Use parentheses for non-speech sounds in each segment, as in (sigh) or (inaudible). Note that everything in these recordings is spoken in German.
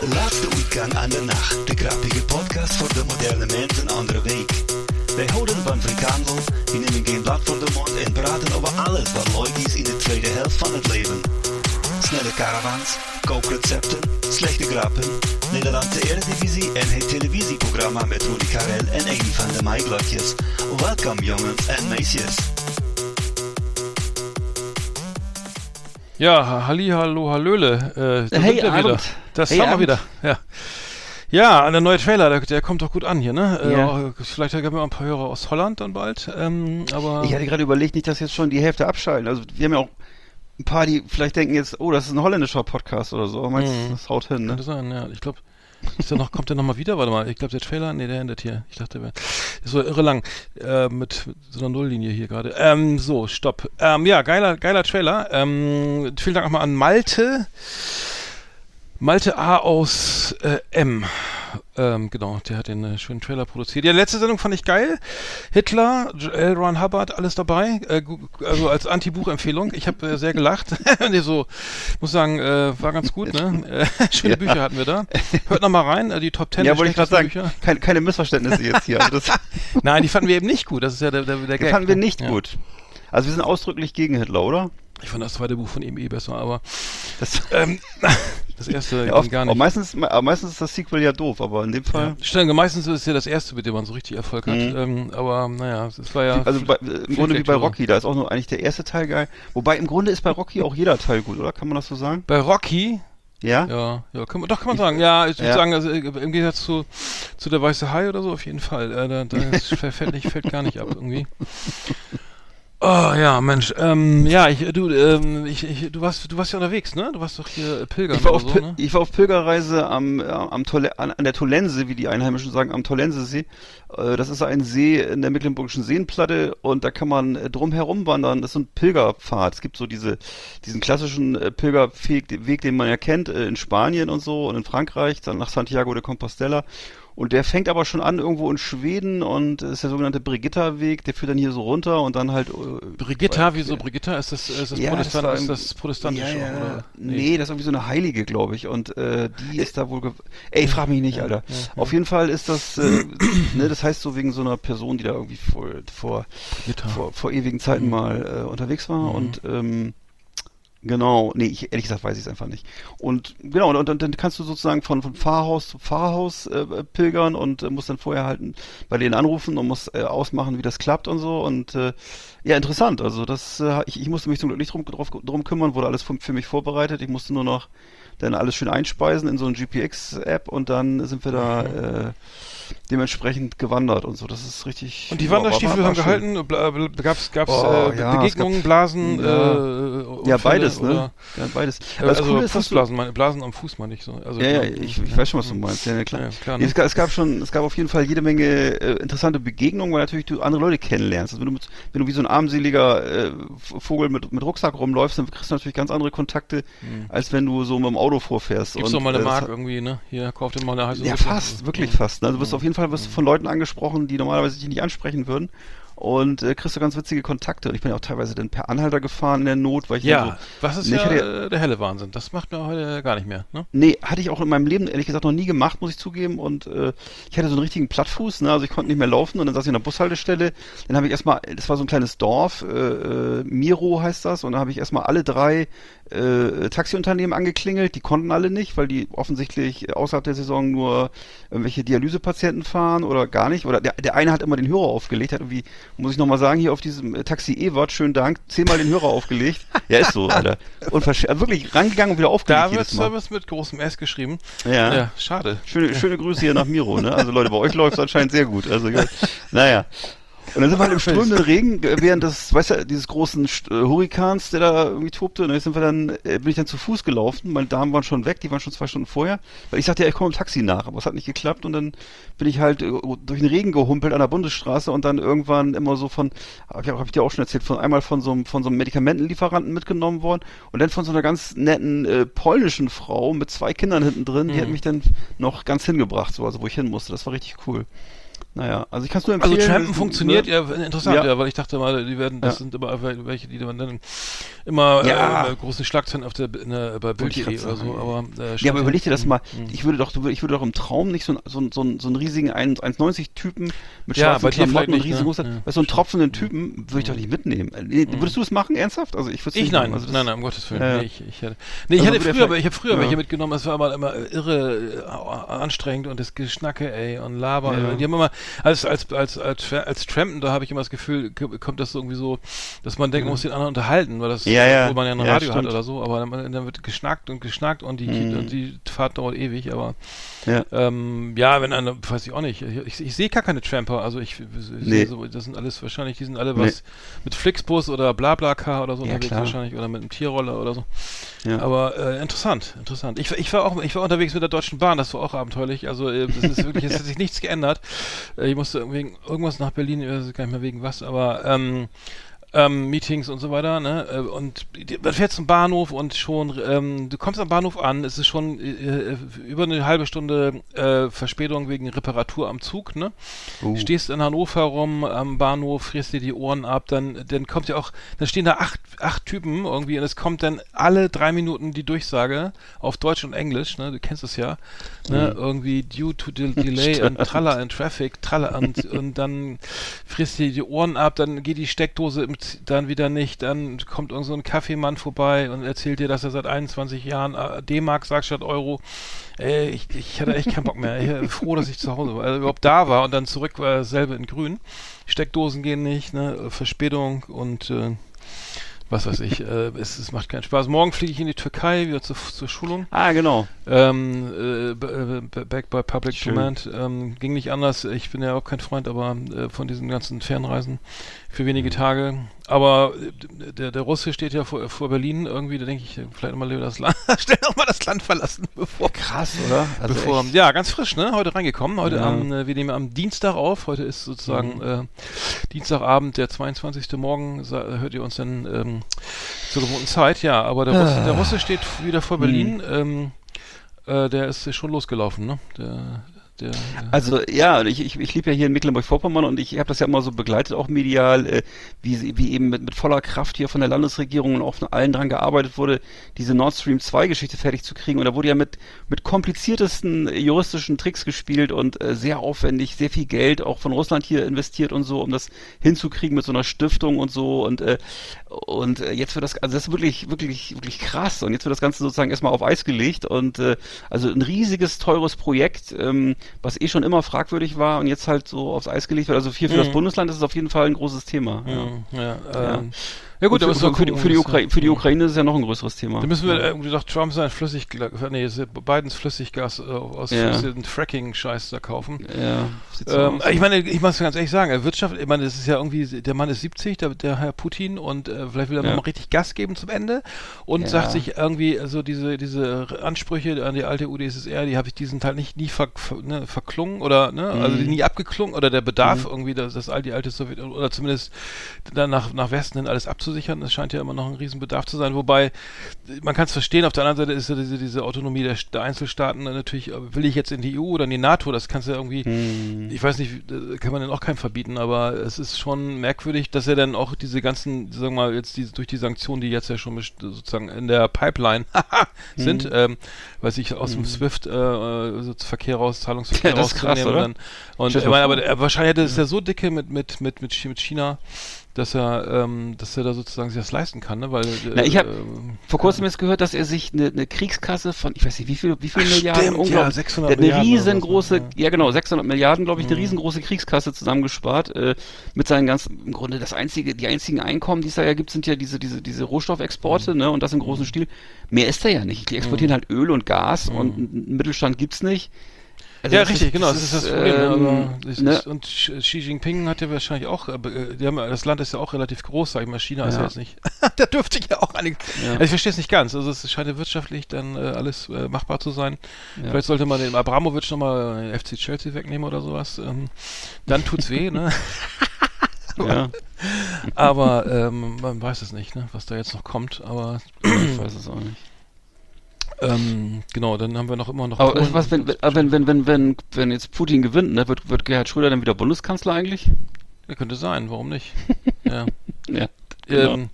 Laatste weekend aan de nacht, de grappige podcast voor de moderne mens een andere week. Wij houden van frikandel, die nemen geen blad voor de mond en praten over alles wat leuk is in de tweede helft van het leven. Snelle caravans, kookrecepten, slechte grappen, Nederlandse Eredivisie en het televisieprogramma met Rudy Karel en een van de Maiglotjes. Welkom jongens en meisjes. Ja, Halli, Hallo, Hallöle. Äh, da Hey, sind wir wieder. Abend. Das Hey, haben wir Abend. wieder. Ja. Ja, der neue Trailer, der, der kommt doch gut an hier, ne? Äh, Ja. auch, vielleicht haben wir auch ein paar Hörer aus Holland dann bald. Ähm, aber Ich hatte gerade überlegt, nicht, dass jetzt schon die Hälfte abschalten. Also wir haben ja auch ein paar, die vielleicht denken jetzt, oh, das ist ein holländischer Podcast oder so. Meinst Mhm. das haut hin, ne? könnte sein, ja. Ich glaube, ist der noch, kommt der noch mal wieder? Warte mal, ich glaube, der Trailer, nee, der endet hier. Ich dachte, der ist so irre lang. Äh, mit, mit so einer Nulllinie hier gerade. Ähm, so, stopp. Ähm, ja, geiler, geiler Trailer. Ähm, vielen Dank nochmal an Malte. Malte A aus äh, M. Ähm, genau, der hat den äh, schönen Trailer produziert. Ja, letzte Sendung fand ich geil. Hitler, L. Ron Hubbard, alles dabei. Äh, also als Anti-Buch-Empfehlung. Ich habe äh, sehr gelacht. (laughs) nee, so, muss sagen, äh, war ganz gut, ne? Äh, (laughs) schöne Ja. Bücher hatten wir da. Hört noch mal rein, äh, die Top 10 Ja, wollte ich gerade sagen, schlechtesten keine, keine Missverständnisse jetzt hier. (laughs) Also Bücher. Nein, die fanden wir eben nicht gut. Das ist ja der, der, der die Gag, fanden wir ne? nicht Ja. gut. Also wir sind ausdrücklich gegen Hitler, oder? Ich fand das zweite Buch von ihm eh besser, aber Das, ähm, das erste ja, oft, gar aber nicht. meistens, aber meistens ist das Sequel ja doof, aber in dem Fall. Ja. Stimmt, meistens ist es ja das erste, mit dem man so richtig Erfolg hat. Mhm. Ähm, aber naja, es war ja. Also bei, im Grunde wie bei. Rocky, da ist auch nur eigentlich der erste Teil geil. Wobei im Grunde ist bei Rocky auch jeder Teil gut, oder? Kann man das so sagen? Bei Rocky, Ja? ja, ja, kann man, doch kann man sagen. Ja, ich würde Ja. sagen, also äh, im Gegensatz zu, zu der Weiße Hai oder so, auf jeden Fall. Äh, da, da (laughs) fällt, nicht, fällt gar nicht ab irgendwie. Oh ja, Mensch, ähm, ja, ich, du, ähm, ich, ich, du warst, du warst ja unterwegs, ne? Du warst doch hier Pilgern Ich war, auf, so, ne? ich war auf Pilgerreise am, äh, am Tole, an, an der Tolense, wie die Einheimischen sagen, am Tolensesee. Äh, das ist ein See in der Mecklenburgischen Seenplatte und da kann man äh, drum herum wandern. Das ist so ein Pilgerpfad. Es gibt so diese, diesen klassischen Pilgerweg, den man ja kennt, in Spanien und so und in Frankreich, dann nach Santiago de Compostela. Und der fängt aber schon an irgendwo in Schweden und ist der sogenannte Brigitta-Weg, der führt dann hier so runter und dann halt. äh, Brigitta, wieso Brigitta? Ist das, ist das, Ja, das Protestant, war ist das protestantisch ja, ja. oder? Nee. das ist irgendwie so eine Heilige, glaube ich. Und äh, die ist da wohl. Ey, frag mich nicht, Alter. Auf jeden Fall ist das, äh, ne, das heißt so wegen so einer Person, die da irgendwie vor, vor, vor, vor ewigen Zeiten Mhm. mal äh, unterwegs war. Und ähm, genau, nee, ich, ehrlich gesagt weiß ich es einfach nicht. Und genau, und, und dann kannst du sozusagen von, von Pfarrhaus zu Pfarrhaus äh, pilgern und äh, musst dann vorher halt bei denen anrufen und musst äh, ausmachen, wie das klappt und so. Und äh, ja, interessant. Also das, äh, ich, ich musste mich zum Glück nicht drum, drauf, drum kümmern, wurde alles für, für mich vorbereitet. Ich musste nur noch dann alles schön einspeisen in so eine GPX-App und dann sind wir da äh, dementsprechend gewandert und so. Das ist richtig. Und die Wanderstiefel haben gehalten? Gab's, gab's Oh, äh, ja, es Begegnungen, gab- Blasen, Ja. äh, Ja, beides, oder, ne? Ja, beides. Äh, Aber das also Coole ist, Fußblasen, meine, Blasen am Fuß meine ich so. Also, Ja, ja, äh, ich, ich weiß schon, was du meinst. Ja, klar. Ja, klar, ne? es, gab, es gab schon, es gab auf jeden Fall jede Menge äh, interessante Begegnungen, weil natürlich du andere Leute kennenlernst. Also wenn du, mit, wenn du wie so ein armseliger äh, Vogel mit, mit Rucksack rumläufst, dann kriegst du natürlich ganz andere Kontakte, als wenn du so mit dem Auto vorfährst. Gibt's Und, doch mal eine äh, Mark irgendwie, ne? Hier, kauf dir mal eine heiße Ja, fast, wirklich Ja. fast. ne? Also du wirst auf jeden Fall wirst du von Leuten angesprochen, die normalerweise dich nicht ansprechen würden. Und äh, kriegst du ganz witzige Kontakte. Und ich bin ja auch teilweise dann per Anhalter gefahren in der Not, weil ich dann Ja, so, was ist Nee, ja hatte- der helle Wahnsinn. Das macht man heute gar nicht mehr, ne? Nee, hatte ich auch in meinem Leben ehrlich gesagt noch nie gemacht, muss ich zugeben. Und äh, ich hatte so einen richtigen Plattfuß, ne? also ich konnte nicht mehr laufen und dann saß ich an der Bushaltestelle. Dann habe ich erstmal, das war so ein kleines Dorf, äh, äh, Miro heißt das, und da habe ich erstmal alle drei äh, Taxiunternehmen angeklingelt. Die konnten alle nicht, weil die offensichtlich außerhalb der Saison nur irgendwelche Dialysepatienten fahren oder gar nicht. Oder der, der eine hat immer den Hörer aufgelegt, hat irgendwie, muss ich nochmal sagen, hier auf diesem äh, Taxi Ewart, schönen Dank, zehnmal den Hörer aufgelegt. (laughs) Ja, ist so, Alter. Unversch also wirklich rangegangen und wieder aufgelegt Da wird. Service mit großem S geschrieben. Ja. Ja, schade. Schöne, schöne Grüße hier nach Miro, ne? Also Leute, bei euch (laughs) läuft es anscheinend sehr gut. Also ja. naja. Und dann sind wir halt im (laughs) strömenden Regen äh, während des, weißt du, dieses großen äh, Hurrikans, der da irgendwie tobte. Und dann sind wir dann, äh, bin ich dann zu Fuß gelaufen. Meine Damen waren schon weg, die waren schon zwei Stunden vorher. Weil ich sagte, ja, ich komme im Taxi nach, aber es hat nicht geklappt. Und dann bin ich halt äh, durch den Regen gehumpelt an der Bundesstraße und dann irgendwann immer so von, hab ich, hab ich dir auch schon erzählt, von einmal von so einem, von so einem Medikamentenlieferanten mitgenommen worden und dann von so einer ganz netten äh, polnischen Frau mit zwei Kindern hinten drin, die hat mich dann noch ganz hingebracht, so, also wo ich hin musste. Das war richtig cool. Naja, also ich kann es nur Also empfehlen. Trampen ne? funktioniert, ja, interessant, ja. Ja. weil ich dachte mal, die werden, das Ja. sind immer welche, die man dann immer Ja. äh, große Schlagzeilen auf der, der bei Bild.de oder so, aber äh, Ja, aber überleg dir das Mhm. mal. Ich würde doch, ich würde doch im Traum nicht so, ein- so, so, so einen riesigen 1 1,90 Typen mit Ja, schwarzen bei dir Klamotten und riesigen ne? Hosen, Ja. Mhm. so einen tropfenden Typen würde ich doch nicht mitnehmen. Äh, Würdest du das machen, ernsthaft? Also ich würde Ich nicht nein. Also nein, nein, um Gottes Willen. Ja, ja. Nee, ich, ich hätte, nee, ich Also würde früher, er ich habe früher ja. welche mitgenommen, es war aber immer irre äh, anstrengend und das Geschnacke, ey, und Laber. Ja. Die haben immer, als, als, als, als, als Trampen, da habe ich immer das Gefühl, kommt das irgendwie so, dass man denkt, man muss den anderen unterhalten, weil das, Ja, ja. obwohl man ja ein Radio hat oder so, aber dann, dann wird geschnackt und geschnackt und die, Mhm. und die Fahrt dauert ewig, aber Ja. ähm, ja, wenn einer, weiß ich auch nicht. Ich, ich, ich sehe gar keine Tramper. Also ich, ich Nee. sehe so, das sind alles wahrscheinlich, die sind alle was mit Flixbus oder Blablacar oder so Ja, unterwegs klar. wahrscheinlich oder mit einem Tierroller oder so. Ja. Aber äh, interessant, interessant. Ich, ich war auch, ich war unterwegs mit der Deutschen Bahn. Das war auch abenteuerlich. Also äh, das ist wirklich, es hat sich nichts geändert. Äh, ich musste irgendwie irgendwas nach Berlin, ich weiß gar nicht mehr wegen was, aber ähm, ähm, Meetings und so weiter, ne? Äh, Und man fährt zum Bahnhof und schon, ähm, du kommst am Bahnhof an, es ist schon äh, äh, über eine halbe Stunde äh, Verspätung wegen Reparatur am Zug, ne? Uh. Stehst in Hannover rum am Bahnhof, frierst dir die Ohren ab, dann, dann kommt ja auch, dann stehen da acht, acht Typen irgendwie und es kommt dann alle drei Minuten die Durchsage auf Deutsch und Englisch, ne? Du kennst es ja, ne? Irgendwie due to the delay (laughs) and tralla in traffic, tralla und, und dann frisst dir die Ohren ab, dann geht die Steckdose im, Z- dann wieder nicht, dann kommt irgend so ein Kaffeemann vorbei und erzählt dir, dass er seit 21 Jahren äh, D-Mark sagt statt Euro. Ey, ich, ich hatte echt keinen Bock mehr. Ich war froh, dass ich zu Hause war, also überhaupt da war und dann zurück war dasselbe in grün. Steckdosen gehen nicht, ne, Verspätung und äh, was weiß ich, äh, es, es macht keinen Spaß. Morgen fliege ich in die Türkei wieder zur, zur Schulung. Ah, genau. Ähm, äh, äh, back by Public Schön. Command. Ähm, ging nicht anders. Ich bin ja auch kein Freund, aber äh, von diesen ganzen Fernreisen für wenige Tage. Aber äh, der, der Russe steht ja vor, vor Berlin irgendwie, da denke ich, äh, vielleicht nochmal lieber das Land, (laughs) schnell nochmal das Land verlassen, (laughs) bevor. Krass, oder? Also bevor echt. ja, ganz frisch, ne? Heute reingekommen. Heute Ja. am, äh, wir nehmen am Dienstag auf. Heute ist sozusagen äh, Dienstagabend, der 22. Morgen. Hört ihr uns dann ähm, zur gewohnten Zeit, ja. Aber der Russe, der Russe steht wieder vor Berlin. Ähm, äh, der ist schon losgelaufen, ne? Der, der, Also ja, ich, ich, ich lebe ja hier in Mecklenburg-Vorpommern und ich habe das ja immer so begleitet, auch medial, äh, wie, wie eben mit, mit voller Kraft hier von der Landesregierung und auch von allen dran gearbeitet wurde, diese Nord Stream 2 Geschichte fertig zu kriegen. Und da wurde ja mit, mit kompliziertesten äh, juristischen Tricks gespielt und äh, sehr aufwendig, sehr viel Geld auch von Russland hier investiert und so, um das hinzukriegen mit so einer Stiftung und so. Und, äh, und äh, jetzt wird das, also das ist wirklich, wirklich, wirklich krass. Und jetzt wird das Ganze sozusagen erstmal auf Eis gelegt und äh, also ein riesiges, teures Projekt, ähm, was eh schon immer fragwürdig war und jetzt halt so aufs Eis gelegt wird. Also hier für das Bundesland ist es auf jeden Fall ein großes Thema. Mhm, ja, Ja. ähm, ja gut, Und müssen wir für, für, die, für, die äh, für Ukraine ist es ja noch ein größeres Thema. Da müssen wir irgendwie doch Trump sein Flüssiggas, nee, ist ja Bidens Flüssiggas äh, aus Ja. aus diesem Fracking-Scheiß da kaufen. ja, so Ähm, ich meine, ich muss ganz ehrlich sagen, Wirtschaft, ich meine, das ist ja irgendwie, der Mann ist 70, der, der Herr Putin, und äh, vielleicht will er Ja. nochmal richtig Gas geben zum Ende und Ja. sagt sich irgendwie, also diese, diese Ansprüche an die alte UdSSR, die habe ich diesen Teil nicht nie ver, ver, ne, verklungen oder, ne, also Mhm. die nie abgeklungen oder der Bedarf irgendwie, dass das all die alte Sowjet, oder zumindest dann nach, nach Westen hin alles abzusichern, das scheint ja immer noch ein Riesenbedarf zu sein, wobei man kann es verstehen, auf der anderen Seite ist ja diese, diese Autonomie der, der Einzelstaaten äh, natürlich, äh, will ich jetzt in die EU oder in die NATO, das kannst du ja irgendwie, Hm. ich weiß nicht, äh, kann man den auch keinem verbieten, aber es ist schon merkwürdig, dass er dann auch diese ganzen, sagen wir mal, jetzt diese, durch die Sanktionen, die jetzt ja schon sozusagen in der Pipeline (laughs) sind, Hm. ähm, weiß ich, aus dem SWIFT äh, äh, so Verkehr raus, Zahlungsverkehr Ja, rauszunehmen und dann. Und ich meine, aber wahrscheinlich hätte es ja. so dicke mit mit mit mit China, dass er ähm, dass er da sozusagen sich das leisten kann, ne? Weil äh, Na, ich hab ähm, Vor kurzem jetzt gehört, dass er sich eine, eine Kriegskasse von, ich weiß nicht, wie viel, wie viel Ach, Milliarden, stimmt, ja, unglaublich, 600 der hat eine Milliarden oder was, riesengroße, ne? ja genau, 600 Milliarden, glaube ich, eine Mhm. riesengroße Kriegskasse zusammengespart, äh, mit seinen ganzen, im Grunde das einzige, die einzigen Einkommen, die es da ja gibt, sind ja diese, diese, diese Rohstoffexporte, Mhm. ne, und das im großen Stil. Mehr ist da ja nicht. Die exportieren halt Öl und Gas und einen Mittelstand gibt's nicht. Also ja, richtig, ist- genau, das ist das Problem. ne, ähm, ne? und Xi Jinping hat ja wahrscheinlich auch, äh, haben, ja- das Land ist ja auch relativ groß, sag ich mal, China ist ja Ja. jetzt nicht. (laughs) da dürfte ja auch einiges. Ja. Also ich verstehe es nicht ganz. Also es scheint ja wirtschaftlich dann äh, alles äh, machbar zu sein. Ja. Vielleicht sollte man dem Abramovic nochmal FC Chelsea wegnehmen oder sowas. Ähm, dann tut's weh, ne? (laughs) Ja, Aber ähm, man weiß es nicht, ne? was da jetzt noch kommt. Aber ich weiß es auch nicht. Ähm, genau, dann haben wir noch immer noch. Aber Polen. was, wenn, wenn, wenn, wenn, wenn, wenn, wenn jetzt Putin gewinnt, ne, wird, wird Gerhard Schröder dann wieder Bundeskanzler eigentlich? Ja, könnte sein, warum nicht? (laughs) ja. Ja. Genau. Ähm,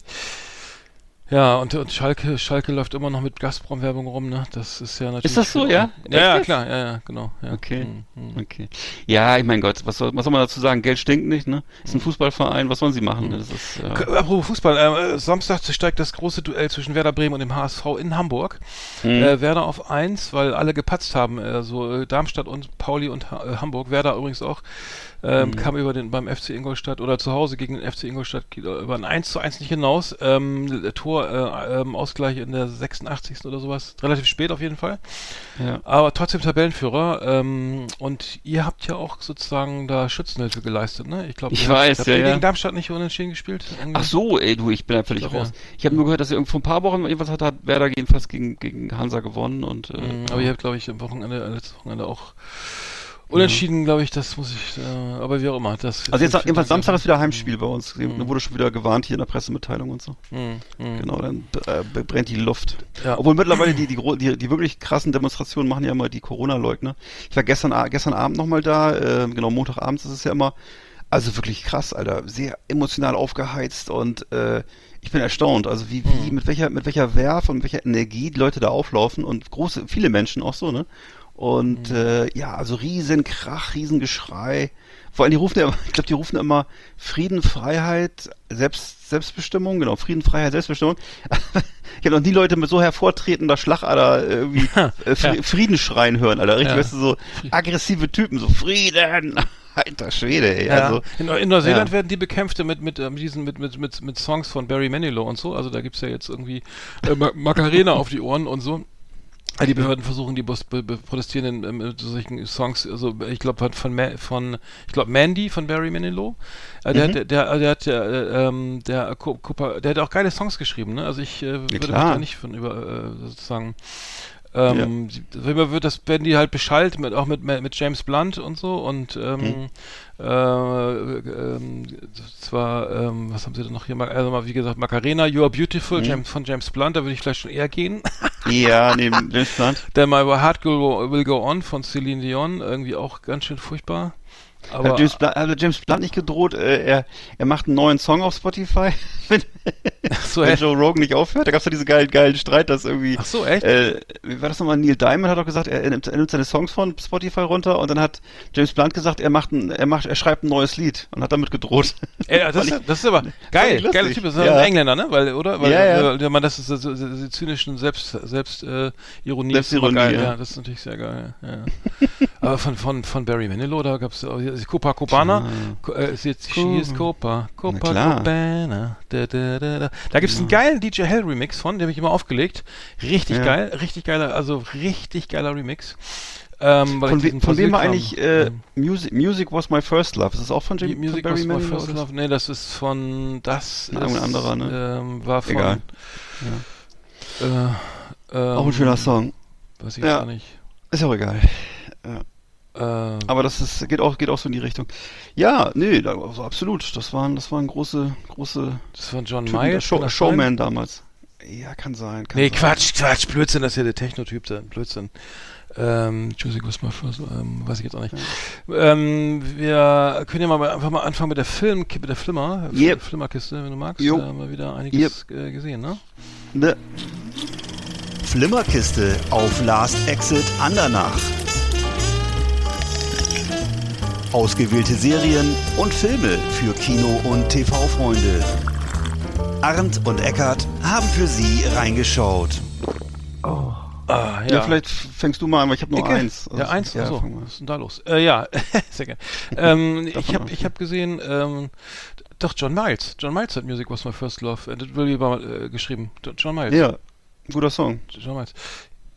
ja, und, und Schalke, Schalke läuft immer noch mit Gazprom-Werbung rum, ne? Das ist ja natürlich. Ist das so, ja? Ja, ja, klar, ja, ja, genau. Ja. Okay. Hm, hm. Okay. Ja, ich mein Gott, was soll, was soll man dazu sagen? Geld stinkt nicht, ne? Ist ein Fußballverein, was sollen sie machen? ne? Das ist, ja. Apropos Fußball, äh, Samstag steigt das große Duell zwischen Werder Bremen und dem HSV in Hamburg. Mhm. Äh, Werder auf 1, weil alle gepatzt haben, so äh, Darmstadt und Pauli und ha äh, Hamburg. Werder übrigens auch. Ähm, Mhm. Kam über den beim FC Ingolstadt oder zu Hause gegen den FC Ingolstadt über ein 1 zu 1 nicht hinaus. Ähm, Tor, äh, ähm, Ausgleich in der 86. oder sowas. Relativ spät auf jeden Fall. ja. Aber trotzdem Tabellenführer. Ähm, und ihr habt ja auch sozusagen da Schützenhilfe geleistet, ne? Ich glaube, Ich weiß, habt ja, ihr ja. gegen Darmstadt nicht unentschieden gespielt? Irgendwie? Ach so, ey, du, ich bin da völlig Ich glaub, raus. Ich habe nur gehört, dass irgendwo vor ein paar Wochen irgendwas hat, hat Werder jedenfalls gegen, gegen Hansa gewonnen und, äh, Mhm, aber ihr habt, glaube ich, am Wochenende, äh, letztes Wochenende auch unentschieden, glaube ich, das muss ich, äh, aber wie auch immer. Das, also jetzt, jedenfalls Samstag ist wieder Heimspiel bei uns. Mhm. Wurde schon wieder gewarnt hier in der Pressemitteilung und so. Mhm, mhm. Genau, dann äh, brennt die Luft. Ja. Obwohl mittlerweile die, die, die, die wirklich krassen Demonstrationen machen ja immer die Corona-Leugner. Ich war gestern, gestern Abend nochmal da, äh, genau, Montagabends ist es ja immer. Also wirklich krass, Alter. Sehr emotional aufgeheizt und äh, ich bin erstaunt, also wie, wie, mit welcher, mit welcher Werf und mit welcher Energie die Leute da auflaufen und große, viele Menschen auch so, ne? Und äh, ja, also riesen Krach, riesen Geschrei. Vor allem, die rufen ja, immer- (laughs) ich glaube, die rufen immer Frieden, Freiheit, Selbst, Selbstbestimmung, genau, Frieden, Freiheit, Selbstbestimmung. (laughs) ich habe noch die Leute mit so hervortretender Schlagader irgendwie (laughs) äh, Fri Ja. Frieden schreien hören, Alter. Richtig, Ja. weißt du, so aggressive Typen, so Frieden. Alter Schwede, ey. Ja. Also, in, in Neuseeland ja. werden die bekämpft mit mit ähm, diesen mit mit mit mit Songs von Barry Manilow und so. Also da gibt's ja jetzt irgendwie äh, Ma- Macarena auf die Ohren und so. Die Behörden versuchen die protestierenden ähm, mit solchen Songs, also ich glaube von von, Ma- von ich glaube Mandy von Barry Manilow, äh, der, Mhm. der der der hat ja äh, ähm, der Cooper, der hat auch geile Songs geschrieben, ne? Also ich äh, würde mich klar. da nicht von über äh, sozusagen ähm, die- immer wird das werden die halt beschallt mit auch mit mit James Blunt und so und ähm, Mhm. äh, ähm, zwar ähm, was haben sie denn noch hier also mal wie gesagt Macarena You Are Beautiful Mhm. James, von James Blunt da würde ich vielleicht schon eher gehen (laughs) ja, neben James Blunt. dann mal über Heart Will, Will Go On von Celine Dion irgendwie auch ganz schön furchtbar aber Hat James, Blunt, hat James Blunt nicht gedroht, äh, er, er macht einen neuen Song auf Spotify, (laughs) wenn, so wenn? Joe Rogan nicht aufhört. Da gab es ja diesen geilen, geilen Streit, dass irgendwie Ach so echt Äh, wie war das nochmal? Neil Diamond hat auch gesagt, er, er, nimmt, er nimmt seine Songs von Spotify runter und dann hat James Blunt gesagt, er macht ein, er macht, er schreibt ein neues Lied und hat damit gedroht. (laughs) Ja, das, ist, das ist aber geil, geiler Typ, das ist Ja. ein Engländer, ne? Weil, oder? Weil, Ja, ja. weil der Mann, das ist so, so, zynischen Selbst, Selbst, äh, Ironie, Selbstironie, geil. ja. Ja. das ist natürlich sehr geil. Ja. aber von, von, von Barry Manilow, da auch hier- Copa Copana, Co- äh, ist jetzt, she is Copa, Copa. Copana, da, da, da, da. Da gibt's einen geilen DJ Hell Remix von, den habe ich immer aufgelegt. Richtig Ja. geil, richtig geiler, also richtig geiler Remix. Ähm, Von, we, von wem war eigentlich äh, ähm, Music, Music Was My First Love? Ist das auch von, Jim, von Music Barry was my first love. Nee, das ist von das Na, ist anderer, ne? ähm, war von Egal. Äh, ähm, Auch ein schöner Song. Weiß ich Ja. gar nicht. Ist ja auch egal. Äh, Aber das ist, geht auch, geht auch so in die Richtung. Ja, nee, da, also absolut. Das waren, das waren große, große das von John Typen, Miles. Show, Showman damals. Ja, kann sein. Kann Nee, sein. Quatsch, Quatsch, Blödsinn, das ist ja der Techno-Typ, da, Blödsinn. Ähm, my first, ähm, weiß ich jetzt auch nicht. Ähm, wir können ja mal einfach mal anfangen mit der Film, mit der Flimmer, Yep. Flimmerkiste, wenn du magst. Jo. Da haben wir wieder einiges äh, gesehen, ne? Ne, Flimmerkiste auf Last Exit Andernach. Ausgewählte Serien und Filme für Kino- und TV-Freunde. Arndt und Eckart haben für Sie reingeschaut. Ah, ja. vielleicht fängst du mal an, weil ich habe nur Ecke? eins. Also, ja, eins, ja, mal. was ist denn da los? Äh, ja, (laughs) sehr gerne. Ähm, (laughs) ich habe ich ja. hab gesehen, ähm, doch, John Miles. John Miles hat Music Was My First Love. Das will lieber äh, geschrieben. Jo- John Miles. Ja, guter Song. John Miles.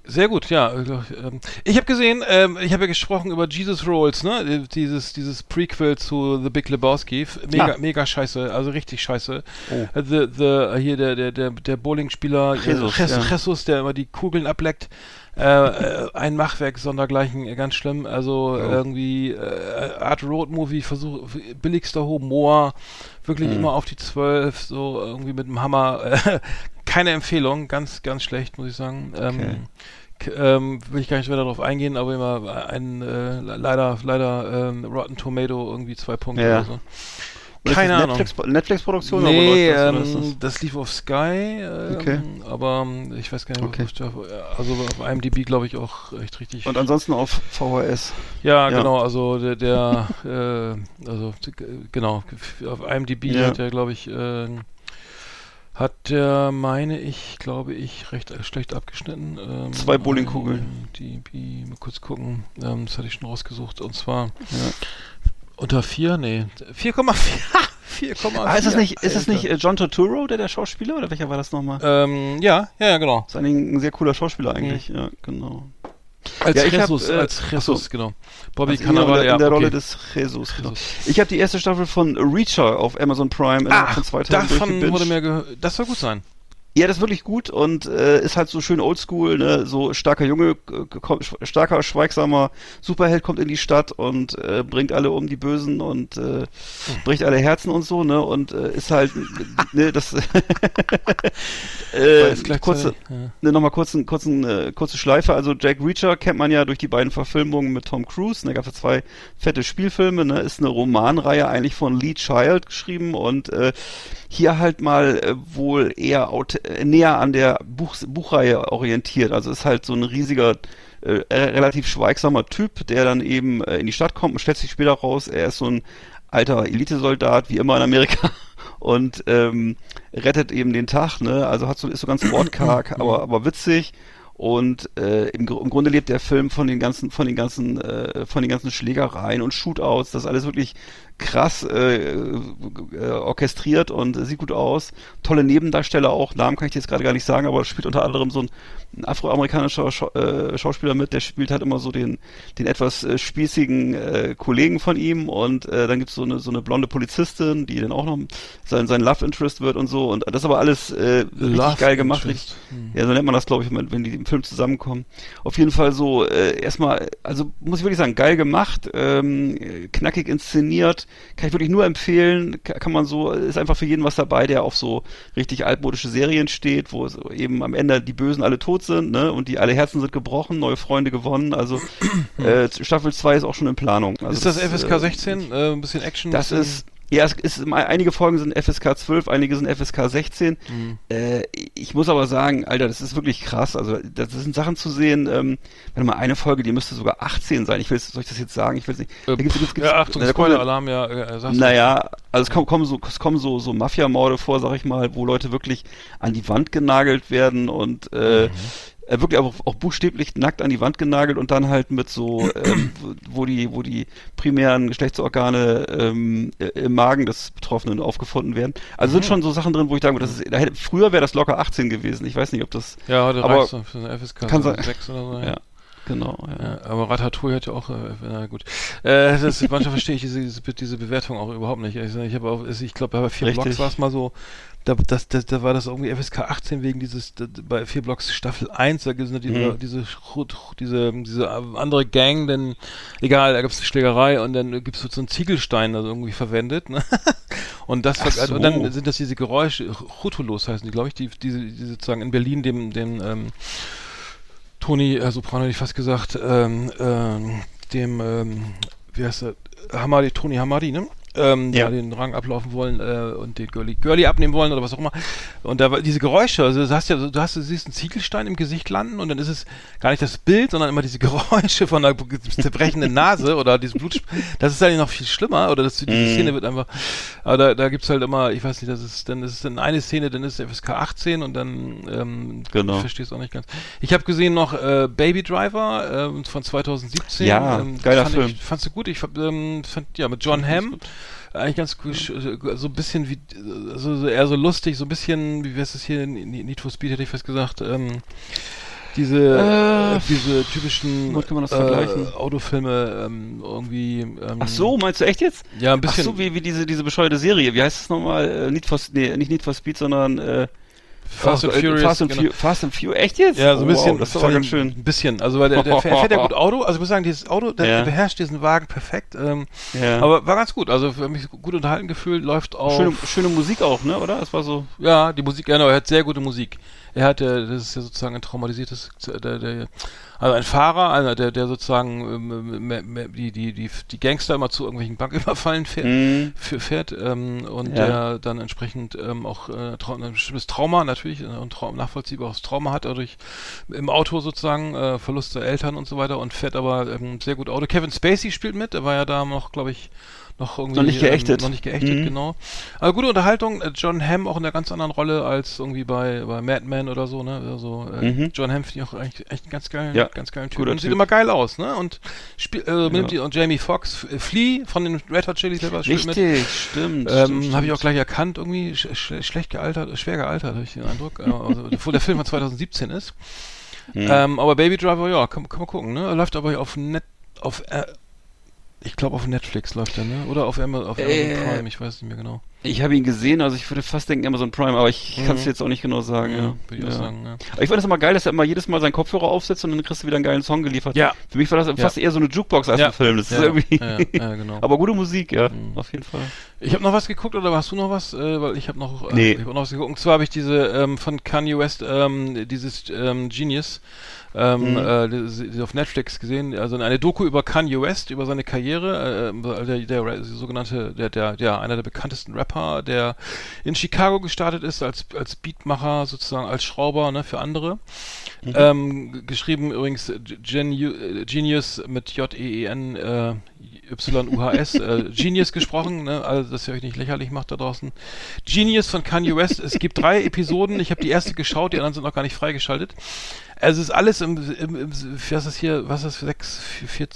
Sehr gut, ja. Ähm, ich habe gesehen, ähm, ich habe ja gesprochen über Jesus Rolls, ne? Dieses, dieses Prequel zu The Big Lebowski. Mega, ah. mega scheiße, also richtig scheiße. Oh. Äh, the, the, hier der, der, der, der Bowling-Spieler äh, Jesus, Jesus, ja. Jesus, der immer die Kugeln ableckt. Äh, äh, ein Machwerk sondergleichen, ganz schlimm. Also oh. irgendwie äh, Art Road Movie, Versuch, billigster Humor, wirklich mhm. immer auf die Zwölf, so irgendwie mit dem Hammer. (laughs) keine Empfehlung, ganz, ganz schlecht, muss ich sagen. Ähm, okay. Ähm, will ich gar nicht weiter darauf eingehen, aber immer ein äh, leider, leider ähm, Rotten Tomato irgendwie zwei Punkte ja. oder so. Keine Ahnung. Netflix, Netflix-Produktion? Nee, das, ähm, das, lief auf Sky, ähm, okay. aber ähm, ich weiß gar nicht, okay. also auf IMDb glaube ich auch echt richtig. Und ansonsten auf VHS? Ja, ja. genau, also der, der (laughs) äh, also genau, auf IMDb ja. hat er glaube ich äh, hat der, meine ich, glaube ich, recht äh, schlecht abgeschnitten. Ähm, Zwei Bowlingkugeln. Die, die, mal kurz gucken. Ähm, das hatte ich schon rausgesucht. Und zwar ja. Unter 4, nee, 4,4. 4,4. (laughs) Ah, ist das nicht, ist das nicht äh, John Turturro, der der Schauspieler, oder welcher war das nochmal? Ähm, ja, ja, ja, genau. ist eigentlich ein sehr cooler Schauspieler eigentlich, mhm. ja, genau. Als ja, Jesus, hab, äh, als Jesus, so. genau. Bobby also Cannavale, in, in der, Rolle des Jesus, genau. Ich habe die erste Staffel von Reacher auf Amazon Prime ah, von zwei Tagen davon wurde mir gehört. Das soll gut sein. Ja, das ist wirklich gut und äh, ist halt so schön oldschool, ne? so starker Junge, starker, schweigsamer Superheld kommt in die Stadt und äh, bringt alle um die Bösen und äh, bricht alle Herzen und so, ne? Und äh, ist halt, (laughs) ne, das (laughs) äh, kurze, ja. ne, nochmal kurzen, kurzen, äh, kurze Schleife. Also Jack Reacher kennt man ja durch die beiden Verfilmungen mit Tom Cruise. Ne, gab es zwei fette Spielfilme, ne? Ist eine Romanreihe eigentlich von Lee Child geschrieben und äh, hier halt mal äh, wohl eher äh, näher an der Buch Buchreihe orientiert. Also ist halt so ein riesiger, äh, relativ schweigsamer Typ, der dann eben äh, in die Stadt kommt und stellt sich später raus, er ist so ein alter Elitesoldat, wie immer in Amerika, (laughs) und ähm, rettet eben den Tag, ne? Also hat so, ist so ganz wortkarg, aber, aber witzig und äh, im, im, Grunde lebt der Film von den ganzen, von den ganzen, äh, von den ganzen Schlägereien und Shootouts. Das alles wirklich krass äh, äh, orchestriert und sieht gut aus. Tolle Nebendarsteller auch. Namen kann ich dir jetzt gerade gar nicht sagen, aber spielt unter anderem so ein, ein afroamerikanischer Scha äh, Schauspieler mit. Der spielt halt immer so den, den etwas äh, spießigen äh, Kollegen von ihm und äh, dann gibt's so eine so eine blonde Polizistin, die dann auch noch sein sein Love Interest wird und so. Und das ist aber alles äh, richtig geil gemacht. Richtig, hm. Ja, so nennt man das, glaube ich, wenn die Film zusammenkommen. Auf jeden Fall so äh, erstmal, also muss ich wirklich sagen, geil gemacht, ähm, knackig inszeniert, kann ich wirklich nur empfehlen, kann man so, ist einfach für jeden was dabei, der auf so richtig altmodische Serien steht, wo eben am Ende die Bösen alle tot sind, ne, und die alle Herzen sind gebrochen, neue Freunde gewonnen, also (clears throat) äh, Staffel 2 ist auch schon in Planung. Also ist das, das FSK 16? Äh, ein bisschen Action? Das ist ja, es ist, einige Folgen sind FSK 12, einige sind FSK 16. Mhm. Äh, ich muss aber sagen, Alter, das ist wirklich krass. Also, das sind Sachen zu sehen, ähm, wenn mal eine Folge, die müsste sogar 18 sein. Ich will, soll ich das jetzt sagen? Ich will nicht. Äh, da gibt's, gibt's, gibt's, ja, Achtung, Spoiler-Alarm, ja. Äh, naja, also es kommen, kommen so, es kommen so, so Mafia-Morde vor, sag ich mal, wo Leute wirklich an die Wand genagelt werden und, äh, mhm äh, wirklich auch, auch buchstäblich nackt an die Wand genagelt und dann halt mit so, ähm, wo die, wo die primären Geschlechtsorgane ähm, äh, im Magen des Betroffenen aufgefunden werden. Also sind mhm. schon so Sachen drin, wo ich denke, das ist, da hätte, früher wäre das locker 18 gewesen. Ich weiß nicht, ob das. Ja, heute aber für eine FSK kann 6 oder so. Ja. ja. Genau, ja. ja. aber Ratatouille hat ja auch, äh, na gut. Äh, das, manchmal verstehe ich diese, diese, Bewertung auch überhaupt nicht. Ich, ich habe auch, ich glaube, bei vier Blogs war es mal so, da, das, das, da war das irgendwie FSK 18 wegen dieses, da, bei vier Blocks Staffel 1, da gibt es diese, mhm. diese, diese, diese andere Gang, denn egal, da gibt es eine Schlägerei und dann gibt es so einen Ziegelstein, also irgendwie verwendet, ne? (laughs) Und das so. und dann sind das diese Geräusche, Chutulos heißen die, glaube ich, die, diese, die sozusagen in Berlin dem, dem ähm, Toni äh, Soprano hätte ich fast gesagt, ähm, ähm, dem, ähm, wie heißt er, Hamadi, Toni Hamadi, ne? Ähm, ja. den Rang ablaufen wollen äh, und den Girlie, Girlie abnehmen wollen oder was auch immer. Und da diese Geräusche, also du hast ja, du hast, du siehst einen Ziegelstein im Gesicht landen und dann ist es gar nicht das Bild, sondern immer diese (laughs) Geräusche von einer zerbrechenden Nase oder diesem Blut. Das ist eigentlich noch viel schlimmer oder das, diese mm. Szene wird einfach, aber da, da gibt's halt immer, ich weiß nicht, das ist, dann ist es in eine Szene, dann ist es FSK 18 und dann, ähm, genau. ich verstehe es auch nicht ganz. Ich habe gesehen noch äh, Baby Driver äh, von 2017. Ja, ähm, geiler fand Film. Ich, fandst du gut? Ich ähm, fand, ja, mit John Hamm eigentlich ganz cool, so ein bisschen wie, so, so eher so lustig, so ein bisschen, wie wär's das hier, Need for Speed hätte ich fast gesagt, ähm, diese, äh, diese typischen äh, Autofilme ähm, irgendwie. Ähm, Ach so, meinst du echt jetzt? Ja, ein bisschen. Ach so, wie, wie diese, diese bescheuerte Serie. Wie heißt es nochmal? Äh, Need for, nee, nicht Need for Speed, sondern äh, Fast and äh, Furious. Fast and, genau. Fast and Furious. Echt jetzt? Ja, so ein Oh, bisschen. Wow, das ist aber ganz schön. Ein bisschen. Also, weil der, der fährt fährt ja (laughs) gut Auto. Also, ich muss sagen, dieses Auto, der, Ja. beherrscht diesen Wagen perfekt. Ähm, Ja. Aber war ganz gut. Also, für mich gut unterhalten gefühlt, läuft auch. schöne, schöne Musik auch, ne? Oder? Das war so. Ja, die Musik, genau, er hat sehr gute Musik. Er hat, äh, das ist ja sozusagen ein traumatisiertes, der, der, also ein Fahrer, einer, der, der sozusagen ähm, m- m- die, die, die, die Gangster immer zu irgendwelchen Banküberfallen fährt, Mhm. für, fährt ähm, und Ja. der dann entsprechend ähm, auch äh, trau ein bestimmtes Trauma natürlich äh, und trau nachvollziehbares Trauma hat dadurch im Auto sozusagen äh, Verlust der Eltern und so weiter und fährt aber ähm, sehr gut Auto. Kevin Spacey spielt mit, er war ja da noch, glaube ich, noch irgendwie Noch nicht geächtet. Ähm, noch nicht geächtet, Mhm. genau. Aber gute Unterhaltung. äh, John Hamm auch in einer ganz anderen Rolle als irgendwie bei, bei Mad Men oder so, ne? Also äh, Mhm. John Hamm finde ich auch eigentlich echt einen ganz geilen, Ja, ganz geilen Typ. guter Und sieht Typ. immer geil aus, ne? Und spiel, äh, nimmt die, und Jamie Foxx, F- Flea von den Red Hot Chili Peppers spielt mit. Richtig, stimmt. Ähm, habe ich auch gleich erkannt, irgendwie sch sch schlecht gealtert, schwer gealtert, habe ich den Eindruck. Äh, also, (laughs) obwohl der Film von 2017 ist. Hm. Ähm, aber Baby Driver, ja, kann, kann man gucken, ne? Läuft aber auf Net, auf, äh, ich glaube auf Netflix läuft der, ne? Oder auf, Ama auf Amazon Äh, Prime, ich weiß nicht mehr genau. Ich habe ihn gesehen, also ich würde fast denken Amazon Prime, aber ich kann es Mhm. jetzt auch nicht genau sagen. Ja, würde ich auch ja. sagen, ja. Aber ich fand das immer geil, dass er immer jedes Mal seinen Kopfhörer aufsetzt und dann kriegst du wieder einen geilen Song geliefert. Ja. Für mich war das fast eher so eine Jukebox als Ja. ein Film. Das ist Ja, irgendwie. ja, ja, genau. (laughs) aber gute Musik, ja, Mhm. auf jeden Fall. Ich habe noch was geguckt oder hast du noch was? Äh, weil ich habe noch, äh, Nee. ich hab noch was geguckt. Und zwar habe ich diese ähm, von Kanye West ähm, dieses ähm, Genius ähm, Mhm. äh, auf Netflix gesehen. Also eine Doku über Kanye West über seine Karriere. Äh, der, der, der sogenannte der der ja einer der bekanntesten Rapper, der in Chicago gestartet ist als als Beatmacher sozusagen als Schrauber ne für andere. Mhm. Ähm, geschrieben übrigens Genu äh, Genius mit J E E N äh, Y-U-H-S, äh, Genius gesprochen, ne? also dass ihr euch nicht lächerlich macht da draußen. Genius von Kanye West, es gibt drei Episoden, ich habe die erste geschaut, die anderen sind noch gar nicht freigeschaltet. Also es ist alles im, im, im was ist hier, was ist das, sechs, vier, vier,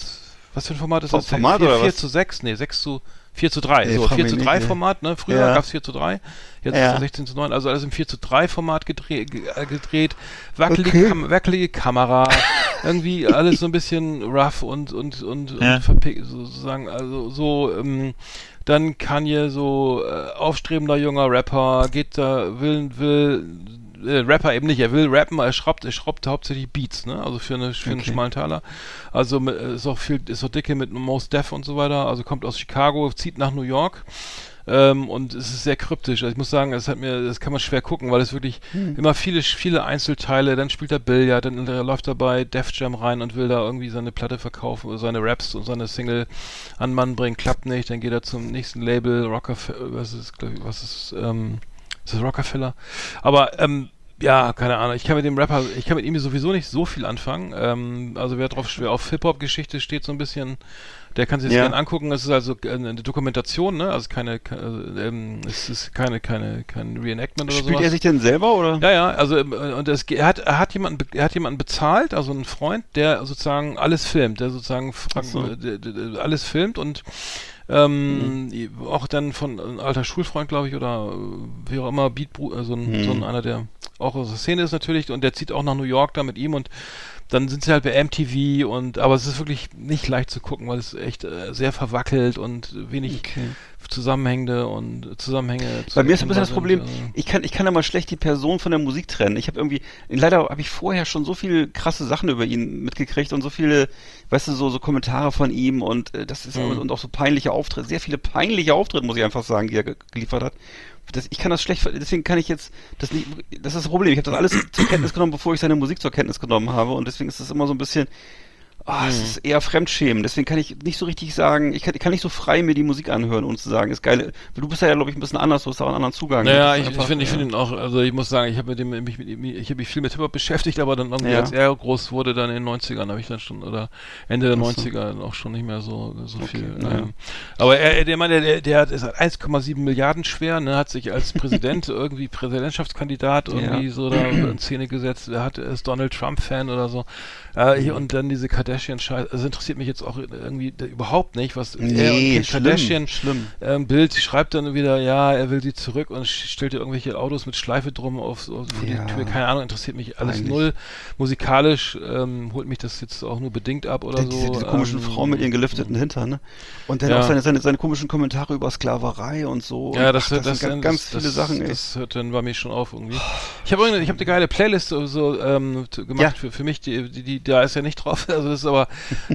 was für ein Format ist das? Format 4, oder 4 was? zu 6, nee, 6 zu 4 zu 3, Nee, so frag 4 mich zu nicht, 3 nee. Format, ne? Früher Ja. gab's 4 zu 3, jetzt Ja. ist es 16 zu 9, also alles im 4 zu 3 Format gedreht, ge- äh, gedreht wackelige, Okay. Kam wackelige Kamera, (laughs) irgendwie alles so ein bisschen rough und und und, Ja. und verpick- sozusagen, also so ähm, dann Kanye so äh, aufstrebender junger Rapper, geht da will will äh, Rapper eben nicht, er will rappen, er schraubt, er schraubt hauptsächlich Beats, ne? Also für, eine, für einen Okay. schmalen Taler. Also mit, äh, ist auch viel, ist auch dicke mit Mos Def und so weiter. Also kommt aus Chicago, zieht nach New York. Ähm, und es ist sehr kryptisch. Also ich muss sagen, es hat mir, das kann man schwer gucken, weil es wirklich Hm. immer viele, viele Einzelteile, dann spielt er Billard, dann äh, läuft er bei Def Jam rein und will da irgendwie seine Platte verkaufen oder seine Raps und seine Single an Mann bringen, klappt nicht, dann geht er zum nächsten Label, Rockefeller, was ist, ich, was ist, ähm, ist das Rockefeller? Aber, ähm, ja, keine Ahnung. Ich kann mit dem Rapper, ich kann mit ihm sowieso nicht so viel anfangen. Ähm, also wer drauf wer auf Hip-Hop-Geschichte steht so ein bisschen, der kann sich das Ja. gerne angucken. Es ist also eine Dokumentation, ne? Also keine, ke- äh, ähm, es ist keine, keine, kein Reenactment oder Spielt sowas. er sich denn selber oder? Ja, ja, also ähm, äh, und es, er hat er hat jemanden er hat jemanden bezahlt, also einen Freund, der sozusagen alles filmt, der sozusagen so. äh, alles filmt und ähm, auch dann von ein alter Schulfreund, glaube ich, oder äh, wie auch immer, Beat, äh, so, ein, Mhm. so ein einer, der auch aus der Szene ist natürlich und der zieht auch nach New York da mit ihm und dann sind sie halt bei MTV und aber es ist wirklich nicht leicht zu gucken, weil es echt äh, sehr verwackelt und wenig Okay. Zusammenhängende und Zusammenhänge. Bei mir ist ein bisschen das Problem, also. ich kann, ich kann immer schlecht die Person von der Musik trennen. Ich habe irgendwie, leider habe ich vorher schon so viele krasse Sachen über ihn mitgekriegt und so viele, weißt du, so, so Kommentare von ihm und äh, das ist Mhm. und auch so peinliche Auftritte, sehr viele peinliche Auftritte, muss ich einfach sagen, die er ge- geliefert hat. Das, ich kann das schlecht, deswegen kann ich jetzt, das nicht, das ist das Problem. Ich habe das alles zur Kenntnis genommen, bevor ich seine Musik zur Kenntnis genommen habe und deswegen ist das immer so ein bisschen, Ah, es ist eher Fremdschämen. Deswegen kann ich nicht so richtig sagen, ich kann, ich kann nicht so frei mir die Musik anhören und zu sagen, ist geil. Du bist ja, glaube ich, ein bisschen anders, du hast auch einen anderen Zugang. Naja, ich, ich finde ja. finde ihn auch, also ich muss sagen, ich habe mich mit ihm, ich habe mich viel mit Hip-Hop beschäftigt, aber dann irgendwie, Ja. als er groß wurde, dann in den 90ern, habe ich dann schon, oder Ende der Ach so. 90er auch schon nicht mehr so, so Okay, viel. naja. Ähm, aber er, der Mann, der, der, hat, ist halt 1,7 Milliarden schwer, ne, hat sich als Präsident, (laughs) irgendwie Präsidentschaftskandidat irgendwie Ja. so da in Szene gesetzt, er hat, ist Donald Trump-Fan oder so. Äh, hier, und dann diese Kardashian-Scheiß, also interessiert mich jetzt auch irgendwie überhaupt nicht, was Nee, er und Kim schlimm, Kardashian schlimm. ähm, Bild schreibt dann wieder, ja, er will sie zurück und stellt ihr irgendwelche Autos mit Schleife drum auf, auf vor Ja. die Tür. Keine Ahnung, interessiert mich alles Peinlich. null. Musikalisch ähm, holt mich das jetzt auch nur bedingt ab oder Der, so. diese, diese komischen ähm, Frauen mit ihren gelifteten Hintern, ne? Und dann Ja. auch seine, seine, seine komischen Kommentare über Sklaverei und so. Ja, das, ach, das, das, sind ganz, ganz viele das, Sachen, ey. Das hört dann bei mir schon auf irgendwie. Ich habe ich hab eine geile Playlist so, so ähm, gemacht Ja. für, für mich, die, die, die, da ist ja nicht drauf. (laughs) Also das ist aber,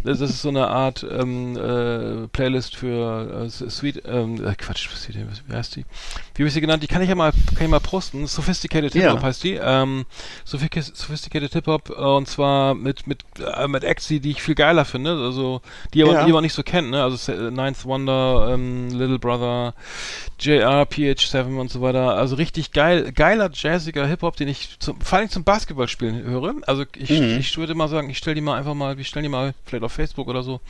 das ist so eine Art ähm, äh, Playlist für äh, Sweet, ähm, äh, Quatsch, was ist die, wie heißt die? Wie habe ich sie genannt? Die kann ich ja mal, kann ich mal posten. Sophisticated Hip Hop Ja. heißt die. Ähm, Sophisticated Hip Hop äh, und zwar mit mit äh, mit Acts, die ich viel geiler finde. Also die aber, Ja. die man nicht so kennt. Ne? Also Ninth Wonder, ähm, Little Brother, JR, PH7 und so weiter. Also richtig geil, geiler jazziger Hip Hop, den ich zum, vor allem zum Basketballspielen höre. Also ich, Mhm. ich würde mal sagen, ich stelle die mal einfach mal, wir stellen die mal vielleicht auf Facebook oder so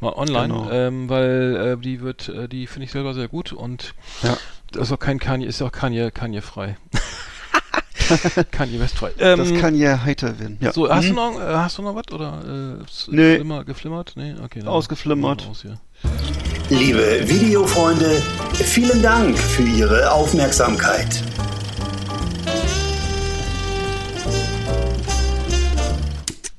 mal online, Genau. ähm, weil äh, die wird, äh, die finde ich selber sehr gut und Ja. das ist auch kein Kanye, ist auch Kanye, Kanye frei. (laughs) Kanye West frei. Ähm, Das kann ja heiter werden. Ja. so, hast Mhm. du noch, äh, hast du noch was oder äh, Nee. Flimmer, geflimmert? Nee, okay. dann- Ausgeflimmert. Aus hier. Liebe Videofreunde, vielen Dank für Ihre Aufmerksamkeit.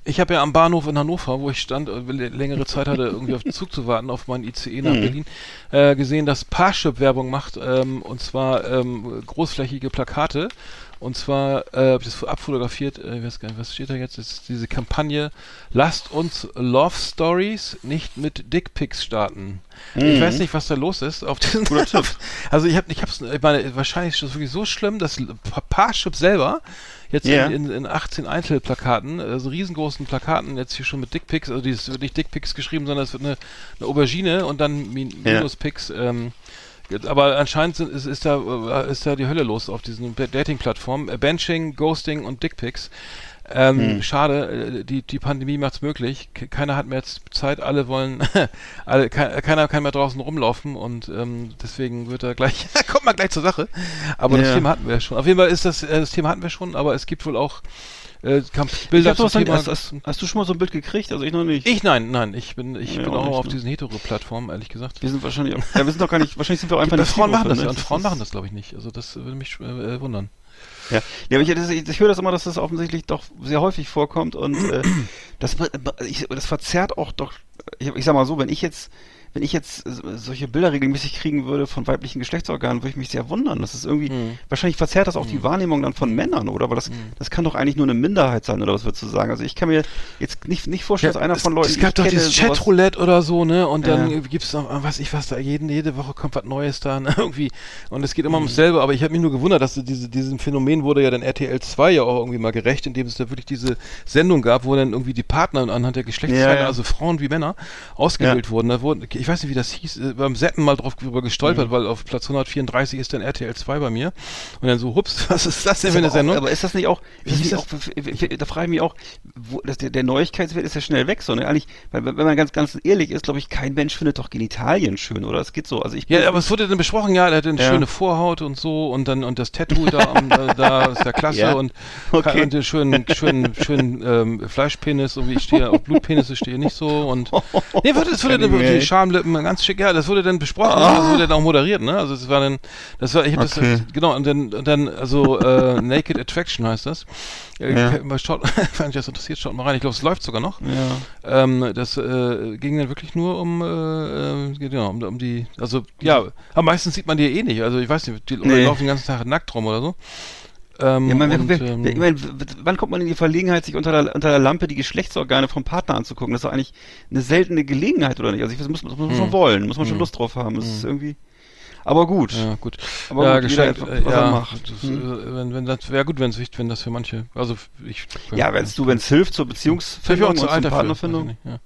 Ich habe ja am Bahnhof in Hannover, wo ich stand, äh, längere Zeit hatte, irgendwie auf den Zug zu warten, auf meinen ICE nach Mhm. Berlin, äh, gesehen, dass Parship Werbung macht, ähm, und zwar ähm, großflächige Plakate. Und zwar, äh, hab ich das abfotografiert, äh, ich weiß gar nicht, was steht da jetzt? Das ist diese Kampagne, lasst uns Love Stories nicht mit Dickpics starten. Ich weiß nicht, was da los ist auf diesen. (laughs) Also ich habe, ich hab's, ich meine, wahrscheinlich ist das wirklich so schlimm, dass Pa- Parship selber jetzt Ja. in, in, in 18 Einzelplakaten, also riesengroßen Plakaten, jetzt hier schon mit Dickpics, also dieses wird nicht Dickpics geschrieben, sondern es wird eine, eine Aubergine und dann Min Ja. Minuspics. Ähm, aber anscheinend sind, ist, ist, da, äh, ist da die Hölle los auf diesen Dating-Plattformen. Äh, Benching, Ghosting und Dickpics. Ähm, Hm. Schade, äh, die, die Pandemie macht's möglich. Ke- Keiner hat mehr Zeit, alle wollen, (laughs) alle, ke keiner kann mehr draußen rumlaufen und ähm, deswegen wird er gleich, (laughs) kommt mal gleich zur Sache. Aber das Ja. Thema hatten wir ja schon. Auf jeden Fall ist das, äh, das Thema hatten wir schon, aber es gibt wohl auch äh, Bilder zum Thema. hast, hast, hast du schon mal so ein Bild gekriegt? Also ich noch nicht. ich nein, nein, ich bin, ich Ja, bin auch auch nicht, auf ne? diesen hetero-Plattformen, ehrlich gesagt. Wir sind wahrscheinlich, auch- ja, wir sind doch gar nicht, wahrscheinlich sind wir auch einfach nicht Frauen machen das ne? ja und Frauen machen das, glaube ich, nicht. Also das würde mich äh, äh, wundern. Ja, ja aber ich, das, ich, ich höre das immer, dass das offensichtlich doch sehr häufig vorkommt und äh, das, ich, das verzerrt auch doch, ich, ich sag mal so, wenn ich jetzt, wenn ich jetzt äh, solche Bilder regelmäßig kriegen würde von weiblichen Geschlechtsorganen, würde ich mich sehr wundern. Das ist irgendwie, Hm. wahrscheinlich verzerrt das auch die Wahrnehmung dann von Männern, oder? Aber das, das kann doch eigentlich nur eine Minderheit sein, oder was würdest du sagen? Also ich kann mir jetzt nicht, nicht vorstellen, dass einer es, von Leuten, es gab doch dieses Chatroulette oder so, ne? Und dann Ja. gibt's noch, äh, was ich was da, jeden, jede Woche kommt was Neues da ne? (laughs) irgendwie. Und es geht immer ums selbe, aber ich habe mich nur gewundert, dass diese, diesem Phänomen wurde ja dann RTL 2 ja auch irgendwie mal gerecht, indem es da wirklich diese Sendung gab, wo dann irgendwie die Partner anhand der Geschlechtsteile, Ja, ja. also Frauen wie Männer, ausgewählt wurden. Da wurden, ich weiß nicht, wie das hieß, äh, beim Setten mal drauf drüber gestolpert, Mhm. weil auf Platz 134 ist dann RTL 2 bei mir. Und dann so, hups, (laughs) was ist das denn für eine aber, Sendung? aber ist das nicht auch, das nicht auch da frage ich mich auch, wo, dass der, der Neuigkeitswert ist ja schnell weg, so, ne? Eigentlich, weil, wenn man ganz, ganz ehrlich ist, glaube ich, kein Mensch findet doch Genitalien schön, oder? Es geht so. Also ich Ja, aber es wurde dann besprochen, ja, er hat eine Ja. schöne Vorhaut und so und dann und das Tattoo da, am, da, da ist ja klasse (laughs) Ja. und, Okay. und den schönen, schönen, schönen ähm, Fleischpenis und wie ich stehe, auf Blutpenisse stehe ich nicht so und (laughs) nee, wurde, das wurde Kann ich Schamlippen ganz schick, ja, das wurde dann besprochen, das wurde dann auch moderiert, ne? Also es war dann, das war, ich hab Okay. das, genau und dann und dann also äh, (laughs) Naked Attraction heißt das. Ja. Schaut, (laughs) wenn euch das interessiert, schaut mal rein. Ich glaube, es läuft sogar noch. Ja. Ähm, das äh, ging dann wirklich nur um, äh, äh, genau, um, um die, also ja, am meisten sieht man die eh nicht. Also ich weiß nicht, die Nee. laufen den ganzen Tag nackt rum oder so. Ähm, Ja, man, und, wer, ähm, wer, ich mein, wann kommt man in die Verlegenheit, sich unter der, unter der Lampe die Geschlechtsorgane vom Partner anzugucken? Das ist doch eigentlich eine seltene Gelegenheit, oder nicht? Also ich, das muss, das muss man schon Hm. wollen, muss man schon Hm. Lust drauf haben. Das ist irgendwie. Aber gut. ja, gut. Aber ja, gut, geschenkt, äh, was ja, er macht. Das, Hm. äh, wenn, wenn das wäre gut, wenn es wenn das für manche, also ich Ja, wenn du, wenn es hilft zur Beziehungsfindung und zu zur Partnerfindung. nicht, Ja.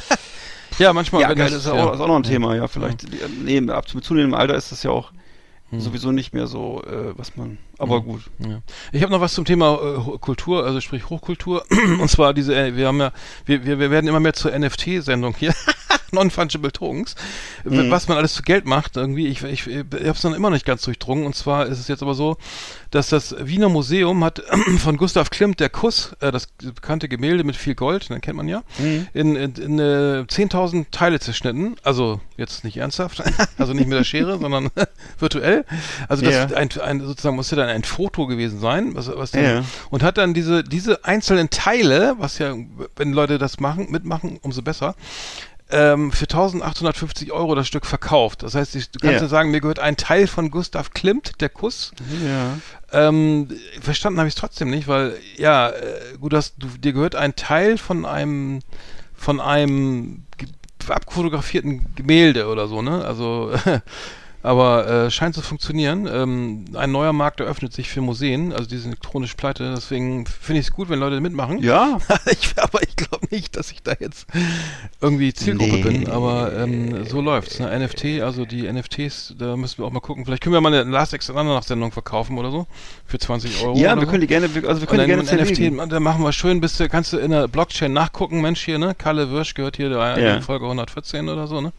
(laughs) ja, manchmal. Ja, geil, das ist, auch, ist auch noch ein ja. Thema, ja, vielleicht. Nee, ab mit zunehmendem Alter ist das ja auch Hm. sowieso nicht mehr so, äh, was man aber gut. Ja. Ich habe noch was zum Thema äh, Kultur, also sprich Hochkultur. (clears throat) Und zwar diese, äh, wir haben ja, wir, wir, wir werden immer mehr zur NFT-Sendung hier. (laughs) Non-Fungible Tokens. Mhm. Was man alles zu Geld macht, irgendwie, ich, ich, ich habe es noch immer noch nicht ganz durchdrungen. Und zwar ist es jetzt aber so, dass das Wiener Museum hat (clears throat) von Gustav Klimt der Kuss, äh, das bekannte Gemälde mit viel Gold, den kennt man ja, in, in, in äh, 10.000 Teile zerschnitten. Also jetzt nicht ernsthaft, (laughs) also nicht mit der Schere, sondern (laughs) virtuell. Also das Ja. ein, ein, sozusagen musste dann ein Foto gewesen sein, was, was dann, Ja. und hat dann diese, diese einzelnen Teile, was ja, wenn Leute das machen, mitmachen, umso besser, ähm, für 1850 Euro das Stück verkauft. Das heißt, ich- du kannst Ja. ja sagen, mir gehört ein Teil von Gustav Klimt, der Kuss. Ja. Ähm, verstanden habe ich es trotzdem nicht, weil, ja, äh, gut, dass du, dir gehört ein Teil von einem, von einem ge- abfotografierten Gemälde oder so, ne? Also, (laughs) aber äh, scheint zu funktionieren. Ähm, ein neuer Markt eröffnet sich für Museen, also die sind elektronisch pleite, deswegen finde ich es gut, wenn Leute mitmachen. Ja, (laughs) ich, aber ich glaube nicht, dass ich da jetzt irgendwie Zielgruppe Nee. bin, aber ähm, so läuft's. Ne? NFT, also die NFTs, da müssen wir auch mal gucken. Vielleicht können wir mal eine Last Extra Sendung verkaufen oder so für 20 Euro. ja, wir so. können die gerne, wir- also wir können die gerne NFT, da machen wir schön, bis du, kannst du in der Blockchain nachgucken, Mensch hier, ne? Kalle Wirsch gehört hier der Ja. Folge 114 oder so, ne?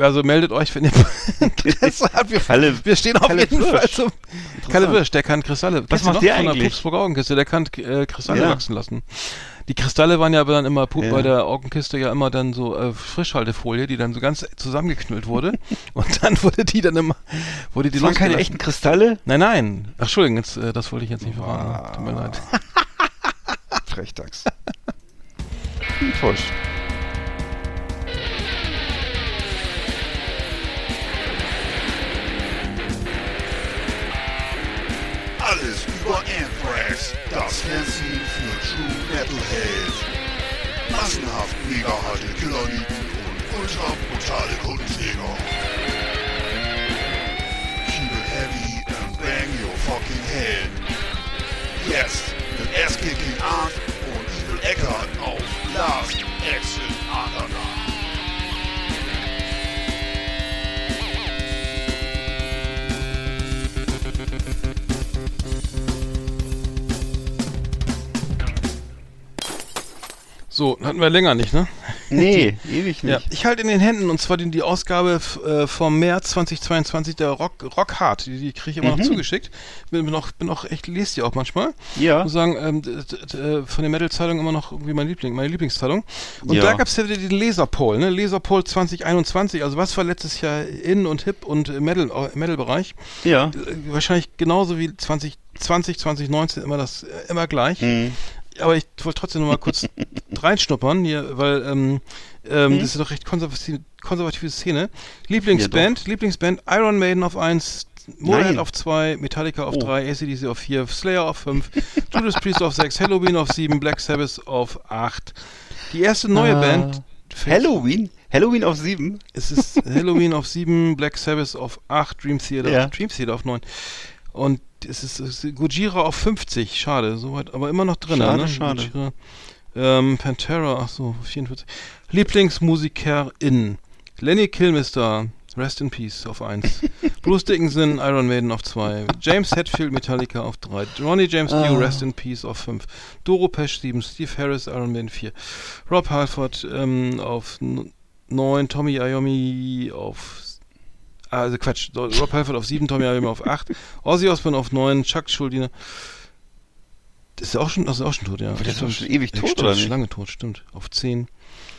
Also meldet euch, wenn ihr (laughs) Interesse habt. Wir, Kalle- wir stehen auf Kalle jeden Wirsch. Fall zum Kalle Wirsch, der kann Kristalle. Du macht der von der eigentlich? Pupsburger Augenkiste, der kann äh, Kristalle Ja. wachsen lassen. Die Kristalle waren ja aber dann immer Ja. bei der Augenkiste ja immer dann so äh, Frischhaltefolie, die dann so ganz zusammengeknüllt wurde. (laughs) Und dann wurde die dann immer, wurde die Das waren keine echten Kristalle? Nein, nein. Ach, Entschuldigung, jetzt, äh, das wollte ich jetzt nicht verraten. Tut mir leid. (laughs) Frechdachs. Enttäuscht. Alles über Anthrax, das Fernsehen für True Metalhead. Massenhaft mega harte Killerlieben und ultra brutale Kundenjäger. Keep it heavy and bang your fucking head. Jetzt mit Ass-Kicking Art und Evil Eckart auf Last Exit Underground. So, hatten wir länger nicht, ne? Nee, (laughs) ewig Ja, nicht. ich halte in den Händen und zwar die, die Ausgabe äh, vom März 2022 der Rock, Rock Hard. Die, die kriege ich immer noch zugeschickt. Bin, bin auch, bin auch echt, lese die auch manchmal. Ja. Muss sagen, ähm, d- d- äh, von der Metal-Zeitung immer noch irgendwie mein Liebling, meine Lieblingszeitung. Und Ja. da gab es ja wieder den Laserpoll, ne? Laserpoll 2021. Also was war letztes Jahr in und hip und Metal, äh, Metal-Bereich? Ja. Äh, Wahrscheinlich genauso wie 2020, 2019 immer das, immer gleich. Mhm. Aber ich wollte trotzdem noch mal kurz (laughs) reinschnuppern hier, weil ähm, ähm, das ist doch recht konservative, konservative Szene. Lieblingsband, Lieblingsband Iron Maiden auf 1, Motorhead auf 2, Metallica auf Oh. 3, ACDC auf 4, Slayer auf 5, Judas Priest auf 6, Halloween auf 7, Black Sabbath auf 8. Die erste neue Ah. Band. Halloween? Halloween auf sieben? Es ist Halloween auf 7, Black Sabbath auf 8, Dream Theater, Ja. Dream Theater auf 9. Und es ist, es ist Gojira auf 50, schade, soweit, aber immer noch drin. Schade, ne? schade. Gojira. Ähm, Pantera, ach so, 44. Lieblingsmusikerin. Lenny Kilmister, Rest in Peace auf 1. (laughs) Bruce Dickinson, Iron Maiden auf 2. James Hetfield, Metallica auf 3. Ronnie James. Dio, Rest in Peace auf 5. Doro Pesch 7. Steve Harris, Iron Maiden 4. Rob Halford ähm, auf 9. Tommy Iommi auf also Quatsch, Rob Halford auf 7, Tommy Iommi auf 8, Ozzy Osbourne auf 9, Chuck Schuldiner. Das ist ja auch schon, das ist auch schon tot, ja. der ist doch schon ewig tot, stimmt, oder ist nicht? lange tot, stimmt. Auf 10.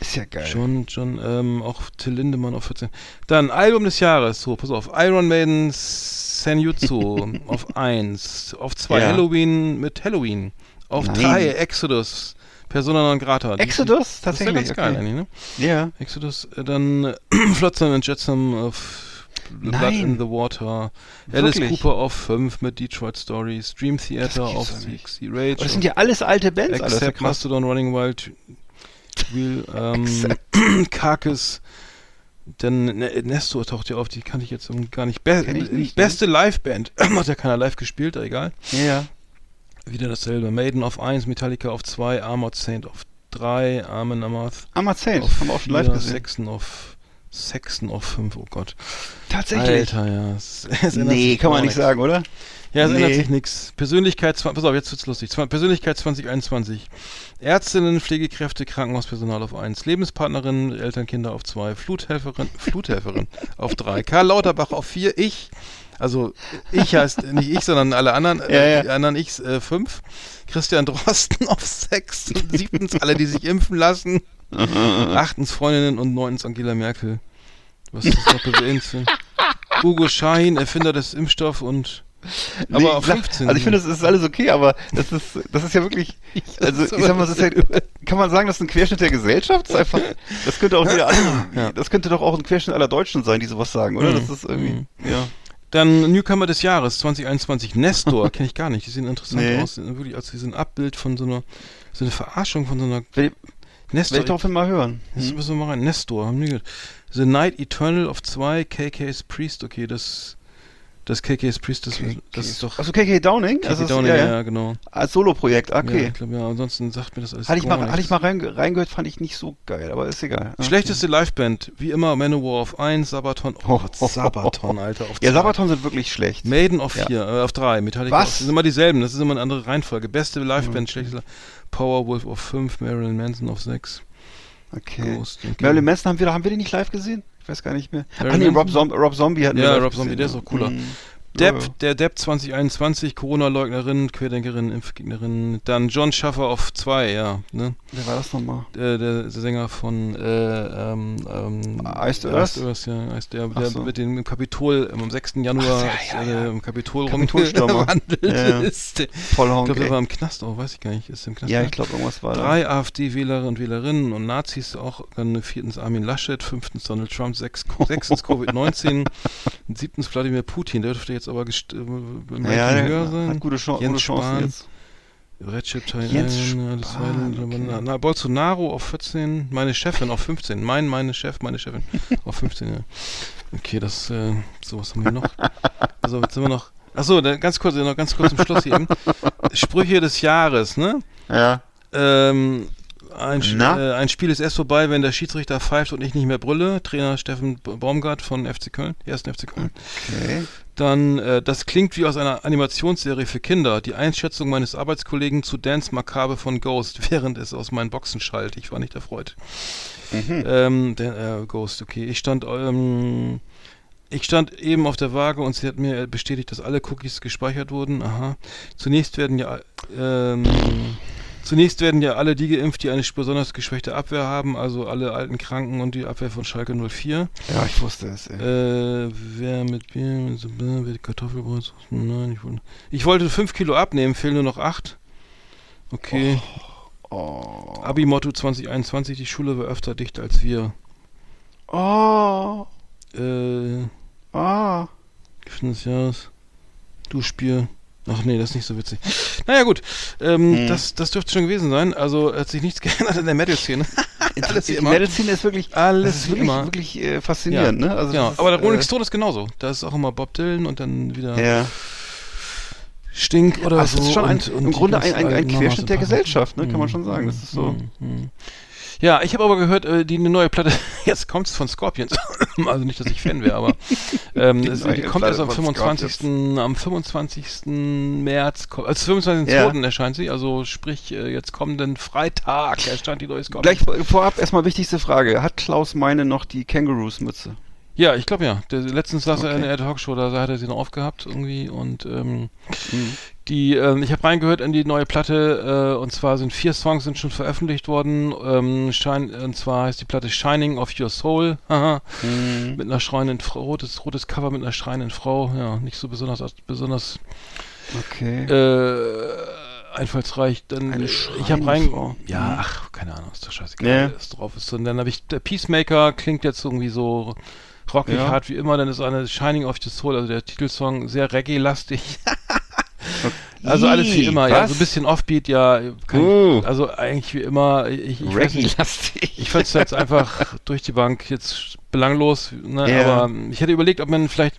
Ist ja geil. John, John, ähm, auch Till Lindemann auf 14. Dann Album des Jahres, so, pass auf. Iron Maiden Senjutsu (laughs) auf 1. Auf 2 Ja. Halloween mit Halloween. Auf Nein. 3 Exodus. Persona non grata. Die- Exodus? Das ist ja Tatsächlich, ganz geil okay. eigentlich, ne? Ja. Exodus, äh, dann (clears throat) Flotsam and Jetsam auf The Blood Nein. in the Water. Alice Wirklich? Cooper auf 5 mit Detroit Stories. Dream Theater auf doch nicht. 6. Rage. Aber das sind ja alles alte Bands, Except. Mastodon Running Wild. Wheel, ähm, (clears throat) Carcass. Dann Ne- Nestor taucht ja auf, die kannte ich jetzt gar nicht. Be nicht, ne? beste Liveband. (clears throat) Hat ja keiner live gespielt, egal. Ja, ja. Wieder dasselbe. Maiden auf 1, Metallica auf 2, Armored Saint auf 3, Armen Amarth Armored Saint, auf haben wir auch schon live gesehen. Saxon auf Sexton auf 5, oh Gott. Tatsächlich. Alter, ja. Es, (laughs) es ändert nee, kann man nicht nichts. sagen, oder? Ja, es ändert Nee. sich nichts. Persönlichkeit, pass auf, jetzt wird's lustig. Persönlichkeit 2021. Ärztinnen, Pflegekräfte, Krankenhauspersonal auf 1. Lebenspartnerinnen, Elternkinder auf 2. Fluthelferin, (laughs) Fluthelferin auf 3. Karl Lauterbach auf 4. Ich, also ich heißt (laughs) nicht ich, sondern alle anderen, Ja, äh, ja. die anderen ich, 5. Christian Drosten auf 6. Siebtens alle, die sich impfen lassen. Achtens Freundinnen und neuntens Angela Merkel. Was ist das noch bewegen? (laughs) Hugo Schein, Erfinder des Impfstoffs und aber Nee, auf klar. 15. Also ich finde, das ist alles okay, aber das ist, das ist ja wirklich, (laughs) also ich sag mal, das ist ja, kann man sagen, das ist ein Querschnitt der Gesellschaft? Das, einfach, das könnte auch jeder andere, das könnte doch auch ein Querschnitt aller Deutschen sein, die sowas sagen, oder? Das ist irgendwie, ja. Dann Newcomer des Jahres 2021, Nestor, (laughs) kenne ich gar nicht. Die sehen interessant Nee. aus. Sind wirklich als wie so ein Abbild von so einer, so eine Verarschung von so einer Nestor. ich daraufhin mal hören. Jetzt müssen wir mal rein. Nestor, haben wir gehört. The Night Eternal of 2, KK's Priest, okay, das, das KK's Priest, das, das ist doch Achso, KK Downing? KK Also das- Downing, ja, ja, ja. ja, genau. Als Solo-Projekt, Ja, okay. ich glaube, ja, ansonsten sagt mir das alles hatte ich mal, hatte ich mal rein, reingehört, fand ich nicht so geil, aber ist egal. Ja. Schlechteste Liveband, wie immer, Manowar auf 1, Sabaton, oh Gott, (laughs) Sabaton, Alter, auf Ja. Sabaton sind wirklich schlecht. Maiden auf Ja. 4, äh, auf 3, Metallica Was? auf, das sind immer dieselben, das ist immer eine andere Reihenfolge. Beste Liveband, schlechteste Powerwolf auf 5, Marilyn Manson auf 6. Okay. Ghost, okay. Marilyn Manson haben wir, haben wir den nicht live gesehen? Ich weiß gar nicht mehr. Marilyn ah nee, Rob, Manson? Zom Rob Zombie wir Ja, Rob Zombie, gesehen, der ist auch cooler. Mhm. Depp, Ja, der Depp 2021, Corona-Leugnerin, Querdenkerin, Impfgegnerin. Dann John Schaffer auf 2, ja. Ne? Wer war das nochmal? Der, der, Sänger von äh, ähm, ähm, Iced Earth? Iced Earth, ja. Iced, der, der so. mit dem Kapitol am 6. Januar Ach, ja, ja, äh, im Kapitol rumgewandelt (laughs) Ja, ist. Ich Vollhonk, glaube, der war im Knast auch, weiß ich gar nicht. Ist im Knast? Ja, ne? ich glaube, irgendwas war da. Drei AfD-Wähler und Wählerinnen und Nazis auch. Dann viertens Armin Laschet, fünftens Donald Trump, sechs, sechstens (laughs) Covid-19, und siebtens Wladimir Putin. Der dürfte jetzt aber gest- äh, im Ranking Ja, der höher sein. hat gute, Chance, Jens gute Chancen Spahn, jetzt. Recep Tayyip. Na, Bolsonaro auf 14, meine Chefin auf 15. Mein, meine Chef, meine Chefin (laughs) auf 15, ja. Okay, das, äh, so, was haben wir noch? Also, jetzt sind wir noch. Achso, ganz kurz, noch ganz kurz zum Schluss hier eben. Sprüche des Jahres, ne? Ja. Ähm, ein, äh, ein Spiel ist erst vorbei, wenn der Schiedsrichter pfeift und ich nicht mehr brülle. Trainer Steffen Baumgart von FC Köln, 1. FC Köln. Okay. Dann, äh, das klingt wie aus einer Animationsserie für Kinder. Die Einschätzung meines Arbeitskollegen zu Dance Macabre von Ghost, (laughs) während es aus meinen Boxen schallt. Ich war nicht erfreut. Mhm. Ähm, der, äh, Ghost, okay. Ich stand, ähm, ich stand eben auf der Waage und sie hat mir bestätigt, dass alle Cookies gespeichert wurden. Aha. Zunächst werden ja, ähm, zunächst werden ja alle die geimpft, die eine besonders geschwächte Abwehr haben, also alle alten Kranken und die Abwehr von Schalke 04. Ja, ich wusste es, ey. Äh, wer mit Bier, mit so, äh, wer die Kartoffelbrot, nein, ich wollte, ich wollte 5 Kilo abnehmen, fehlen nur noch 8. Okay. Oh. Abi-Motto 2021, die Schule war öfter dicht als wir. Oh. Äh, Ah. Giften des Jahres. Duschbier. Ach nee, das ist nicht so witzig. Naja gut, ähm, Hm. das, das dürfte schon gewesen sein. Also hat sich nichts (laughs) geändert in der Metal-Szene. (laughs) Alles wie Die immer. Metal-Szene ist wirklich, Alles ist wirklich, immer. wirklich äh, faszinierend, ne? Also das ist, aber der Rolling äh, Stone ist genauso. Da ist auch immer Bob Dylan und dann wieder Ja. Stink oder Also so. das ist schon ein, und, und im Grunde ein, ein, ein Querschnitt der Gesellschaft, ne? Kann man Mhm, schon sagen. Das ist so. mhm, mhm. Ja, ich habe aber gehört, äh, die eine neue Platte, (laughs) jetzt kommt's von Scorpions. (laughs) also nicht, dass ich Fan wäre, aber ähm, Die es, die kommt Platte erst am von 25. am 25. März, also 25.02. Ja. erscheint sie, also sprich äh, jetzt kommenden Freitag erscheint die neue Scorpions. Gleich vor- vorab erstmal wichtigste Frage. Hat Klaus Meine noch die Kangaroos-Mütze? Ja, ich glaube ja. Der, letztens saß er in Okay. der Talkshow, da hat er sie noch aufgehabt irgendwie und ähm, Mhm. Die, ähm, ich habe reingehört in die neue Platte äh, und zwar sind vier Songs sind schon veröffentlicht worden. Ähm, Shine, und zwar heißt die Platte Shining of Your Soul. (laughs) Haha. Mhm. mit einer schreienden Frau, rotes, rotes Cover mit einer schreienden Frau. Ja, nicht so besonders besonders Okay. äh, einfallsreich. Dann äh, ich habe rein, Frau. ja, Mhm. ach, keine Ahnung, ist doch scheißegal, Ja. was drauf ist. Und dann habe ich der Peacemaker klingt jetzt irgendwie so rockig Ja. hart wie immer. Dann ist eine Shining of the Soul, also der Titelsong sehr Reggae-lastig. (laughs) (laughs) Also alles wie immer, ja, was? so ein bisschen Offbeat, ja. Uh. ich, also eigentlich wie immer. Ich, ich Reggae-lastig. ich fand es jetzt einfach durch die Bank jetzt belanglos, ne? Ja. aber ich hätte überlegt, ob man vielleicht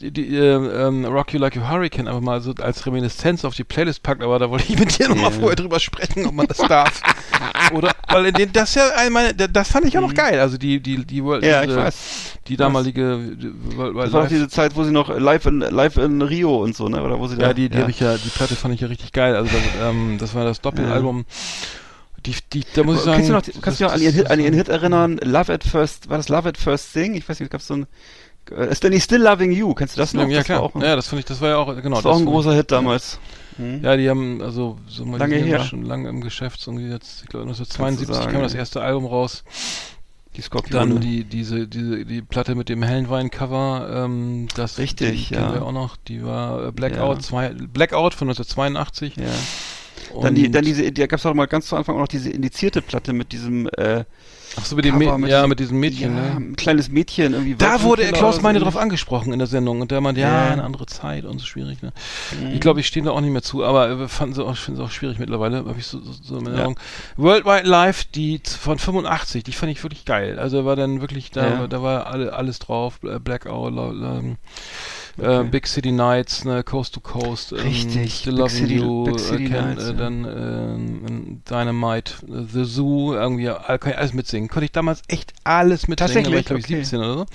die, die äh, ähm, Rock You Like a Hurricane einfach mal so als Reminiszenz auf die Playlist packt, aber da wollte ich mit dir nochmal Ja. vorher drüber sprechen, ob man das darf. (laughs) Oder, weil in den, das ja einmal, das fand ich auch noch geil. Also die, die, die, World- Mhm. Ja, diese, ich weiß. die damalige die Das war auch diese Zeit, wo sie noch live in, live in Rio und so, ne? Oder wo sie da, Ja, die, die habe ich ja, die Platte fand ich ja richtig geil. Also das, ähm, das war das Doppelalbum. Die, die, da muss ich sagen. kannst du noch, kannst du dich noch an ihren, Hit, an ihren Hit erinnern? Love at First, war das Love at First Thing? Ich weiß nicht, gab es so ein, äh, Still, Still Loving You, kennst du das noch? ja das klar. Ein, ja, das fand ich, das war ja auch genau. das war auch ein großer Hit damals. Hm? Ja, die haben also so mal Lange her. schon lange im Geschäft, so irgendwie jetzt, ich glaube 1972 sagen, kam das erste Album raus. Die Skorpione. Dann die diese diese die Platte mit dem hellen Wein-Cover, ähm, das Richtig, die kennen ja. wir auch noch. Die war äh, Blackout Ja. zwei, Blackout von 1982. ja. Dann, die, dann diese, da gab es auch mal ganz zu Anfang auch noch diese indizierte Platte mit diesem, äh, Ach so, mit dem Cover mit ja mit diesem Mädchen. ja, ne? ein kleines Mädchen irgendwie. Da wurde Waldbrückler Klaus Meine drauf angesprochen in der Sendung und der meinte, ja, Ja. eine andere Zeit und so schwierig. Ne? Mhm. Ich glaube, ich stehe da auch nicht mehr zu, aber wir fanden sie auch, finden sie auch schwierig mittlerweile, habe ich so, so, so in Erinnerung. Worldwide Live, die von 85, die fand ich wirklich geil. Also war dann wirklich, da, Ja. da war alle, alles drauf, Bla- Blackout, äh, Okay. Big City Nights, ne, Coast to Coast, ähm, Richtig, Still Big Loving City- You, Big äh, City Ken, Nights, äh, dann ähm, Dynamite, äh, The Zoo, irgendwie, all- kann ich alles mitsingen. Konnte ich damals echt alles mitsingen, da war ich glaube ich okay. 17 oder so.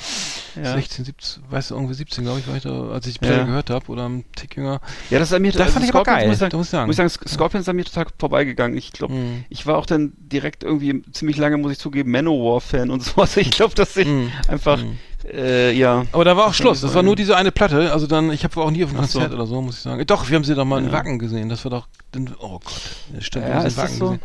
Ja. 16, 17, weißt du, irgendwie 17, glaube ich, war ich da, als ich Ja. Gehört habe oder ein Tick jünger. Ja, das ist an mir, Da fand ich Scorpions, geil, Muss ich sagen, da muss ich sagen. Muss ich sagen, Scorpions ist an mir total vorbeigegangen. Ich glaube, Mhm. ich war auch dann direkt irgendwie ziemlich lange, muss ich zugeben, Manowar-Fan und (laughs) so. Also ich glaube, dass ich Mhm. einfach, äh, ja. Aber da war auch Schluss. Das war nur diese eine Platte. Also dann, ich habe auch nie auf einem Ach so. Konzert oder so, muss ich sagen. Doch, wir haben sie doch mal in Ja. Wacken gesehen. Das war doch, oh Gott, ja, stimmt. wir Ja, haben sie in Wacken so? gesehen.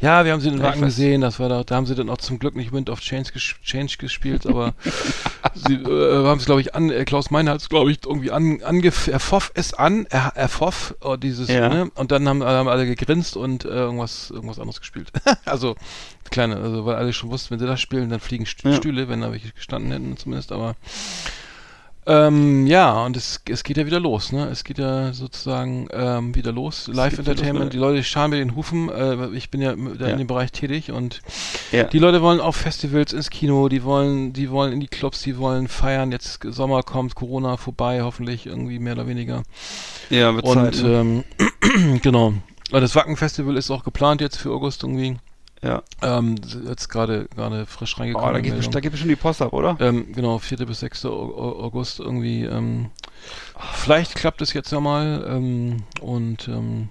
Ja, wir haben sie in ich Wacken gesehen. Das war da, da haben sie dann auch zum Glück nicht Wind of Change, ges Change gespielt, aber (laughs) sie äh, haben es, glaube ich, an, äh, Klaus Meine hat es, glaube ich, irgendwie an, angef erfoff es an, er, erfoff, oh, dieses, Ja. ne? Und dann haben, haben alle gegrinst und äh, irgendwas, irgendwas anderes gespielt. (laughs) also, kleine, also weil alle schon wussten, wenn sie das spielen, dann fliegen St Ja. Stühle, wenn da welche gestanden hätten zumindest, aber ähm, ja, und es, es geht ja wieder los, ne? Es geht ja sozusagen ähm, wieder los. Live geht wieder Entertainment, los, die Leute scharen mit den Hufen. Äh, ich bin ja, Ja. in dem Bereich tätig und Ja. die Leute wollen auf Festivals, ins Kino, die wollen, die wollen in die Clubs, die wollen feiern. Jetzt Sommer kommt, Corona vorbei, hoffentlich irgendwie mehr oder weniger. ja, wird Und Zeit, ne? ähm, (clears throat) genau. Das Wacken Festival ist auch geplant jetzt für August irgendwie. Ja. Ähm, jetzt gerade gerade frisch Oh, reingekommen. da die geht, Meldung. da geht bestimmt die Post ab, oder? Ähm, genau, 4. bis 6. Au- Au- August irgendwie. Ähm, vielleicht klappt es jetzt ja mal. Ähm, und ähm,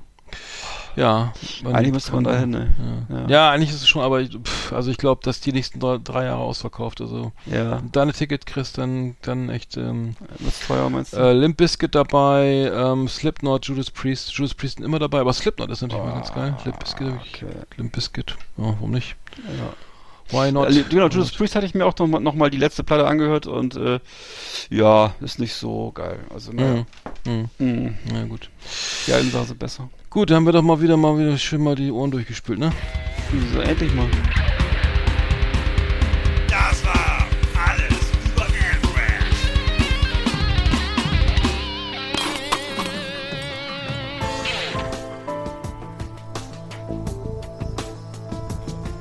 ja. Eigentlich müsste man da hin, ne? Ja. Ja. Ja. eigentlich ist es schon, aber ich, pff, also ich glaube, dass die nächsten drei, drei Jahre ausverkauft. Also Ja. deine Ticket kriegst dann, dann echt ähm, Was teuer meinst du? äh, Limp Bizkit dabei, ähm, Slipknot, Judas Priest. Judas Priest sind immer dabei, aber Slipknot ist natürlich mal ganz geil. Limp Bizkit, Ah, okay. Limp Bizkit, ja, warum nicht? Ja. Why not? Äh, Genau, Judas Priest hatte ich mir auch noch mal, noch mal die letzte Platte angehört und äh, ja, ist nicht so geil. Also, ne, Mhm. Mhm. mhm. Ja, gut. die alten sind besser. Gut, dann haben wir doch mal wieder mal wieder schön mal die Ohren durchgespült, ne? So, endlich mal. Das war alles über Anthrax.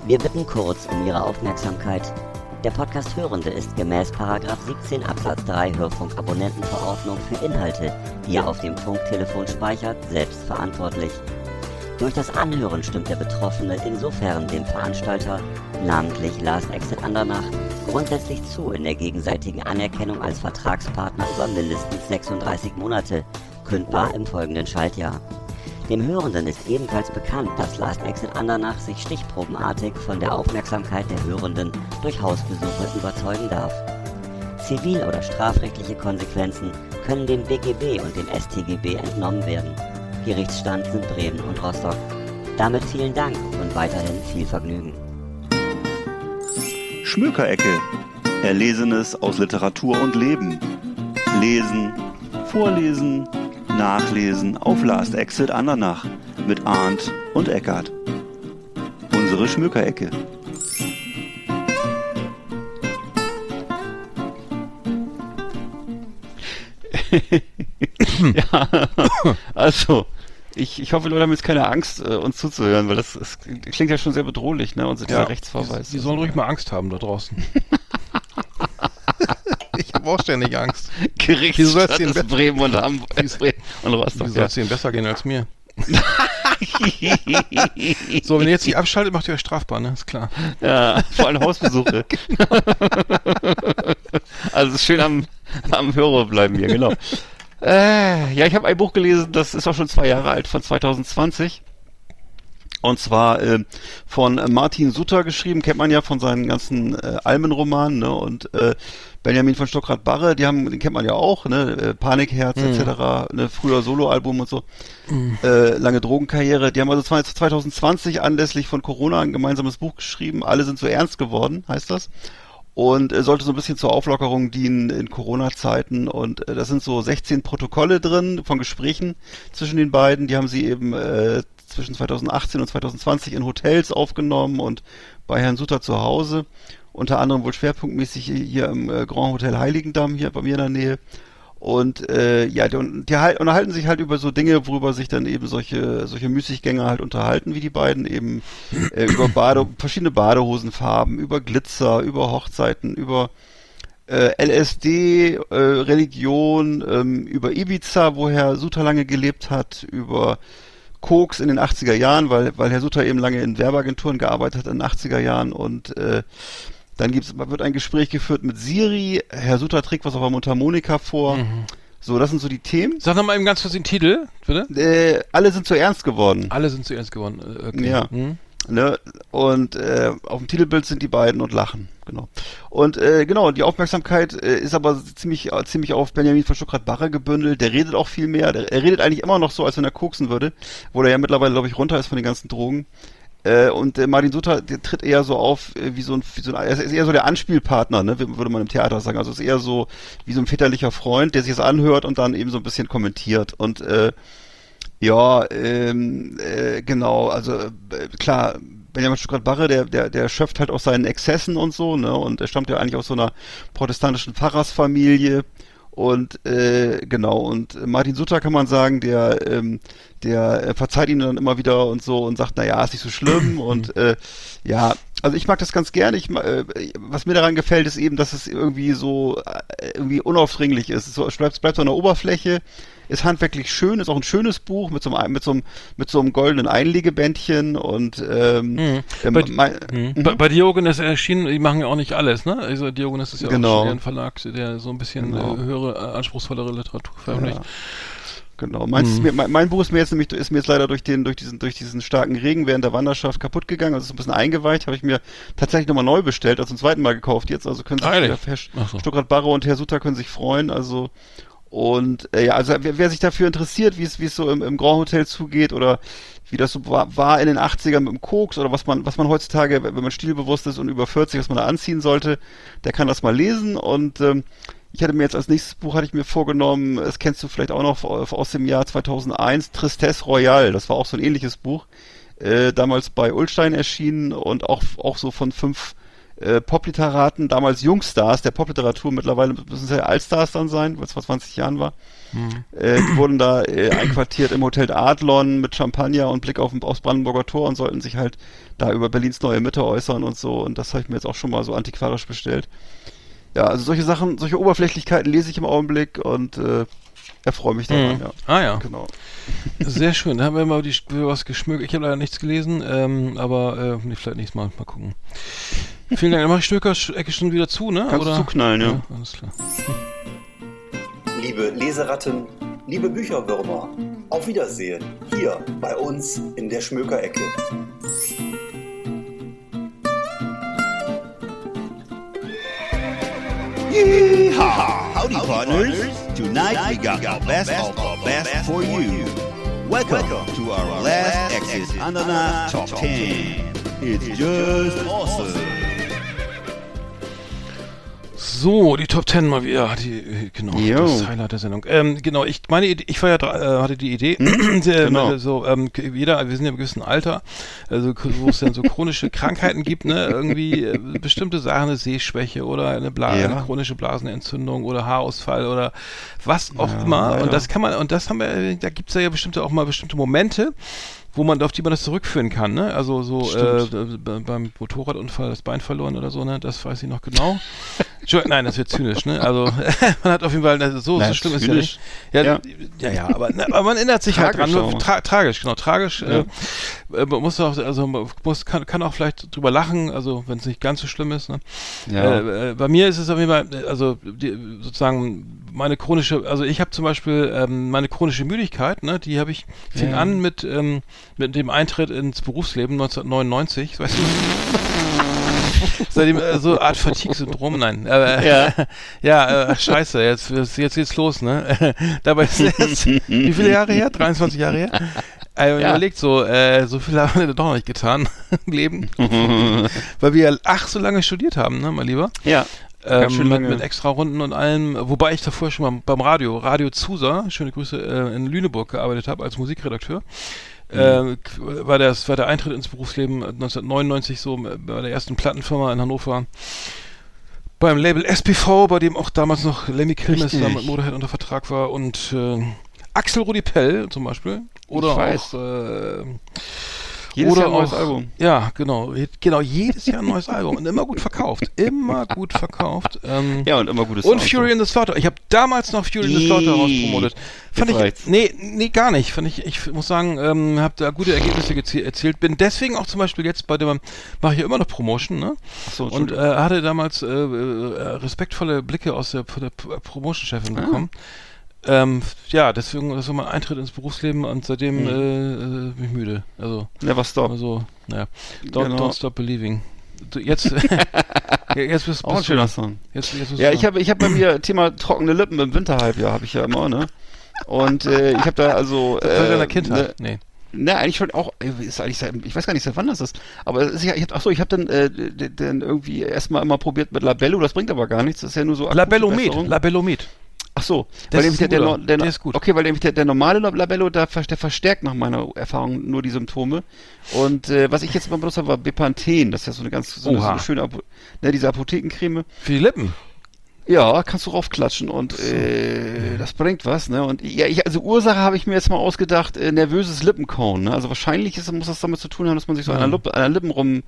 Wir bitten kurz um Ihre Aufmerksamkeit. Der Podcast Hörende ist gemäß 17 Absatz 3 Hörfunkabonnentenverordnung für Inhalte, die er auf dem Funktelefon speichert, selbst verantwortlich. Durch das Anhören stimmt der Betroffene insofern dem Veranstalter, namentlich Last Exit Andernach, grundsätzlich zu in der gegenseitigen Anerkennung als Vertragspartner über mindestens 36 Monate, kündbar im folgenden Schaltjahr. Dem Hörenden ist ebenfalls bekannt, dass Last Exit Andernach sich stichprobenartig von der Aufmerksamkeit der Hörenden durch Hausbesuche überzeugen darf. Zivil- oder strafrechtliche Konsequenzen können dem BGB und dem StGB entnommen werden. Gerichtsstand sind Bremen und Rostock. Damit vielen Dank und weiterhin viel Vergnügen. Schmökerecke. Erlesenes aus Literatur und Leben. Lesen, vorlesen, nachlesen auf Last Exit Andernach mit Arndt und Eckart. Unsere Schmökerecke. (laughs) ja, also, ich, ich hoffe, Leute haben jetzt keine Angst, äh, uns zuzuhören, weil das, das klingt ja schon sehr bedrohlich, ne? Unser dieser Rechtsverweis. Die, die sollen ruhig mal Angst haben da draußen. (laughs) ich habe ja nicht Angst. (laughs) Gericht Wieso soll's denn ist Bremen und Hamburg (laughs) Bremen und Wie Rostock. soll es denen besser gehen als mir? (laughs) So, wenn ihr jetzt nicht abschaltet, macht ihr euch strafbar, ne? Ist klar. Ja, vor allem Hausbesuche. also es ist schön am, am Hörer bleiben hier, genau. Äh, ja, ich habe ein Buch gelesen, das ist auch schon zwei Jahre alt, von 2020. Und zwar äh, von Martin Sutter geschrieben, kennt man ja von seinen ganzen äh, Almenromanen, ne? Und äh, Benjamin von Stockrad-Barre, die haben, den kennt man ja auch, ne? Äh, Panikherz etc., ne? Früher Soloalbum und so. Äh, lange Drogenkarriere. Die haben also 2020 anlässlich von Corona ein gemeinsames Buch geschrieben. Alle sind so ernst geworden, heißt das. Und äh, sollte so ein bisschen zur Auflockerung dienen in Corona-Zeiten. Und äh, da sind so 16 Protokolle drin von Gesprächen zwischen den beiden. Die haben sie eben äh, zwischen 2018 und 2020 in Hotels aufgenommen und bei Herrn Sutter zu Hause. Unter anderem wohl schwerpunktmäßig hier- im äh, Grand Hotel Heiligendamm, hier bei mir in der Nähe. Und äh, ja, die, die halt, unterhalten sich halt über so Dinge, worüber sich dann eben solche solche Müßiggänger halt unterhalten, wie die beiden eben äh, über Bade, verschiedene Badehosenfarben, über Glitzer, über Hochzeiten, über äh, LSD, äh, Religion, ähm, über Ibiza, wo Herr Suter lange gelebt hat, über Koks in den 80er Jahren, weil, weil Herr Sutter eben lange in Werbeagenturen gearbeitet hat in den 80er Jahren und äh, dann gibt's, wird ein Gespräch geführt mit Siri, Herr Sutter trägt was auf der Mundharmonika vor. So, das sind so die Themen. Sag noch mal eben ganz kurz den Titel, bitte. Äh, alle sind zu ernst geworden. Alle sind zu ernst geworden. Äh, Okay. Ja. Hm? Ne? Und äh, auf dem Titelbild sind die beiden und lachen. Genau. Und äh, genau, die Aufmerksamkeit äh, ist aber ziemlich, äh, ziemlich auf Benjamin von Stuckrad-Barre gebündelt. Der redet auch viel mehr. Der, er redet eigentlich immer noch so, als wenn er koksen würde, wo er ja mittlerweile, glaube ich, runter ist von den ganzen Drogen. Äh, und äh, Martin Sutter, der tritt eher so auf äh, wie so ein, wie so ein, er ist eher so der Anspielpartner, ne, würde man im Theater sagen. Also ist eher so wie so ein väterlicher Freund, der sich das anhört und dann eben so ein bisschen kommentiert. Und äh, ja, ähm, äh, genau, also äh, klar, Benjamin Stuttgart-Barre, der, der, der schöpft halt aus seinen Exzessen und so, ne, und er stammt ja eigentlich aus so einer protestantischen Pfarrersfamilie und äh, genau, und Martin Sutter kann man sagen, der, ähm, der äh, verzeiht ihn dann immer wieder und so und sagt, na ja, ist nicht so schlimm (clears throat) und äh, ja, also ich mag das ganz gerne. Ich, äh, was mir daran gefällt, ist eben, dass es irgendwie so äh, irgendwie unaufdringlich ist. So, es bleibt, es bleibt so an der Oberfläche, ist handwerklich schön, ist auch ein schönes Buch mit so einem mit so einem mit so einem goldenen Einlegebändchen und ähm, Mhm. ähm, Bei- mein, Hm. Mhm. Bei, bei Diogenes erschienen, die machen ja auch nicht alles, ne? Also Diogenes ist ja Genau. auch schon ein Verlag, der so ein bisschen Genau. äh, höhere, äh, anspruchsvollere Literatur veröffentlicht. Genau. Meins ist mir, mein, mein Buch ist mir jetzt nämlich ist mir jetzt leider durch den durch diesen durch diesen starken Regen während der Wanderschaft kaputt gegangen. Also ist ein bisschen eingeweicht. Habe ich mir tatsächlich nochmal neu bestellt, also zum zweiten Mal gekauft jetzt. Also können sich Herr so. Stuttgart Barre und Herr Sutter können sich freuen. Also und äh, ja, also wer, wer sich dafür interessiert, wie es wie es so im, im Grand Hotel zugeht oder wie das so war, war in den 80ern mit dem Koks oder was man was man heutzutage, wenn man stilbewusst ist und über 40, was man da anziehen sollte, der kann das mal lesen und ähm, ich hatte mir jetzt als nächstes Buch hatte ich mir vorgenommen, das kennst du vielleicht auch noch aus dem Jahr 2001, Tristesse Royale. Das war auch so ein ähnliches Buch, äh, damals bei Ulstein erschienen und auch auch so von fünf äh, Popliteraten, damals Jungstars der Popliteratur, mittlerweile müssen es ja Allstars dann sein, weil es vor 20 Jahren war. Äh, die wurden da äh, einquartiert im Hotel Adlon mit Champagner und Blick auf, aufs Brandenburger Tor und sollten sich halt da über Berlins neue Mitte äußern und so. Und das habe ich mir jetzt auch schon mal so antiquarisch bestellt. Ja, also solche Sachen, solche Oberflächlichkeiten lese ich im Augenblick und äh, erfreue mich daran, Mhm. ja. Ah ja, Genau. sehr schön. Da haben wir mal die, was geschmückt. Ich habe leider nichts gelesen, ähm, aber äh, vielleicht nächstes Mal mal gucken. Vielen Dank. Dann mache ich Stöcker Ecke schon wieder zu, ne? Kannst du zuknallen, ja. Alles klar. Liebe Leseratten, liebe Bücherwürmer, auf Wiedersehen hier bei uns in der Schmökerecke. Yeehaw! Howdy, partners. Tonight we got the best of the best for you. Welcome to our last exit Ananas Top 10. It's just awesome. So, die Top Ten mal wieder. Die, genau, Jo. das Highlight der Sendung. Ähm, genau, ich meine, ich war ja, äh, hatte die Idee, (clears throat) sehr, genau. äh, so, ähm, jeder, wir sind ja im gewissen Alter, also wo es dann so chronische (laughs) Krankheiten gibt, ne, irgendwie äh, bestimmte Sachen, eine Sehschwäche oder eine, Bla Ja. eine chronische Blasenentzündung oder Haarausfall oder was auch Ja, immer. leider. Und das kann man, und das haben wir, da gibt's ja bestimmte auch mal bestimmte Momente, wo man, auf die man das zurückführen kann, ne? Also so äh, be- beim Motorradunfall das Bein verloren oder so, ne? Das weiß ich noch genau. Nein, das wird zynisch, ne? Also (laughs) man hat auf jeden Fall, also so, Na, so schlimm ist ja zynisch. nicht. Ja, ja, ja, ja aber, ne, aber man erinnert sich halt dran. Tra tragisch, genau, tragisch. Ja. Äh, äh, man muss auch, also man muss, kann, kann auch vielleicht drüber lachen, also wenn es nicht ganz so schlimm ist. Ne? Ja. Äh, äh, bei mir ist es auf jeden Fall, äh, also die, sozusagen meine chronische, also ich habe zum Beispiel ähm, meine chronische Müdigkeit, ne, die habe ich fing Ja. an mit ähm, mit dem Eintritt ins Berufsleben 1999, weißt du? (laughs) Seitdem äh, so Art Fatigue-Syndrom, nein. Äh, Ja. (laughs) ja, äh, scheiße, jetzt, jetzt geht's los, ne? (laughs) Dabei ist es, wie viele Jahre her? 23 Jahre her? Äh, Ja. Überlegt so, äh, so viel haben wir doch noch nicht getan im Leben. Weil wir ach so lange studiert haben, ne, mein Lieber? ja. Ganz Ähm, mit, lange. mit extra Runden und allem, wobei ich davor schon mal beim Radio, Radio Zusa, schöne Grüße, äh, in Lüneburg gearbeitet habe als Musikredakteur. Mhm. Äh, war, das, war der Eintritt ins Berufsleben 1999 so bei der ersten Plattenfirma in Hannover. Beim Label SPV, bei dem auch damals noch Lemmy Kilmister mit Motorhead unter Vertrag war und äh, Axel Rudi Pell zum Beispiel. Oder auch äh, Jedes oder Jahr ein neues auch, Album. Ja, genau. Genau, jedes Jahr ein neues Album. Und immer gut verkauft. Immer gut verkauft. Ähm, Ja, und immer gutes und Sound. Fury in the Slaughter. Ich habe damals noch Fury in the Slaughter rauspromotet. Fand ich, reicht's. nee, nee, gar nicht. Fand ich, ich muss sagen, ähm, habe da gute Ergebnisse erzielt. Bin deswegen auch zum Beispiel jetzt bei dem, mache ich ja immer noch Promotion, ne? Ach so, Und äh, hatte damals äh, äh, respektvolle Blicke aus der, der Promotion-Chefin Ah. bekommen. Ähm, ja, deswegen, das war mein Eintritt ins Berufsleben und seitdem Hm. äh, äh, bin ich müde. Also, Never stop. also, naja. Don't, Genau. don't stop believing. Du, jetzt, (laughs) jetzt bist, Auch ein bist du, schöner Song. jetzt, jetzt bist Ja, ich habe ich hab bei mir (clears throat) Thema trockene Lippen im Winterhalbjahr, habe ich ja immer, ne? Und äh, ich habe da also. Seit Äh, deiner Kindheit. Ne, Nee. ne, eigentlich schon auch, äh, ist eigentlich seit, ich weiß gar nicht, seit wann das ist. Aber es ist ja, ich hab, ach so, ich habe dann, äh, dann irgendwie erstmal immer probiert mit Labello, das bringt aber gar nichts, das ist ja nur so Labellomed. Labellomed. Ach so, Das weil nämlich der, der, der, Der ist gut. Okay, weil nämlich der, der normale Labello, der, ver- der verstärkt nach meiner Erfahrung nur die Symptome. Und äh, was ich jetzt mal benutzt habe, war Bepanthen. Das ist ja so eine ganz so eine, so eine schöne, Apo ne, diese Apothekencreme. Für die Lippen. Ja, kannst du raufklatschen und äh, das bringt was, ne? Und ja, ich, also Ursache habe ich mir jetzt mal ausgedacht, äh, nervöses Lippenkauen, ne? Also wahrscheinlich ist, muss das damit zu tun haben, dass man sich so an der, Lippe, an der Lippen rum,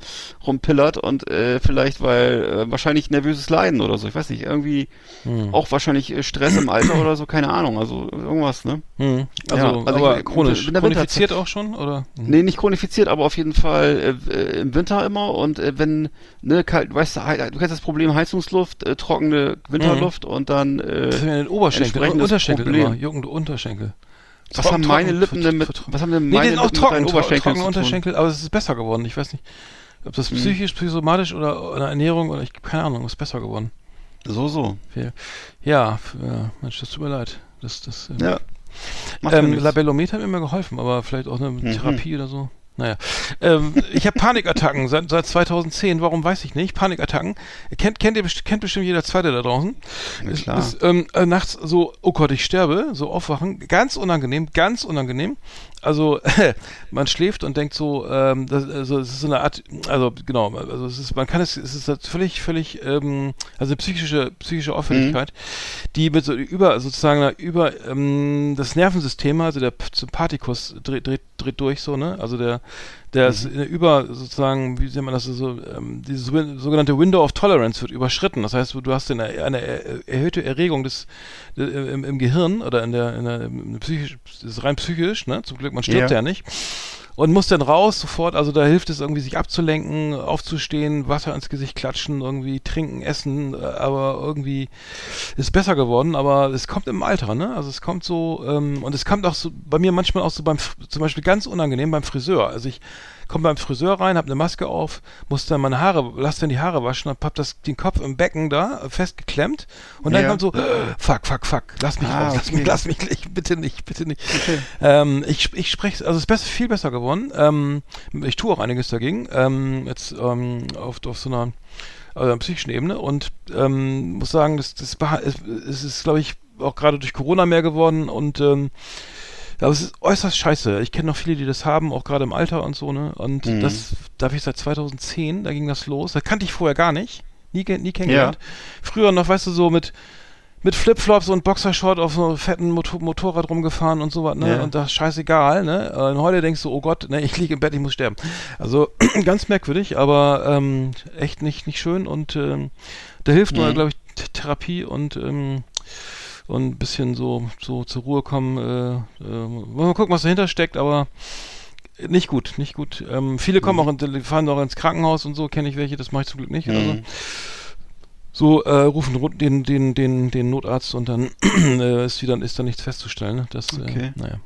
rumpillert und äh, vielleicht, weil äh, wahrscheinlich nervöses Leiden oder so, ich weiß nicht, irgendwie Hm. auch wahrscheinlich äh, Stress im Alter oder so, keine Ahnung, also irgendwas, ne? Hm. Also, Ja, also aber ich- chronisch. Chronifiziert auch schon, oder? Nee, nicht chronifiziert, aber auf jeden Fall äh, äh, im Winter immer und äh, wenn, ne, kalt, weißt du, du kennst das Problem Heizungsluft, äh, trockene Winterluft und dann, äh, Das ist ja den Oberschenkel, Unterschenkel Problem. immer, juckende Unterschenkel. was Trocken- haben meine trocken- Lippen denn mit, was haben denn Nee, meine sind auch Lippen mit trocken, deinen tro Oberschenkeln trockene? Unterschenkel, aber es ist besser geworden. Ich weiß nicht, ob das Hm. psychisch, psychosomatisch oder oder Ernährung oder ich keine Ahnung, ist besser geworden. So, so. Ja, ja, Mensch, das tut mir leid. Das, das, ähm, Ja. Ähm, nichts. Labellomet hat mir immer geholfen, aber vielleicht auch eine Mhm. Therapie oder so. Naja. Ähm, ich habe Panikattacken seit, seit 2010. Warum weiß ich nicht? Panikattacken. Kennt, kennt, ihr, kennt bestimmt jeder Zweite da draußen. Ist- klar. Ist, ähm, äh, nachts so, oh Gott, ich sterbe, so aufwachen. Ganz unangenehm, ganz unangenehm. Also (laughs) man schläft und denkt so, ähm, das, also es ist so eine Art, also genau, also es ist, man kann es, es ist halt völlig, völlig, ähm, also eine psychische, psychische Auffälligkeit, die mit so über, sozusagen einer über ähm, das Nervensystem, also der Sympathikus dreht, dreht, dreht durch so, ne? Also der, der ist eine über sozusagen, wie nennt man das so, ähm, diese so- sogenannte Window of Tolerance wird überschritten. Das heißt, du du hast eine, eine er- erhöhte Erregung des äh, im, im Gehirn oder in der, in der im psychisch, das ist rein psychisch, ne? Zum Glück, man stirbt Ja. ja nicht. Und muss dann raus sofort, also da hilft es irgendwie, sich abzulenken, aufzustehen, Wasser ins Gesicht klatschen, irgendwie trinken, essen, äh, aber irgendwie ist besser geworden, aber es kommt im Alter, ne? Also es kommt so, ähm, und es kommt auch so, bei mir manchmal auch so beim, zum Beispiel ganz unangenehm beim Friseur. Also ich komme beim Friseur rein, habe eine Maske auf, muss dann meine Haare, lass dann die Haare waschen, hab, das, den Kopf im Becken da äh, festgeklemmt und dann Ja. kommt so, fuck, fuck, fuck, lass mich Ah, raus, lass okay. mich, lass mich, ich, bitte nicht, bitte nicht. Ähm, ich ich spreche, also es ist besser, viel besser geworden. Ähm, ich tue auch einiges dagegen. Ähm, jetzt ähm, auf, auf so einer also psychischen Ebene und ähm, muss sagen, das, das beha- es, es ist, glaube ich, auch gerade durch Corona mehr geworden und ähm, aber es ist äußerst scheiße. Ich kenne noch viele, die das haben, auch gerade im Alter und so, ne? Und Mhm. das darf ich seit 2010, da ging das los. Das kannte ich vorher gar nicht. Nie, nie kennengelernt. Früher noch, weißt du, so mit mit Flipflops und Boxershort auf so einem fetten Motor Motorrad rumgefahren und so was, ne? Ja. Und das ist scheißegal, ne? Und heute denkst du, oh Gott, ne, ich liege im Bett, ich muss sterben. Also (clears throat) ganz merkwürdig, aber ähm, echt nicht, nicht schön und ähm, da hilft nur, Mhm. glaube ich, Therapie und ähm, und ein bisschen so so zur Ruhe kommen. Äh, äh, mal gucken, was dahinter steckt, aber nicht gut, nicht gut. Ähm, viele kommen auch in, fahren auch ins Krankenhaus und so, kenne ich welche, das mache ich zum Glück nicht. Also, Mhm. so äh, rufen ru- den, den, den, den Notarzt und dann (clears throat) äh, ist wieder ist da nichts festzustellen. Ne? Das, Okay. äh, naja.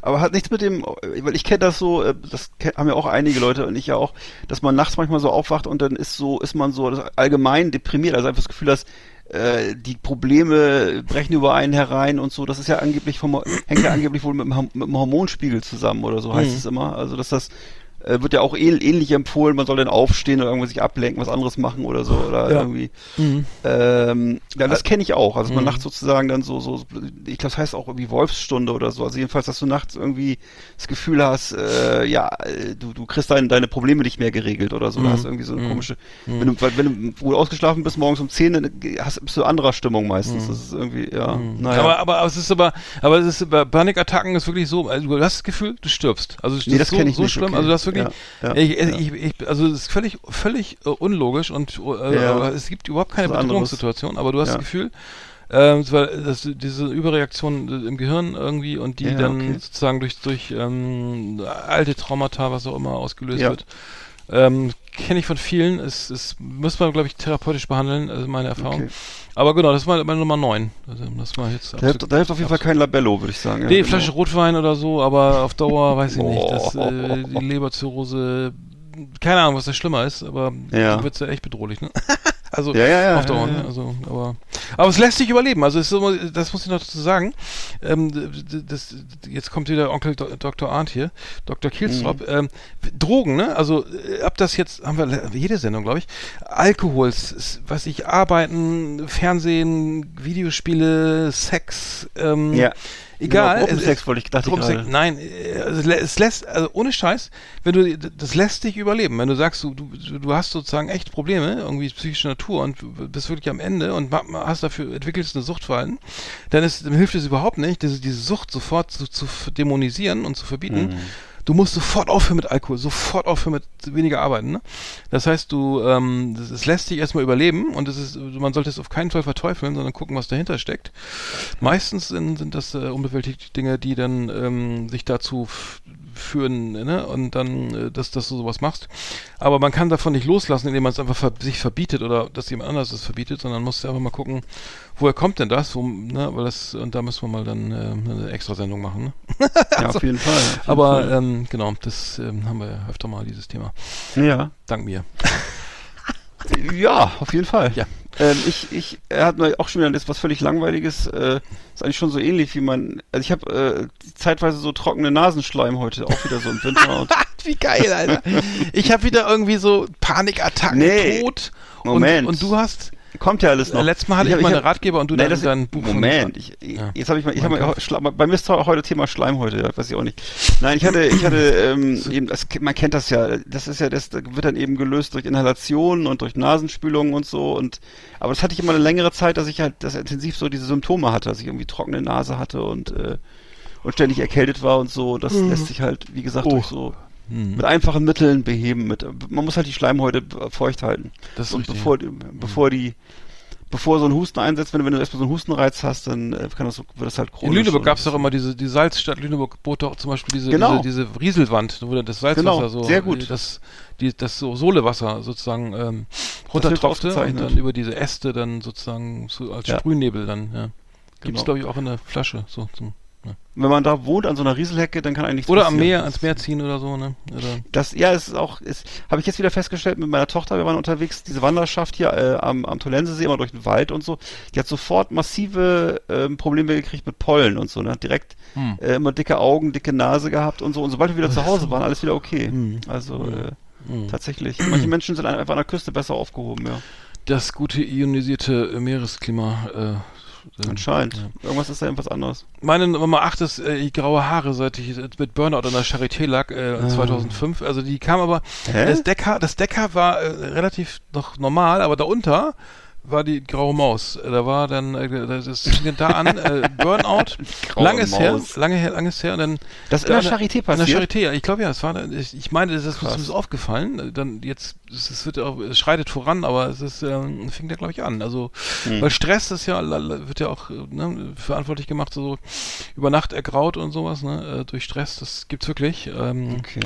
Aber hat nichts mit dem, weil ich kenne das so, äh, das haben ja auch einige Leute und ich ja auch, dass man nachts manchmal so aufwacht und dann ist so, ist man so allgemein deprimiert, also einfach das Gefühl, dass äh, die Probleme brechen über einen herein und so. Das ist ja angeblich vom, hängt ja angeblich wohl mit dem, mit dem Hormonspiegel zusammen oder so heißt Mhm. es immer. Also dass das äh, wird ja auch ähn, ähnlich empfohlen, man soll dann aufstehen oder irgendwie sich ablenken, was anderes machen oder so oder Ja. irgendwie. Mhm. Ähm, ja, das kenne ich auch. Also man Mhm. nachts sozusagen dann so, so, ich glaube, das heißt auch irgendwie Wolfsstunde oder so. Also jedenfalls, dass du nachts irgendwie das Gefühl hast, äh, ja, äh, du, du kriegst deine, deine Probleme nicht mehr geregelt oder so. Mhm. Da hast du irgendwie so eine Mhm. komische, wenn du, weil- wenn du wohl ausgeschlafen bist morgens um 10, dann hast, bist du anderer Stimmung meistens. Mhm. Das ist irgendwie, ja, Mhm. naja. Aber, aber, aber es ist aber, aber es ist bei Panikattacken ist wirklich so, also du hast das Gefühl, du stirbst. Also Nee, ist das so, kenn ich so nicht, schlimm. okay. Also du hast wirklich, Ja, ja, ich. Ich, ich, also es ist völlig, völlig äh, unlogisch und aber es gibt überhaupt keine. Bedrohungssituation, aber du hast das Gefühl, ähm, weil das, diese Überreaktion äh, im Gehirn irgendwie und die dann okay. sozusagen durch durch ähm, alte Traumata, was auch immer ausgelöst wird, ähm, kenne ich von vielen. Es, es muss man, glaube ich, therapeutisch behandeln, also meine Erfahrung. Okay. Aber genau, das war meine Nummer 9. Also das war jetzt Da hilft, da hilft auf jeden Fall kein Labello, würde ich sagen. ja, Nee, genau. Flasche Rotwein oder so, aber auf Dauer (laughs) weiß ich nicht. Das, Oh. äh, die Leberzirrhose, keine Ahnung, was da schlimmer ist, aber Ja. dann wird's ja echt bedrohlich, ne? (laughs) also Ja, ja, ja, auf Dauer, ne? Also, aber, aber es lässt sich überleben. Also es ist so, das muss ich noch dazu sagen. Ähm, das, jetzt kommt wieder Onkel Do Dr. Arndt hier, Dr. Kielstrop. Mhm. Ähm, Drogen, ne? Also äh, ab das jetzt haben wir jede Sendung, glaube ich. Alkohol, was ich arbeiten, Fernsehen, Videospiele, Sex. Ähm, Ja. Egal. Genau, Gruppensex wollte ich dachte ich Gruppensex, gerade. nein, es lä- es lässt, also ohne Scheiß, wenn du, das lässt dich überleben. Wenn du sagst, du, du, du hast sozusagen echt Probleme, irgendwie psychischer Natur und bist wirklich am Ende und hast dafür, entwickelst eine Suchtverhalten, dann, ist, dann hilft es überhaupt nicht, diese, diese Sucht sofort zu, zu dämonisieren und zu verbieten. Mhm. Du musst sofort aufhören mit Alkohol, sofort aufhören mit weniger arbeiten. Ne? Das heißt, du, ähm, das, es lässt dich erstmal überleben und es ist, man sollte es auf keinen Fall verteufeln, sondern gucken, was dahinter steckt. Meistens sind, sind das äh, unbewältigte Dinge, die dann ähm, sich dazu führen, ne? Und dann, äh, dass, dass du sowas machst. Aber man kann davon nicht loslassen, indem man es einfach ver sich verbietet oder dass jemand anderes es verbietet, sondern muss einfach mal gucken, woher kommt denn das? Wo, ne? Weil das, und da müssen wir mal dann äh, eine Extrasendung machen, ne? (laughs) Ja, auf jeden Fall. auf jeden Aber Fall. ähm, genau, das ähm, haben wir ja öfter mal, dieses Thema. ja. Dank mir. Ja, auf jeden Fall. Ja. Ähm, ich, ich, er hat mir auch schon wieder das was völlig langweiliges. Äh, ist eigentlich schon so ähnlich wie man. Also ich habe äh, zeitweise so trockene Nasenschleim heute, auch wieder so im Winter. (laughs) Wie geil, Alter. Ich habe wieder irgendwie so Panikattacken, Nee. Tod. Moment. Und, und du hast, kommt ja alles noch. letztes Mal hatte ich, hab- mal eine hab- Ratgeber und du Nee, dann das dein Buch Moment, ich, Ja. jetzt habe ich mal, ich habe mal, bei mir ist zwar heute Thema Schleim heute, ja, weiß ich auch nicht. Nein, ich hatte, ich hatte, (laughs) ähm, eben, das, man kennt das ja, das ist ja, das wird dann eben gelöst durch Inhalationen und durch Nasenspülungen und so und, aber das hatte ich immer eine längere Zeit, dass ich halt, dass intensiv so diese Symptome hatte, dass ich irgendwie trockene Nase hatte und, äh, und ständig erkältet war und so, das lässt sich halt, wie gesagt, Oh. durch so, Hm. mit einfachen Mitteln beheben, mit, man muss halt die Schleimhäute feucht halten. Das ist Und richtig. bevor, bevor die, bevor so ein Husten einsetzt, wenn, du- wenn du erstmal so einen Hustenreiz hast, dann äh, kann das wird das halt chronisch. In Lüneburg gab es doch immer diese, die Salzstadt Lüneburg bot doch zum Beispiel diese, Genau. diese, diese Rieselwand, wo das Salzwasser Genau, so, sehr gut. das, die, das so Sohlewasser sozusagen ähm, runtertropfte und dann über diese Äste dann sozusagen so als Ja. Sprühnebel dann, ja. Gibt's Genau. glaube ich auch in der Flasche, so zum, Wenn man da wohnt, an so einer Rieselhecke, dann kann eigentlich Oder am Meer, ans Meer ziehen oder so, ne? Oder, Das, ja, es ist auch, ist, habe ich jetzt wieder festgestellt mit meiner Tochter, wir waren unterwegs, diese Wanderschaft hier äh, am, am Tolensesee, immer durch den Wald und so, die hat sofort massive ähm, Probleme gekriegt mit Pollen und so, ne? Direkt Hm. äh, immer dicke Augen, dicke Nase gehabt und so. Und sobald wir wieder zu Hause waren, alles wieder okay. Hm. Also äh, Hm. tatsächlich. Manche Menschen sind einfach an der Küste besser aufgehoben, ja. das gute ionisierte äh, Meeresklima. Anscheinend. Ja. Irgendwas ist da irgendwas anderes. Meine Nummer 8 ist äh, die graue Haare, seit ich mit Burnout an der Charité lag, äh, Ah. 2005. Also die kam aber, Hä? das Deckhaar, das Deckhaar war äh, relativ noch normal, aber darunter war die graue Maus. Da war dann, äh, das fing da an, äh, Burnout, (laughs) langes her, lange her, langes her, und dann Das ist in der Charité in der passiert? Charité, ja, ich glaube ja, es war, ich, ich meine, das ist Krass. uns aufgefallen, dann jetzt, es, wird auch, es schreitet voran, aber es ist, ähm, fing da glaube ich an, also, Hm. weil Stress ist ja, wird ja auch, ne, verantwortlich gemacht, so über Nacht ergraut und sowas, ne, äh, durch Stress, das gibt's wirklich, ähm, Okay.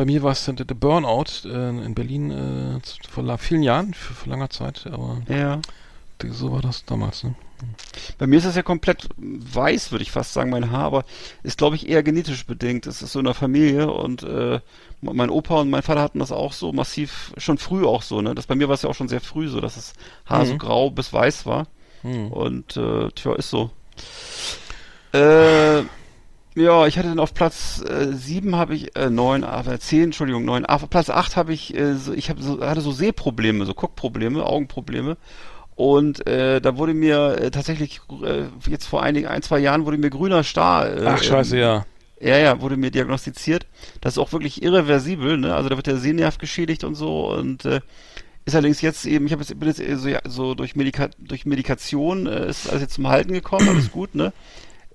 Bei mir war es dann der der Burnout äh, in Berlin äh, vor vielen Jahren, vor langer Zeit, aber Ja. so war das damals, ne. Bei mir ist das ja komplett weiß, würde ich fast sagen, mein Haar, aber ist, glaube ich, eher genetisch bedingt. Es ist so in der Familie und äh, mein Opa und mein Vater hatten das auch so massiv, schon früh auch so, ne? Das bei mir war es ja auch schon sehr früh so, dass das Haar so Mhm. grau bis weiß war. Hm. Und äh, tja, ist so. Äh, ja, ich hatte dann auf Platz äh, 7 habe ich, äh, 9, äh, 10, Entschuldigung, 9, auf Platz 8 habe ich, äh, so, ich hab so, hatte so Sehprobleme, so Guckprobleme, Augenprobleme. Und äh, da wurde mir äh, tatsächlich, äh, jetzt vor einigen, ein, zwei Jahren wurde mir grüner Star. Äh, Ach, scheiße, ähm, ja. ja, ja, wurde mir diagnostiziert. Das ist auch wirklich irreversibel, ne? Also da wird der Sehnerv geschädigt und so und äh, ist allerdings jetzt eben, ich habe jetzt bin jetzt so, ja, so durch, Medika durch Medikation äh, ist alles jetzt zum Halten gekommen, alles gut, ne?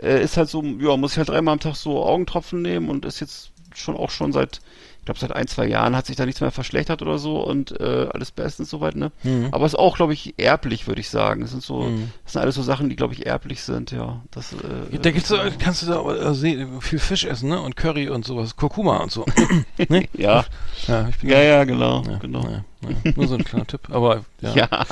Äh, ist halt so, ja, muss ich halt dreimal am Tag so Augentropfen nehmen und ist jetzt schon auch schon seit, ich glaube seit ein, zwei Jahren hat sich da nichts mehr verschlechtert oder so und äh, alles bestens soweit, ne? Mhm. Aber ist auch, glaube ich, erblich, würde ich sagen. Das sind so, Mhm. das sind alles so Sachen, die, glaube ich, erblich sind, ja. Das, äh, Da gibt's, äh, kannst du da äh, See- viel Fisch essen, ne? Und Curry und sowas, Kurkuma und so. (laughs) ne? ja. Ja, Ja, ja, genau, ja, genau. Ja, ja. Nur so ein kleiner Tipp. Aber ja. Ja.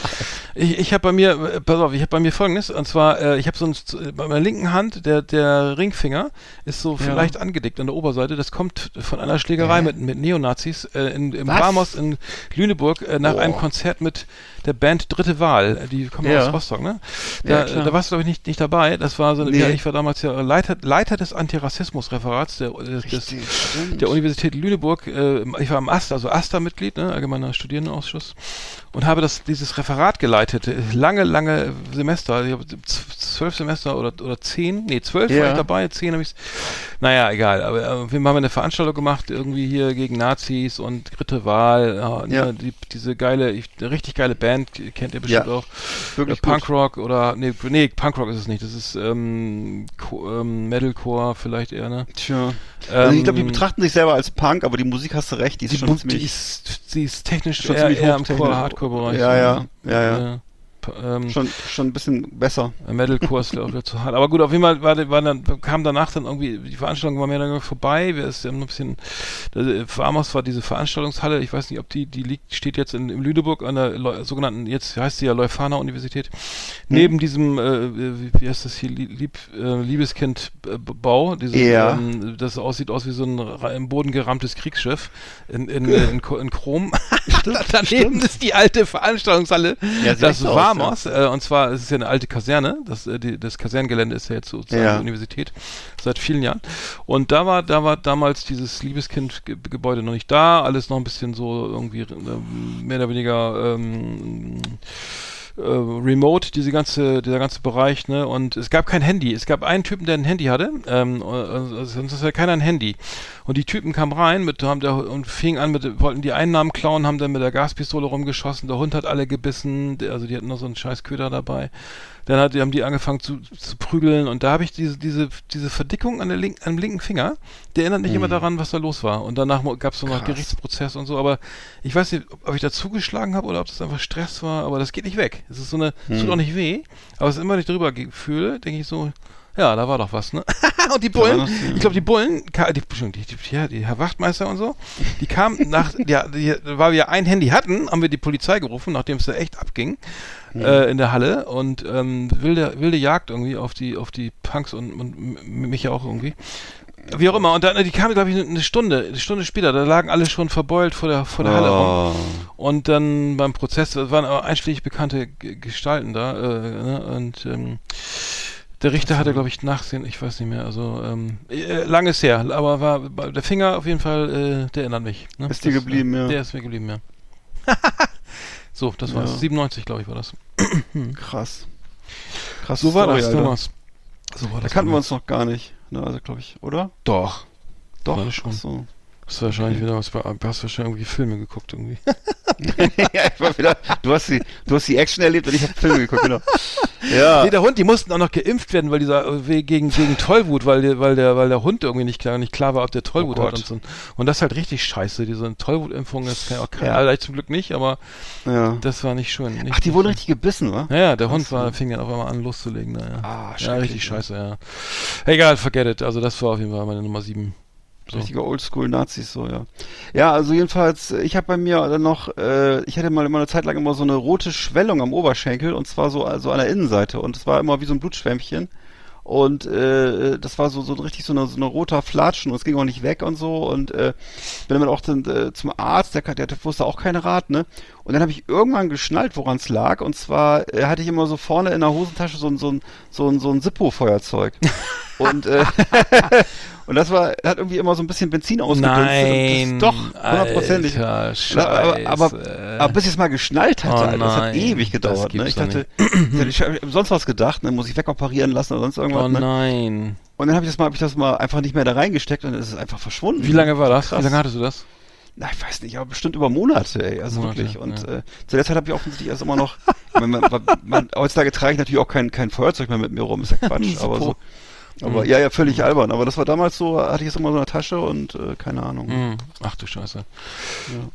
Ich, ich habe bei mir, äh, pass auf, ich habe bei mir folgendes, und zwar, äh, ich habe so ein, äh, bei meiner linken Hand, der, der Ringfinger ist so Ja. vielleicht angedickt an der Oberseite. Das kommt von einer Schlägerei Hä? mit, mit Neonazis äh, in, im Was? Barmos in Lüneburg äh, nach Boah. einem Konzert mit der Band Dritte Wahl. Die kommen Ja. aus Rostock, ne? Ja, Da, klar. da warst du, glaube ich, nicht, nicht dabei. Das war so, Nee. ja, ich war damals ja Leiter, Leiter des Antirassismusreferats der, des, des, Richtig, stimmt. der Universität Lüneburg, äh, ich war im AStA, also AStA-Mitglied, ne, Allgemeiner Studierendenausschuss, und habe das, dieses Referat geleitet, äh, lange, lange Semester, ich habe zwölf Semester oder, oder zehn, nee, zwölf war Ja. ich dabei, zehn habe ich naja, egal, aber äh, wir haben eine Veranstaltung gemacht, irgendwie hier gegen Nazis und dritte Wahl, ja, Ja. ne, die, diese geile, ich, richtig geile Band, kennt ihr bestimmt Ja. auch, Wirklich äh, Punkrock oder, nee, nee, Punkrock ist es nicht, das ist ähm, Co- ähm, Metalcore vielleicht eher, ne? Tja. Also ich glaube, die Ähm, betrachten sich selber als Punk, aber die Musik hast du recht, die ist die, schon Bu- die, ziemlich, ist, die ist technisch schon eher, ziemlich eher im Hardcore-Bereich. Ja, ja, ja, ja. Äh, ähm, schon, schon ein bisschen besser. Metalcore ist glaube ich zu hart. Aber gut, auf jeden Fall war, war dann, kam danach dann irgendwie, die Veranstaltung war mehr oder weniger vorbei. Wir ist ein bisschen, äh, Amos war diese Veranstaltungshalle, ich weiß nicht, ob die, die liegt, steht jetzt in, in Lüneburg an der Leu- sogenannten, jetzt heißt sie ja Leuphana Universität, neben diesem, äh, wie, wie heißt das hier, Lieb, äh, Liebeskind-Bau, dieses, Ja. ähm, das aussieht aus wie so ein im Boden gerammtes Kriegsschiff in, in, in, in, Chrom. (laughs) (laughs) Daneben stimmt. ist die alte Veranstaltungshalle. Ja, das echt war Vamos, äh, und zwar es ist ja eine alte Kaserne, das, äh, die, das Kasernengelände ist ja jetzt sozusagen Ja. die Universität seit vielen Jahren. Und da war, da war damals dieses Liebeskind-Gebäude noch nicht da, alles noch ein bisschen so irgendwie äh, mehr oder weniger ähm, äh, remote, diese ganze, dieser ganze Bereich, ne? Und es gab kein Handy. Es gab einen Typen, der ein Handy hatte, ähm, äh, sonst hatte keiner ein Handy. Und die Typen kamen rein mit, haben der, und fingen an mit, wollten die Einnahmen klauen, haben dann mit der Gaspistole rumgeschossen, der Hund hat alle gebissen, also die hatten noch so einen scheiß Köder dabei. Dann hat, haben die angefangen zu, zu prügeln und da habe ich diese, diese, diese Verdickung an der link, am linken Finger, der erinnert mich immer daran, was da los war. Und danach gab es noch Krass. Gerichtsprozess und so, aber ich weiß nicht, ob ich da zugeschlagen habe oder ob das einfach Stress war, aber das geht nicht weg. Es ist so eine, es tut auch nicht weh, aber es ist immer, wenn ich drüber fühle, denke ich so, ja, da war doch was, ne? (laughs) und die Bullen, ja. ich glaube, die Bullen, die, die, die, ja, die Herr Wachtmeister und so, die kamen nach, (laughs) ja, die, weil wir ein Handy hatten, haben wir die Polizei gerufen, nachdem es da echt abging, äh, in der Halle und ähm, wilde, wilde Jagd irgendwie auf die, auf die Punks und, und mich ja auch irgendwie. Wie auch immer, und dann, die kamen, glaube ich, eine Stunde, eine Stunde später, da lagen alle schon verbeult vor der, vor der Halle rum. Oh. Und dann beim Prozess, das waren aber einschlägig bekannte G Gestalten da, äh, ne? und ähm, der Richter hatte, glaube ich, Nachsehen, ich weiß nicht mehr, also ähm, äh, lang ist her, aber war der Finger auf jeden Fall, äh, der erinnert mich. Ne? Ist dir geblieben, äh, ja. Der ist mir geblieben, ja. (laughs) so, das war's. Ja. 97, glaube ich, war das. (clears throat) Krass. Krass. So war Story, das damals. So war Da das kannten wir uns noch gar nicht. Ne, also glaube ich, oder? Doch. Doch. Schon. Ach So. Das ist wahrscheinlich wieder was hast wahrscheinlich irgendwie Filme geguckt irgendwie. (laughs) ja, ich war wieder, du hast die, du hast die Action erlebt und ich habe Filme geguckt, genau. (laughs) Ja. Nee, der Hund, die mussten auch noch geimpft werden, weil dieser äh, gegen gegen Tollwut, weil der weil der weil der Hund irgendwie nicht klar nicht klar war, ob der Tollwut Oh hat und so. Und das ist halt richtig scheiße, diese Tollwutimpfung, das kann ja auch keiner, Ja. ich zum Glück nicht, aber ja. das war nicht schön. Nicht, Ach, die wurden richtig gebissen, wa? Ja, ja, der Hund war, fing dann auf einmal an loszulegen. Naja. Ah, ja, richtig scheiße, ja. Egal, forget it. Also das war auf jeden Fall meine Nummer sieben. So. Richtige Oldschool-Nazis, so, ja. Ja, also jedenfalls, ich habe bei mir dann noch, äh, ich hatte mal immer eine Zeit lang immer so eine rote Schwellung am Oberschenkel und zwar so also an der Innenseite und es war immer wie so ein Blutschwämmchen und äh, das war so so richtig so eine, so eine roter Flatschen und es ging auch nicht weg und so und äh, bin damit auch dann, äh, zum Arzt, der, der, wusste auch keinen Rat, ne? Und dann habe ich irgendwann geschnallt, woran es lag und zwar äh, hatte ich immer so vorne in der Hosentasche so ein so ein so ein, so ein Zippo-Feuerzeug (laughs) und äh, (laughs) und das war hat irgendwie immer so ein bisschen Benzin ausgedünstet Nein, das, doch hundertprozentig aber, aber, aber bis ich es mal geschnallt hatte, Oh Alter, das hat ewig gedauert. Ne? Ich dachte, ich habe sonst was gedacht, ne? muss ich wegoperieren lassen oder sonst irgendwas. Oh ne? nein. Und dann habe ich das mal, habe ich das mal einfach nicht mehr da reingesteckt und dann ist es einfach verschwunden. Wie lange war das? Krass. Wie lange hattest du das? Na, ich weiß nicht, aber bestimmt über Monate, ey. Also Monate, wirklich. Und ja. äh, zu der Zeit habe ich offensichtlich erst immer noch. (laughs) man, man, man, heutzutage trage ich natürlich auch kein, kein Feuerzeug mehr mit mir rum, ist ja Quatsch. (laughs) aber so. Aber Mhm. ja, ja, völlig albern. Aber das war damals so, hatte ich es immer so in der Tasche und äh, keine Ahnung. Hm. Ach du Scheiße.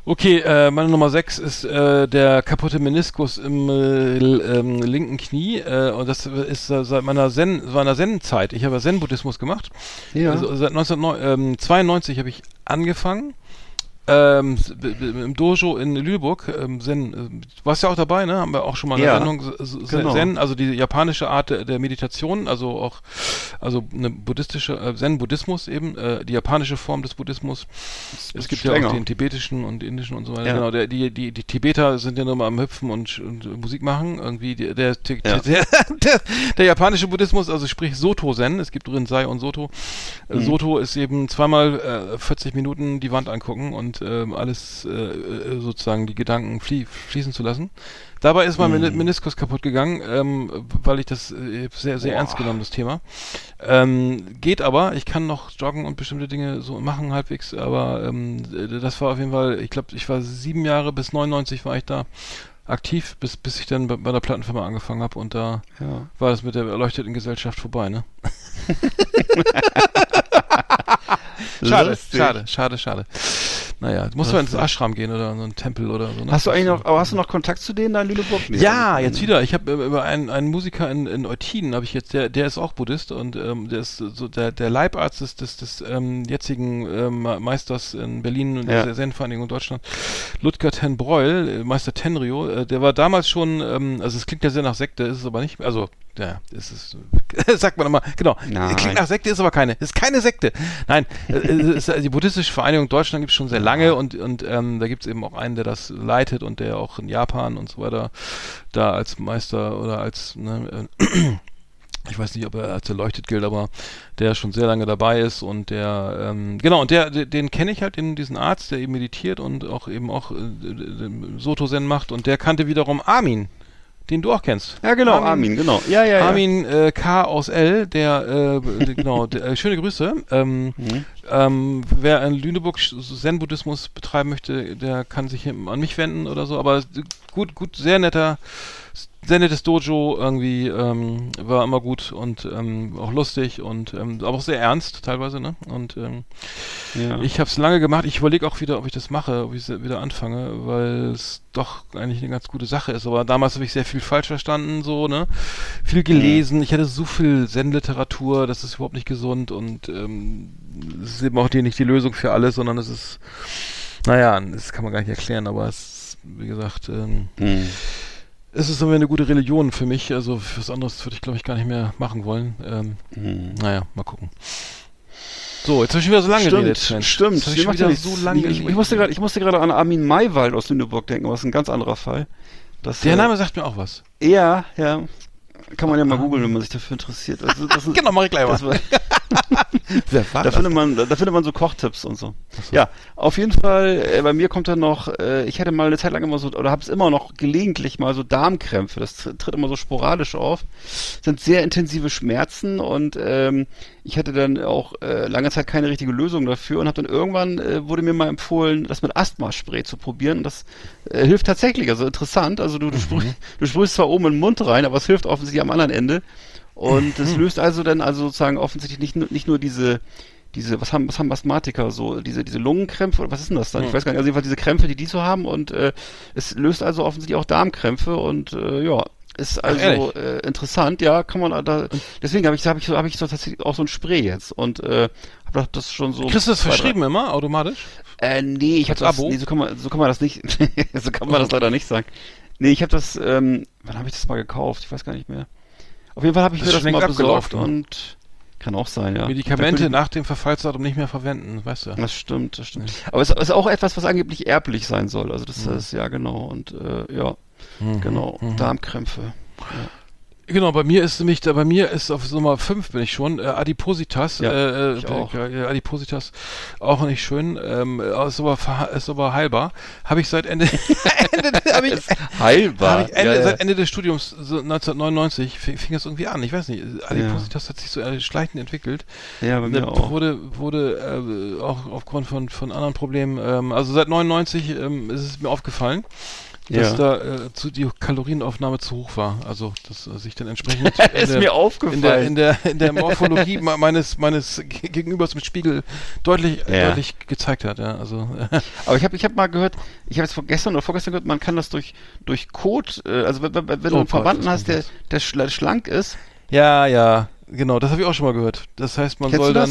Okay, äh, meine Nummer 6 ist äh, der kaputte Meniskus im äh, ähm, linken Knie. Äh, und das ist seit meiner Zen, meiner Zen-Zeit. Ich habe ja Zen-Buddhismus gemacht. Ja. Also, seit 1992 habe ich angefangen. Ähm, im Dojo in Lüneburg, ähm, Zen, äh, du warst ja auch dabei, ne? Haben wir auch schon mal eine Ja, Sendung. Genau. Zen, also die japanische Art der, Meditation, also auch, also eine buddhistische, äh, Zen-Buddhismus eben, äh, die japanische Form des Buddhismus. Es gibt ja strenger. auch den tibetischen und indischen und so weiter. Ja. Genau, der, die, die, die Tibeter sind ja nur mal am Hüpfen und, und Musik machen. Irgendwie der, der, der, Ja. (laughs) der, der, der japanische Buddhismus, also sprich Soto-Zen, es gibt Rinzai und Soto. Äh, Mhm. Soto ist eben zweimal äh, 40 Minuten die Wand angucken und ähm, alles äh, äh, sozusagen die Gedanken flie fließen zu lassen. Dabei ist mein. Men Meniskus kaputt gegangen, ähm, weil ich das äh, sehr, sehr ernst genommen, das Thema. Ähm, geht aber, ich kann noch joggen und bestimmte Dinge so machen halbwegs, aber ähm, äh, das war auf jeden Fall, ich glaube, ich war sieben Jahre bis 99 war ich da aktiv, bis, bis ich dann bei, bei der Plattenfirma angefangen habe und da Ja. war das mit der erleuchteten Gesellschaft vorbei, ne? (laughs) schade, Lustig. schade, schade, schade. Naja, du musst mal ins Ashram gehen oder in so einen Tempel oder so. Ne? Hast du eigentlich noch, aber hast du noch Kontakt zu denen da in Lüneburg? Nee, Ja, jetzt wieder. Ich habe äh, über einen, einen Musiker in, in Eutin, habe ich jetzt, der, der ist auch Buddhist und ähm, der ist so der, der Leibarzt des, des, des ähm, jetzigen ähm, Meisters in Berlin und Ja. der Zen-Vereinigung in Deutschland, Ludger ten Breul, äh, Meister Tenrio, äh, der war damals schon, ähm, also es klingt ja sehr nach Sekte, ist es aber nicht, also ja, ist es, (laughs) sagt man immer, genau, Nein. klingt nach Sekte, ist aber keine, ist keine Sekte. Nein, äh, die buddhistische Vereinigung in Deutschland gibt es schon sehr lange und, und ähm, da gibt es eben auch einen, der das leitet und der auch in Japan und so weiter da als Meister oder als, ne, äh, (clears throat) ich weiß nicht, ob er als erleuchtet gilt, aber der schon sehr lange dabei ist und der, ähm, genau, und der, den, den kenne ich halt, den, diesen Arzt, der eben meditiert und auch eben auch äh, Soto-Zen macht und der kannte wiederum Armin, den du auch kennst. Ja, genau, Armin, genau. Ja, ja, ja. Armin äh, K. aus L, der, äh, genau, der, äh, schöne Grüße. Ähm, Mhm. Ähm, wer in Lüneburg Zen-Buddhismus betreiben möchte, der kann sich an mich wenden oder so, aber gut, gut, sehr netter, sehr nettes Dojo irgendwie, ähm, war immer gut und ähm, auch lustig und ähm, aber auch sehr ernst teilweise, ne? Und ähm, ja. ich habe es lange gemacht. Ich überlege auch wieder, ob ich das mache, ob ich wieder anfange, weil es doch eigentlich eine ganz gute Sache ist. Aber damals habe ich sehr viel falsch verstanden, so, ne? Viel gelesen. Ich hatte so viel Zen-Literatur, das ist überhaupt nicht gesund und ähm, ist eben auch die, nicht die Lösung für alles, sondern es ist, naja, das kann man gar nicht erklären, aber es ist, wie gesagt, ähm, Hm. es ist immer eine gute Religion für mich. Also für was anderes würde ich, glaube ich, gar nicht mehr machen wollen. Ähm, Hm. naja, mal gucken. So, jetzt habe ich schon wieder so lange Stimmt, geredet. Mensch. stimmt. Ich macht ja so lange ich, ich, musste gerade, ich musste gerade an Armin Maywald aus Lüneburg denken, aber das ist ein ganz anderer Fall. Das, Der äh, Name sagt mir auch was. Ja, ja. Kann man ja mal googeln, wenn man sich dafür interessiert. Also, das ist, (laughs) Genau, mach ich gleich mal. das war, (laughs) Wer Da das? findet man, da findet man so Kochtipps und so. Ja, auf jeden Fall, äh, bei mir kommt dann noch, äh, ich hatte mal eine Zeit lang immer so, oder habe es immer noch gelegentlich mal so Darmkrämpfe. Das tr- tritt immer so sporadisch auf. Sind sehr intensive Schmerzen und ähm, ich hatte dann auch äh, lange Zeit keine richtige Lösung dafür und habe dann irgendwann äh, wurde mir mal empfohlen, das mit Asthmaspray zu probieren. Und das äh, hilft tatsächlich, also interessant. Also du, du, sprüh, du sprühst zwar oben in den Mund rein, aber es hilft offensichtlich am anderen Ende. Und das löst also dann also sozusagen offensichtlich nicht, nur- nicht nur diese, diese, was haben, was haben Asthmatiker so, diese, diese Lungenkrämpfe oder was ist denn das dann? Ich weiß gar nicht, also jedenfalls diese Krämpfe, die die so haben und äh, es löst also offensichtlich auch Darmkrämpfe und äh, ja, ist also äh, interessant, ja, kann man da, deswegen habe ich, habe ich, so- habe ich so tatsächlich auch so ein Spray jetzt und äh, habe das schon so. Kriegst du das verschrieben immer, automatisch? äh, nee, ich habe das, Abo? nee, so kann man, so kann man das nicht, (laughs) so kann man das leider nicht sagen. Nee, ich habe das, ähm, wann habe ich das mal gekauft? Ich weiß gar nicht mehr. Auf jeden Fall habe ich Das mir das mal besorgt und kann auch sein, ja. Medikamente könnte nach dem Verfallsdatum nicht mehr verwenden, weißt du? ich- Das stimmt, das stimmt. Aber es ist auch etwas, was angeblich erblich sein soll. Also das ist, ja genau. Und äh, ja, Mhm. genau. Darmkrämpfe. Genau, bei mir ist nämlich, bei mir ist auf Nummer 5 bin ich schon, äh, Adipositas, Ja, äh, ich äh, auch. äh, Adipositas auch nicht schön, ähm, äh, ist aber, ist aber heilbar. Habe ich seit Ende, (laughs) Ende hab ich, (laughs) Heilbar. hab ich Ende, ja, ja. seit Ende des Studiums, so 1999, fing, fing das irgendwie an, ich weiß nicht, Adipositas hat sich so äh, schleichend entwickelt. ja, bei mir Der auch. wurde, wurde äh, auch aufgrund von, von anderen Problemen, ähm, also seit 99 ähm, ist es mir aufgefallen, dass Ja. da äh, zu, die Kalorienaufnahme zu hoch war. Also, dass äh, sich dann entsprechend (laughs) in ist der- mir aufgefallen. in der, in der, in der Morphologie me- meines, meines Ge- Gegenübers mit Spiegel deutlich, Ja. deutlich gezeigt hat. Ja, also, (laughs) Aber ich habe ich hab mal gehört, ich habe vor gestern oder vorgestern gehört, man kann das durch durch Kot, äh, also wenn, wenn, wenn du Oh einen Verwandten hast, der, der schla- schlank ist, ja, ja, genau, das habe ich auch schon mal gehört. Das heißt, man Kennst soll du das?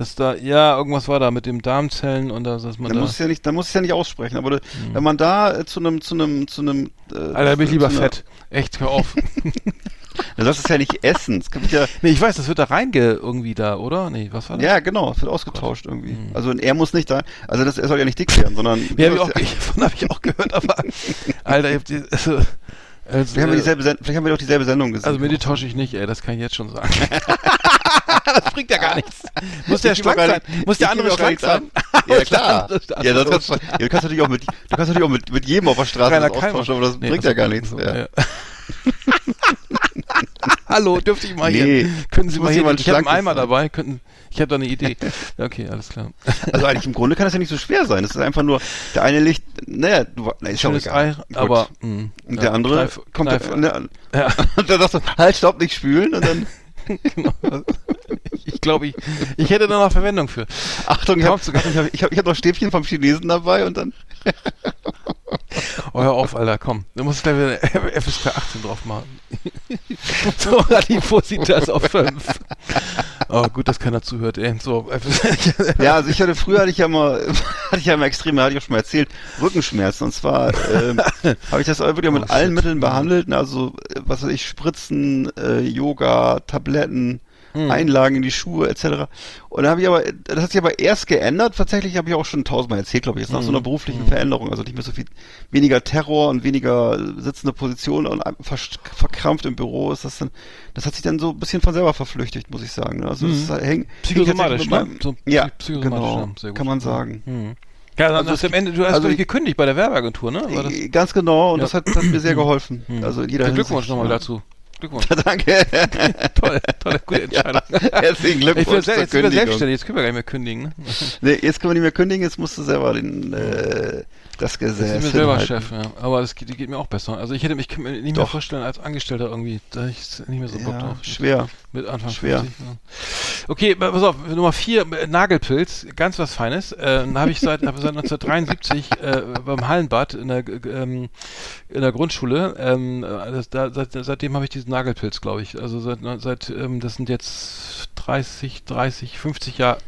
Dass da, ja, irgendwas war da mit dem Darmzellen und da, dass man dann da, muss ja nicht, dann muss es ja nicht aussprechen. Aber du, wenn man da äh, zu einem, zu einem, zu einem, äh, Alter, da bin ich lieber fett. Echt, hör auf. (laughs) Dann sollst du es ja nicht essen. Ja, nee, ich weiß, das wird da reinge irgendwie da, oder? Nee, was war das? ja genau, es wird ausgetauscht irgendwie. Also er muss nicht da, also das, er soll ja nicht dick werden, sondern Ja, hab ich du auch, ja- ich, davon habe ich auch gehört, aber (laughs) Alter, ich hab die, also, also, vielleicht, haben wir äh, dieselbe, vielleicht haben wir doch dieselbe Sendung gesehen. also mir die tausche ich nicht, ey, das kann ich jetzt schon sagen. (laughs) (laughs) das bringt ja gar nichts. Muss der schlank sein? Muss der andere schlank nichts sein? (laughs) Ja, klar. Das der Ja, das kannst, du- ja, du kannst natürlich auch mit, du kannst natürlich auch mit, mit jedem auf der Straße das austauschen, aber das Nee, bringt ach ja gar nichts. so, ja. (laughs) Hallo, dürfte ich mal Nee, hier? Können Sie mal hier? Ich habe einen Eimer sein. dabei. Könnten, ich habe da eine Idee. Okay, alles klar. Also eigentlich im Grunde kann das ja nicht so schwer sein. Es ist einfach nur, der eine liegt, naja, du, na, ist Schönes. Ei, Gut. aber mh, Und ja, der andere Kneif- kommt, Kneif- ne, ja. und dann sagst du, halt, stopp, nicht spülen und dann, (laughs) genau. Ich glaube, ich, ich hätte da noch Verwendung für. Achtung, ich habe ich hab, ich hab noch Stäbchen vom Chinesen dabei und dann, (laughs) (laughs) Oh, hör auf, Alter, komm. Du musst gleich wieder FSK 18 drauf machen. (laughs) so, Radipositas auf 5. (laughs) Oh, gut, dass keiner zuhört, ey. So, ja, also ich hatte, früher hatte ich ja immer, hatte ich ja immer extreme, hatte ich auch schon mal erzählt, Rückenschmerzen und zwar, ähm, habe ich das wirklich auch mit Oh, allen shit. Mitteln behandelt, also, äh, was weiß ich, Spritzen, äh, Yoga, Tabletten, Hm. Einlagen in die Schuhe etc. Und da habe ich aber, das hat sich aber erst geändert. Tatsächlich habe ich auch schon tausendmal erzählt, glaube ich, jetzt nach so Hm. einer beruflichen Veränderung. Also nicht mehr so viel, weniger Terror und weniger sitzende Position und verkrampft im Büro ist das dann, das hat sich dann so ein bisschen von selber verflüchtigt, muss ich sagen. Also das ist halt, häng, Hm. Psychosomatisch, hängt tatsächlich ne? So meinem- ja, psychosomatisch, genau, ja, sehr gut. kann man sagen. Hm. Ja, dann Also hast du es am Ende, du hast also ich- gekündigt bei der Werbeagentur, ne? War das, Äh, Ganz genau, und Ja. das hat, hat mir sehr (clears throat) geholfen. Hm. Also in jeder Glückwunsch nochmal ja. dazu. Glückwunsch. Danke. (laughs) Toll, tolle, (laughs) gute Entscheidung. Herzlichen Ich bin Glückwunsch zur jetzt Kündigung. selbstständig, jetzt können wir gar nicht mehr kündigen, ne? Nee, jetzt können wir nicht mehr kündigen, jetzt musst du selber den, äh, das Gesetz sind wir selber hinhalten. Chef, ja. Aber das geht, geht mir auch besser. Also ich hätte mich nicht mehr Doch. vorstellen als Angestellter irgendwie. Da ich nicht mehr so Bock Ja, drauf. schwer. Mit Anfang Schwer. 50. Ja. Okay, pass auf, Nummer vier, äh, Nagelpilz, ganz was Feines. Äh, habe ich seit, hab seit 1973 äh, beim Hallenbad in der, ähm, in der Grundschule. Ähm, äh, das, da, seit, seitdem habe ich diesen Nagelpilz, glaube ich. Also seit, seit ähm, das sind jetzt 30, 30, 50 Jahre.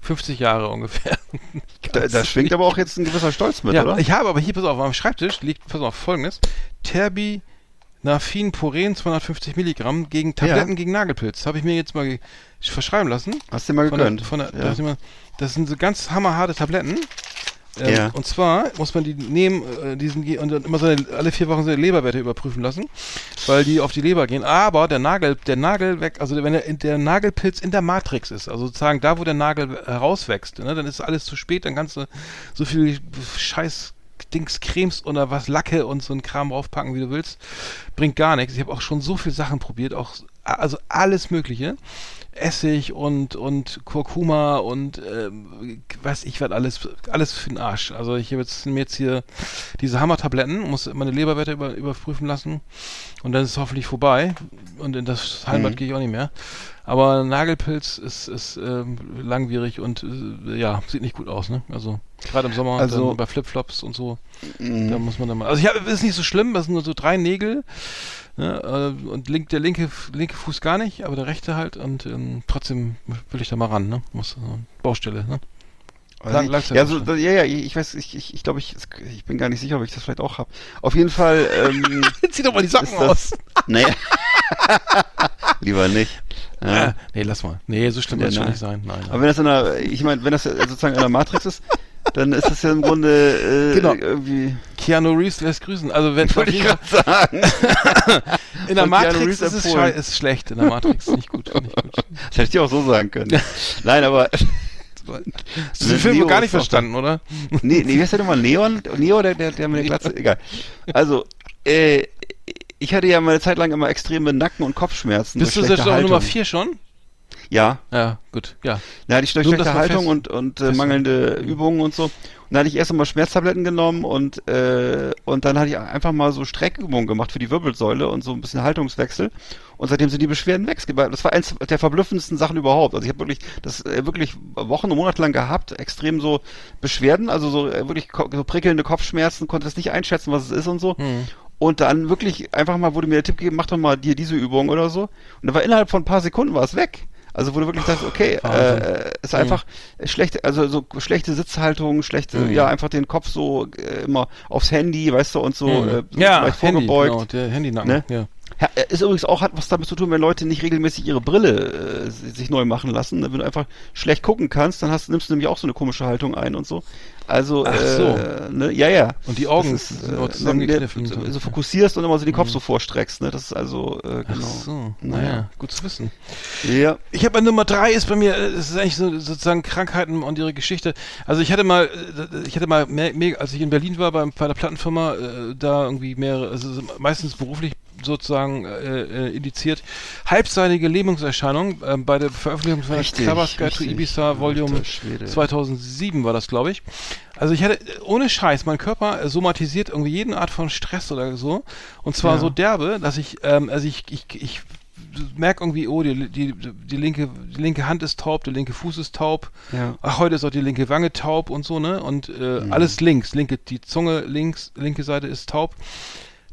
50 Jahre ungefähr. (laughs) Da, da schwingt aber auch jetzt ein gewisser Stolz mit, ja, oder? ich habe aber hier, pass auf, am Schreibtisch liegt, pass auf, folgendes. Terbinafin Puren 250 Milligramm gegen Tabletten Ja. gegen Nagelpilz. Habe ich mir jetzt mal verschreiben lassen. Hast du dir mal Von der, von der, ja. das sind so ganz hammerharte Tabletten. Ähm, Ja. Und zwar muss man die nehmen, äh, diesen und dann immer seine, alle vier Wochen seine Leberwerte überprüfen lassen, weil die auf die Leber gehen. Aber der Nagel, der Nagel weg, also wenn der, der Nagelpilz in der Matrix ist, also sozusagen da, wo der Nagel herauswächst, ne, dann ist alles zu spät, dann kannst du so viel Scheiß Dings Cremes oder was Lacke und so ein Kram draufpacken, wie du willst, bringt gar nichts. Ich habe auch schon so viele Sachen probiert, auch also alles Mögliche. Essig und und Kurkuma und ähm, weiß ich was alles alles für den Arsch. Also ich habe jetzt mir jetzt hier diese Hammertabletten, muss meine Leberwerte über, überprüfen lassen und dann ist es hoffentlich vorbei und in das Heimbad Mhm. gehe ich auch nicht mehr. Aber Nagelpilz ist ist ähm, langwierig und äh, ja sieht nicht gut aus, ne? Also gerade im Sommer Also- dann bei Flipflops und so, Mhm. da muss man dann mal. Also ich habe ist nicht so schlimm, das sind nur so drei Nägel. Ne, äh, und link, der linke, linke Fuß gar nicht, aber der rechte halt und ähm, trotzdem will ich da mal ran, ne? Muss äh, Baustelle, ne? Also Lang- ja, so, da- ja, ja, ich weiß, ich, ich, ich glaube, ich, ich bin gar nicht sicher, ob ich das vielleicht auch habe. Auf jeden Fall, ähm, (laughs) Zieh doch mal die Socken aus. (laughs) Nee. (laughs) Lieber nicht. Ja. Äh, nee, lass mal. Nee, so schlimm Ja, wird es schon nicht sein. Nein, Aber nein. wenn das in der, ich meine, wenn das sozusagen in der Matrix ist, dann ist das ja im Grunde äh, Genau. irgendwie. Keanu Reeves lässt grüßen. Also wenn Wollte ich gerade sagen. (laughs) in der Matrix ist es schei- ist schlecht, in der Matrix nicht gut. Nicht gut. (laughs) Das hätte ich dir auch so sagen können. Nein, aber. Hast du den Film Neo noch gar nicht verstanden, oder? Nee, nee, wie heißt der nochmal? Neon? Neo, der, der, der mit der Glatze? Egal. Also, äh, ich hatte ja mal eine Zeit lang immer extreme Nacken- und Kopfschmerzen. Bist du jetzt auch Nummer Haltung. 4 schon? Ja. Ja, gut, ja. Da hatte ich durch schlechte Haltung und, und äh, mangelnde Übungen und so. Und dann hatte ich erst einmal Schmerztabletten genommen und, äh, und dann hatte ich einfach mal so Streckübungen gemacht für die Wirbelsäule und so ein bisschen Haltungswechsel. Und seitdem sind die Beschwerden weg. Das war eins der verblüffendsten Sachen überhaupt. Also ich habe wirklich das äh, wirklich Wochen und Monate lang gehabt, extrem so Beschwerden, also so äh, wirklich so prickelnde Kopfschmerzen, konnte das nicht einschätzen, was es ist und so. Hm. Und dann wirklich einfach mal wurde mir der Tipp gegeben, mach doch mal dir diese Übung oder so. Und dann war innerhalb von ein paar Sekunden war es weg. Also wo du wirklich dachtest, okay, Wahnsinn. äh, ist einfach schlechte, also so schlechte Sitzhaltung, schlechte, Mhm. ja, einfach den Kopf so äh, immer aufs Handy, weißt du, und so, Hm. äh, so ja, leicht Handy, vorgebeugt. genau, der Handynacken, Ne? ja. Ja, äh, ist übrigens auch, hat was damit zu tun, wenn Leute nicht regelmäßig ihre Brille äh, sich neu machen lassen. Wenn du einfach schlecht gucken kannst, dann hast, nimmst du nämlich auch so eine komische Haltung ein und so. Also, Ach äh, so. ne, ja, ja. Und die Augen ist, sind auch äh, zusammengekniffen. so, so fokussierst und immer so den Kopf so vorstreckst, ne? Das ist also, äh, genau. Ach so, Naja. gut zu wissen. Ja. Ich habe Nummer drei ist bei mir, äh, es ist eigentlich so, sozusagen Krankheiten und ihre Geschichte. Also ich hatte mal, äh, ich hatte mal, mehr, mehr, als ich in Berlin war bei der Plattenfirma, äh, da irgendwie mehrere, also so meistens beruflich sozusagen äh, äh, indiziert, halbseitige Lähmungserscheinungen ähm, bei der Veröffentlichung von Guide to. Ibiza Volume Alter Schwede. 2007 war das, glaube ich. Also ich hatte, äh, ohne Scheiß, mein Körper äh, somatisiert irgendwie jeden Art von Stress oder so. Und zwar Ja. so derbe, dass ich, ähm, also ich, ich, ich merke irgendwie, oh, die, die, die, linke, die linke Hand ist taub, der linke Fuß ist taub. Ja. Ach, heute ist auch die linke Wange taub und so, ne? Und äh, Mhm. alles links, linke, die Zunge links, linke Seite ist taub.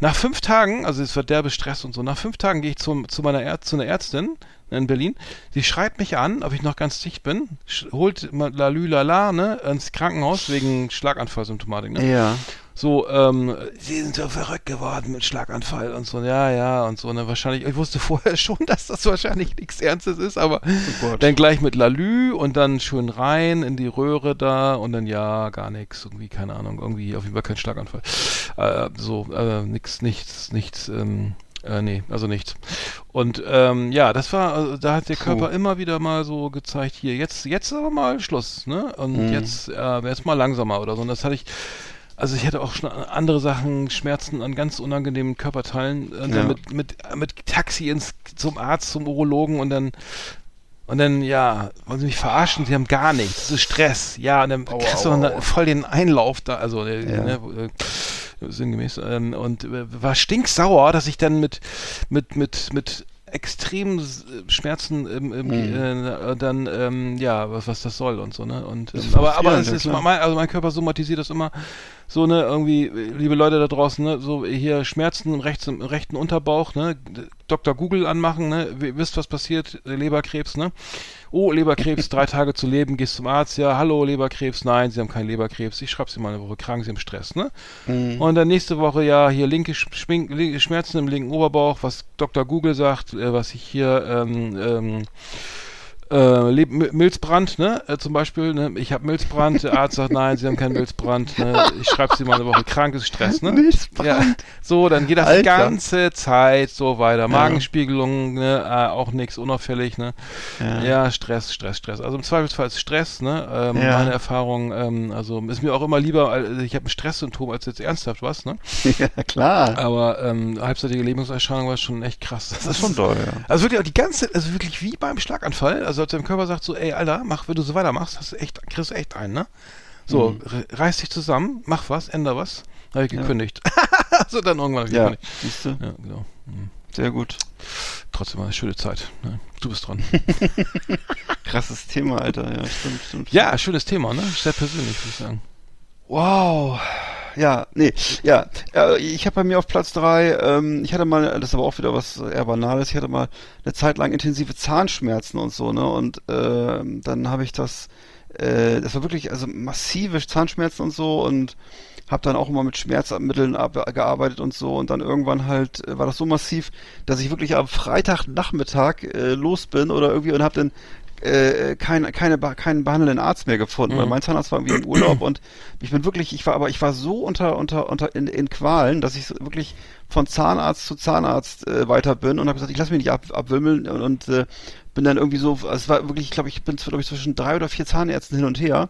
Nach fünf Tagen, also es war derbe Stress und so, nach fünf Tagen gehe ich zum, zu meiner Ärzt, zu einer Ärztin in Berlin. Sie schreit mich an, ob ich noch ganz dicht bin, holt mal lalü lala, ne, ins Krankenhaus wegen Schlaganfallsymptomatik, ne? Ja. So, ähm, sie sind so verrückt geworden mit Schlaganfall und so, ja, ja, und so, ne, wahrscheinlich, ich wusste vorher (laughs) schon, dass das wahrscheinlich nichts Ernstes ist, aber Gott. dann gleich mit Lalü und dann schön rein in die Röhre da und dann ja, gar nichts, irgendwie, keine Ahnung, irgendwie auf jeden Fall kein Schlaganfall. Äh, so, äh, nix, nichts, nichts, ähm, äh, nee, also nichts. Und ähm, ja, das war, also, da hat der Puh. Körper immer wieder mal so gezeigt, hier, jetzt, jetzt aber mal Schluss, ne? Und Mhm. jetzt, äh, jetzt mal langsamer oder so. Und das hatte ich, also ich hatte auch schon andere Sachen, Schmerzen an ganz unangenehmen Körperteilen, und Ja. dann mit, mit, mit Taxi ins, zum Arzt, zum Urologen und dann und dann, ja, wollen sie mich verarschen, sie haben gar nichts. Das ist Stress. Ja, und dann Aua, kriegst du aua, voll den Einlauf da, also äh, Ja. ne, äh, sinngemäß. Ähm, und äh, war stinksauer, dass ich dann mit, mit, mit, mit extremen S- Schmerzen im, im, Mhm. äh, dann, ähm, ja, was, was das soll und so, ne? Und, ähm, aber, aber es ist, mein, also mein Körper somatisiert das immer so, ne, irgendwie, liebe Leute da draußen, ne, so hier Schmerzen im, rechts, im rechten Unterbauch, ne, Dr. Google anmachen, ne, ihr wisst, was passiert, äh, Leberkrebs, ne, oh, Leberkrebs, drei Tage zu leben, gehst zum Arzt, ja, hallo, Leberkrebs, nein, Sie haben keinen Leberkrebs, ich schreibe Sie mal eine Woche krank, Sie haben Stress, ne, Mhm. und dann nächste Woche, ja, hier linke Sch- Schmink, Schmerzen im linken Oberbauch, was Dr. Google sagt, äh, was ich hier, ähm, ähm, äh, Milzbrand, ne? Äh, zum Beispiel, ne? Ich habe Milzbrand, der Arzt sagt, nein, Sie haben keinen Milzbrand, ne? Ich schreibe Sie mal eine Woche krank, ist Stress, ne? Milzbrand. Ja, so, dann geht das die Alter. ganze Zeit so weiter. Magenspiegelung, ne? Äh, auch nichts unauffällig, ne? Ja. Stress, Stress, Stress. Also im Zweifelsfall ist Stress, ne? Ähm, Ja. Meine Erfahrung, ähm, also ist mir auch immer lieber, also ich habe ein Stresssymptom als jetzt ernsthaft was, ne? (laughs) ja, klar. Aber ähm, halbseitige Lähmungserscheinung war schon echt krass. Das, Das ist schon toll, ja. Also wirklich auch die ganze, also wirklich wie beim Schlaganfall. Also als dein Körper sagt so, ey, Alter, mach, wenn du so weitermachst, hast du echt, kriegst du echt einen, ne? So, Mhm. re- reiß dich zusammen, mach was, änder was. Habe ich gekündigt. (laughs) so dann irgendwann hab ich Ja, gekündigt. siehst du? Ja, genau. Mhm. Sehr gut. Trotzdem eine schöne Zeit. Ne? Du bist dran. (laughs) Krasses Thema, Alter. Ja, stimmt, stimmt. ja, schönes Thema, ne? Sehr persönlich, würde ich sagen. Wow. Ja, nee, ja. Äh, ich habe bei mir auf Platz drei, ähm, ich hatte mal, das ist aber auch wieder was eher Banales, ich hatte mal eine Zeit lang intensive Zahnschmerzen und so, ne? Und ähm, dann habe ich das, äh, das war wirklich, also massive Zahnschmerzen und so und habe dann auch immer mit Schmerzmitteln gearbeitet und so und dann irgendwann halt äh, war das so massiv, dass ich wirklich am Freitagnachmittag äh, los bin oder irgendwie und habe dann äh, kein, keine, keinen behandelnden Arzt mehr gefunden, weil mein Zahnarzt war irgendwie im Urlaub und ich bin wirklich, ich war aber, ich war so unter, unter, unter in, in Qualen, dass ich so wirklich von Zahnarzt zu Zahnarzt äh, weiter bin und habe gesagt, ich lasse mich nicht ab, abwimmeln und, und äh, bin dann irgendwie so, es war wirklich, ich glaube, ich bin glaube ich zwischen drei oder vier Zahnärzten hin und her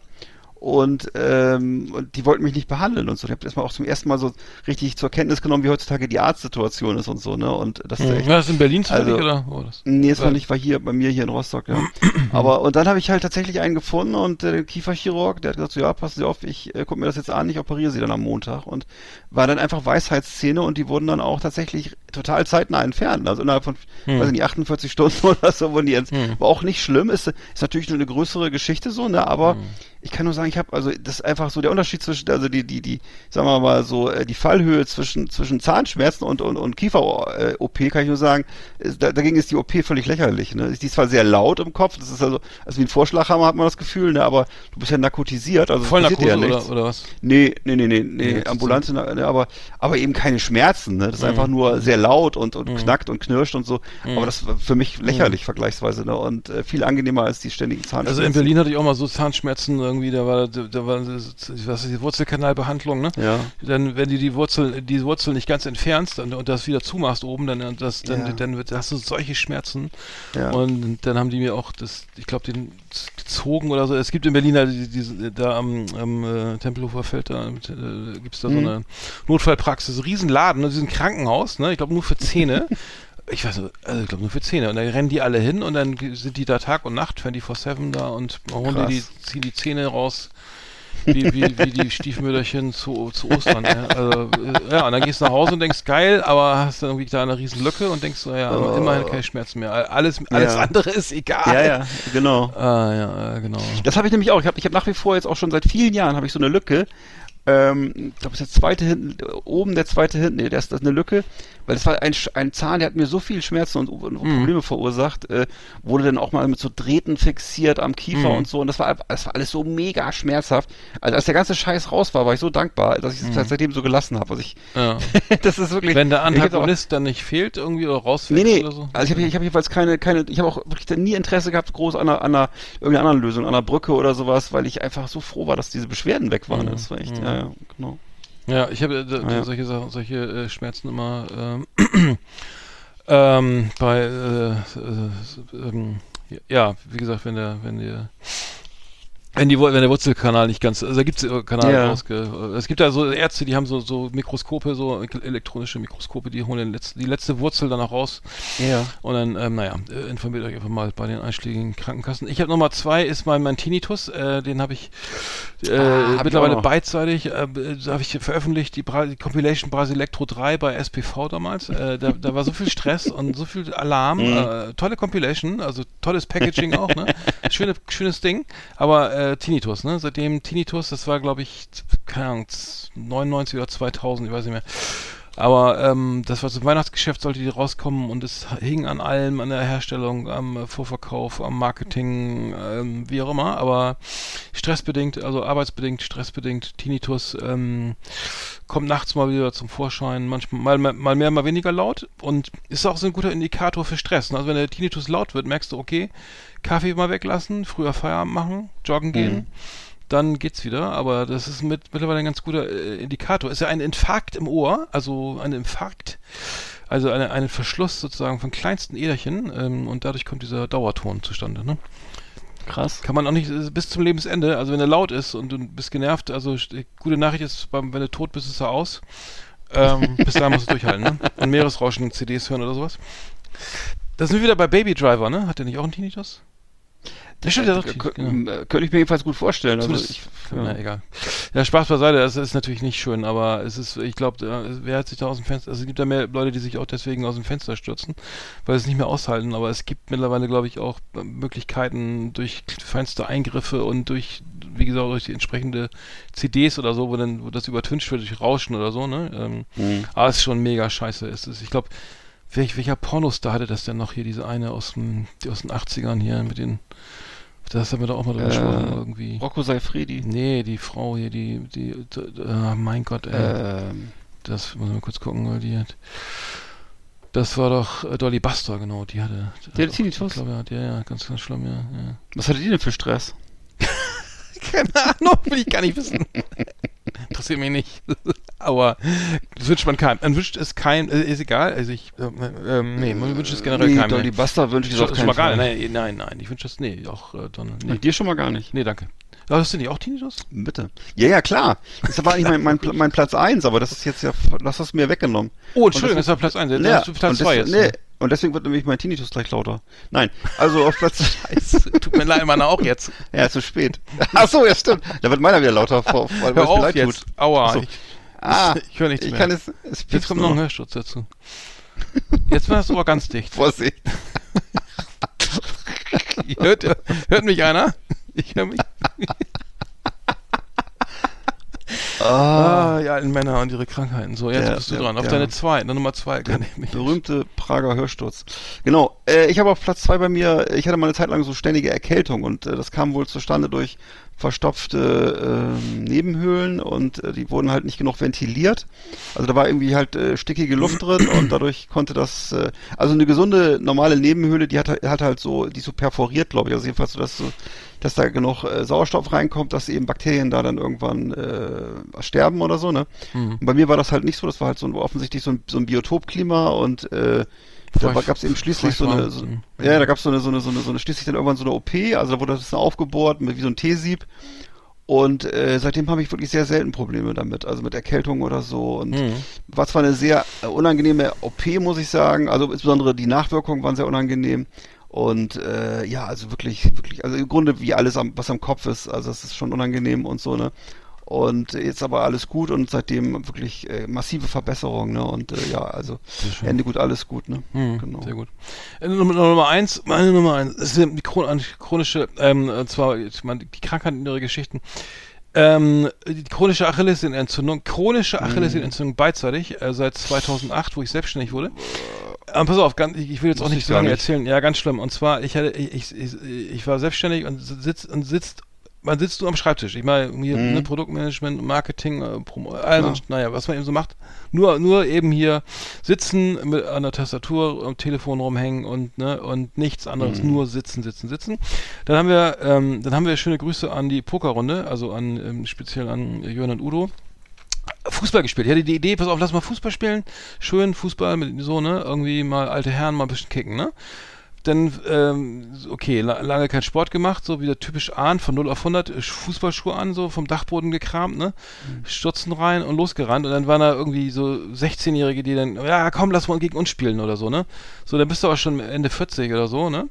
und, ähm, und die wollten mich nicht behandeln und so. Ich habe erstmal auch zum ersten Mal so richtig zur Kenntnis genommen, wie heutzutage die Arztsituation ist und so, ne? Und das ist echt War das in Berlin zufällig Also- oder? War das? Nee, es war nicht, war hier bei mir hier in Rostock, ja. Aber und dann habe ich halt tatsächlich einen gefunden und äh, der Kieferchirurg, der hat gesagt, so, ja, passen Sie auf, ich äh, gucke mir das jetzt an, ich operiere Sie dann am Montag und war dann einfach Weisheitszähne und die wurden dann auch tatsächlich total zeitnah entfernt, also innerhalb von, weiß ich nicht, 48 Stunden (laughs) oder so wurden die jetzt, war auch nicht schlimm, ist, ist natürlich nur eine größere Geschichte so, ne, aber ich kann nur sagen, ich habe also das ist einfach so der Unterschied zwischen also die die die sagen wir mal so äh, die Fallhöhe zwischen zwischen Zahnschmerzen und und, und Kiefer äh, kann ich nur sagen, ist, da, dagegen ist die OP völlig lächerlich, ne? Die ist zwar sehr laut im Kopf, das ist also also wie ein Vorschlaghammer hat man das Gefühl, ne, aber du bist ja narkotisiert, also dir Vollnarkose ja oder, oder was? Nee, nee, nee, nee, nee, ambulante, ne, aber, aber eben keine Schmerzen, ne? Das ist Mhm. einfach nur sehr laut und, und knackt und knirscht und so. Aber das war für mich lächerlich vergleichsweise, ne? Und äh, viel angenehmer als die ständigen Zahnschmerzen. Also in Berlin hatte ich auch mal so Zahnschmerzen irgendwie, da war, da war, was ist die Wurzelkanalbehandlung, ne? Ja. Dann, wenn du die Wurzel, die Wurzel nicht ganz entfernst und, und das wieder zumachst oben, dann, das, dann, Ja. dann wird, hast du solche Schmerzen. Ja. Und dann haben die mir auch das, ich glaube, den gezogen oder so. Es gibt in Berlin halt die, diese, da am, am äh, Tempelhofer Feld, da äh, gibt es da so Mhm. eine Notfallpraxis, Riesenladen, ne? diesen Krankenhaus, ne? Ich glaube nur für Zähne. (laughs) Ich weiß nicht, also ich glaube nur für Zähne. Und dann rennen die alle hin und dann sind die da Tag und Nacht, 24-7 da und holen die, die, ziehen die Zähne raus. Wie, wie, wie die Stiefmütterchen zu, zu Ostern. Ja. Also, ja, und dann gehst du nach Hause und denkst, geil, aber hast dann irgendwie da eine riesen Lücke und denkst so, ja, Oh. immerhin keine Schmerzen mehr. Alles, alles Ja. andere ist egal. ja, ja, genau. Ah, ja, äh, genau. Das habe ich nämlich auch. Ich habe ich hab nach wie vor jetzt auch schon seit vielen Jahren habe ich so eine Lücke. Ähm, ich glaube, das ist der zweite hinten, oben der zweite hinten, nee, der ist, das ist eine Lücke, weil das war ein, ein Zahn, der hat mir so viel Schmerzen und, und Probleme verursacht, äh, wurde dann auch mal mit so Drähten fixiert am Kiefer Mhm. und so und das war, das war alles so mega schmerzhaft. Also als der ganze Scheiß raus war, war ich so dankbar, dass ich es seitdem so gelassen habe. Also ich, Ja. (laughs) das ist wirklich. Wenn der Antagonist dann nicht fehlt irgendwie oder rausfällt Nee, nee. oder so. Also ich habe ich hab jedenfalls keine, keine, ich habe auch wirklich nie Interesse gehabt, groß an einer, an einer irgendeiner anderen Lösung, an einer Brücke oder sowas, weil ich einfach so froh war, dass diese Beschwerden weg waren. Mhm. Das war echt, Mhm. Ja, ja, genau. Ja, ich habe äh, Ah, ja. solche Sachen, solche äh, Schmerzen immer ähm, (clears throat) ähm, bei äh, äh, ähm, ja, wie gesagt, wenn der, wenn der wenn die wenn der Wurzelkanal nicht ganz, also da gibt es Kanal Ja. rausge, es gibt da so Ärzte, die haben so so Mikroskope, so elektronische Mikroskope, die holen den letzten, die letzte Wurzel dann auch raus Ja. und dann, ähm, naja, äh, informiert euch einfach mal bei den einschlägigen Krankenkassen. Ich habe Nummer zwei, ist mein, mein Tinnitus, äh, den habe ich äh, Ah, hab ich mittlerweile noch. beidseitig, äh, da habe ich veröffentlicht, die, Bra die Compilation Brasilektro 3 bei SPV damals. Äh, da, da war so viel Stress und so viel Alarm. Mhm. Äh, tolle Compilation, also tolles Packaging auch, ne? (laughs) Schöne, schönes Ding. Aber äh, Tinnitus, ne? Seitdem Tinnitus, das war glaube ich, keine Ahnung, 99 oder 2000, ich weiß nicht mehr. Aber ähm, das war zum Weihnachtsgeschäft, sollte die rauskommen und es hing an allem, an der Herstellung, am Vorverkauf, am Marketing, ähm, wie auch immer. Aber stressbedingt, also arbeitsbedingt, stressbedingt, Tinnitus ähm, kommt nachts mal wieder zum Vorschein, manchmal mal, mal mehr, mal weniger laut und ist auch so ein guter Indikator für Stress. Also wenn der Tinnitus laut wird, merkst du, okay, Kaffee mal weglassen, früher Feierabend machen, joggen gehen dann geht's wieder, aber das ist mit, mittlerweile ein ganz guter äh, Indikator. Ist ja ein Infarkt im Ohr, also ein Infarkt, also eine, ein Verschluss sozusagen von kleinsten Äderchen ähm, und dadurch kommt dieser Dauerton zustande. Ne? Krass. Kann man auch nicht äh, bis zum Lebensende, also wenn er laut ist und du bist genervt, also st- gute Nachricht ist, wenn du tot bist, ist er aus. Ähm, (laughs) bis dahin musst du durchhalten, ne? Und Meeresrauschen, CDs hören oder sowas. Da sind wir wieder bei Baby Driver, ne? Hat der nicht auch einen Tinnitus? Der stimmt ja doch. Äh, genau. äh, Könnte ich mir jedenfalls gut vorstellen. Also ich, Na, ja. egal. Ja, Spaß beiseite, das ist natürlich nicht schön, aber es ist, ich glaube, wer hat sich da aus dem Fenster, also es gibt ja mehr Leute, die sich auch deswegen aus dem Fenster stürzen, weil sie es nicht mehr aushalten, aber es gibt mittlerweile, glaube ich, auch äh, Möglichkeiten durch feinste Eingriffe und durch, wie gesagt, durch die entsprechende CDs oder so, wo dann, wo das übertüncht wird durch Rauschen oder so, ne, ähm, Mhm. aber es ist schon mega scheiße, es ist, ich glaube, welch, welcher Pornostar hatte das denn noch hier, diese eine aus, dem, aus den 80ern hier mit den, das haben wir doch auch mal drüber Äh, gesprochen, irgendwie. Rocco Seifredi. Nee, die Frau hier, die, die, die ah, mein Gott, ey. Ähm, Das muss mal kurz gucken, weil die hat. Das war doch äh, Dolly Buster, genau, die hatte. Die hatte Tinnitus? Ich glaube, ja, hat- ja, ja, ganz, ganz schlimm, ja. ja. was hatte die denn für Stress? (laughs) Keine Ahnung, will ich gar nicht wissen. (laughs) Interessiert mich nicht. (laughs) Aber das wünscht man keinem. Man wünscht es keinem, äh, ist egal, also ich, äh, ähm, nee, man wünscht es generell nee, keinem. Dolly. Buster wünsche ich Schon, auf schon mal gar nicht. Nein, nein, nein, ich wünsche das, nee, auch äh, Donald. Nee. Dir schon mal gar nicht. nee, danke. Ja, hast du nicht auch Tinnitus? Bitte. Ja, ja, klar. Das war eigentlich mein, mein, mein Platz eins, aber das ist jetzt ja, das hast du mir weggenommen. Oh, Entschuldigung, das das war Platz 1. Dann Ja, Platz und 2 des- jetzt. ne? Nee, und deswegen wird nämlich mein Tinnitus gleich lauter. Nein, also auf Platz (laughs) Scheiße, tut mir leid, meiner auch jetzt. Ja, zu spät. (laughs) Ach so, ja stimmt. Da wird meiner wieder lauter, vor, weil Hör es auf leid jetzt. tut. Aua. So. Ich, Ah, ich höre nichts ich mehr. kann es, es Jetzt kommt noch ein. Hörschutz dazu. Jetzt war das Ohr ganz dicht. Vorsicht. (laughs) hört, hört mich einer? Ich höre mich. Ah, Ah, die alten Männer und ihre Krankheiten. So, jetzt Der- bist du der- dran. Auf der- deine zwei, deine Nummer zwei kann ich mich. berühmte Prager Hörsturz. Genau. Äh, ich habe auf Platz zwei bei mir, ich hatte mal eine Zeit lang so ständige Erkältung und äh, das kam wohl zustande durch verstopfte ähm, Nebenhöhlen und äh, die wurden halt nicht genug ventiliert. Also da war irgendwie halt äh, stickige Luft drin und dadurch konnte das, äh, also eine gesunde normale Nebenhöhle, die hat, hat halt so, die ist so perforiert, glaube ich. Also jedenfalls so, dass so, dass da genug äh, Sauerstoff reinkommt, dass eben Bakterien da dann irgendwann äh, sterben oder so, ne? Mhm. Und bei mir war das halt nicht so, das war halt so ein, offensichtlich so ein, so ein Biotopklima und äh, da gab es eben schließlich so eine, so, ja, da gab es so eine, so eine, so eine, so eine, schließlich dann irgendwann so eine OP, also da wurde das dann aufgebohrt mit wie so ein T-Sieb. Und äh, seitdem habe ich wirklich sehr selten Probleme damit, also mit Erkältung oder so. Und Mhm. war zwar eine sehr äh, unangenehme OP, muss ich sagen. Also insbesondere die Nachwirkungen waren sehr unangenehm. Und äh, ja, also wirklich, wirklich, also im Grunde wie alles, am, was am Kopf ist, also das ist schon unangenehm und so, ne? Und jetzt aber alles gut und seitdem wirklich äh, massive Verbesserung, ne? Und äh, ja, also. Ende gut, alles gut, ne? Mhm, Genau. Sehr gut. Nummer, Nummer eins, meine Nummer eins, das ist die chron chronische, ähm, zwar, ich meine, die Krankheiten in ihre Geschichten. Ähm, die chronische Achillessehnenentzündung, chronische Achillessehnenentzündung beidseitig, äh, seit 2008, wo ich selbstständig wurde. Ähm, pass auf, ganz, ich, will jetzt auch nicht ich so lange nicht. erzählen. Ja, ganz schlimm. Und zwar, ich hatte, ich, ich, ich war selbstständig und sitzt und sitzt man sitzt nur am Schreibtisch. Ich meine, hier Mhm. ne, Produktmanagement, Marketing, äh, Promo, also, Klar. naja, was man eben so macht. Nur, nur eben hier sitzen mit an der Tastatur, am Telefon rumhängen und ne und nichts anderes, Mhm. nur sitzen, sitzen, sitzen. Dann haben wir, ähm, dann haben wir schöne Grüße an die Pokerrunde, also an ähm, speziell an Jörn und Udo. Fußball gespielt. Ich hatte die Idee, pass auf, lass mal Fußball spielen. Schön Fußball mit so, ne? Irgendwie mal alte Herren mal ein bisschen kicken, ne? Dann, ähm, okay, la lange kein Sport gemacht, so wieder typisch Ahn, von 0 auf 100, äh, Fußballschuhe an, so vom Dachboden gekramt, ne? Stürzen rein und losgerannt und dann waren da irgendwie so 16-Jährige, die dann, ja komm, lass mal gegen uns spielen oder so, ne? So, dann bist du aber schon Ende 40 oder so, ne?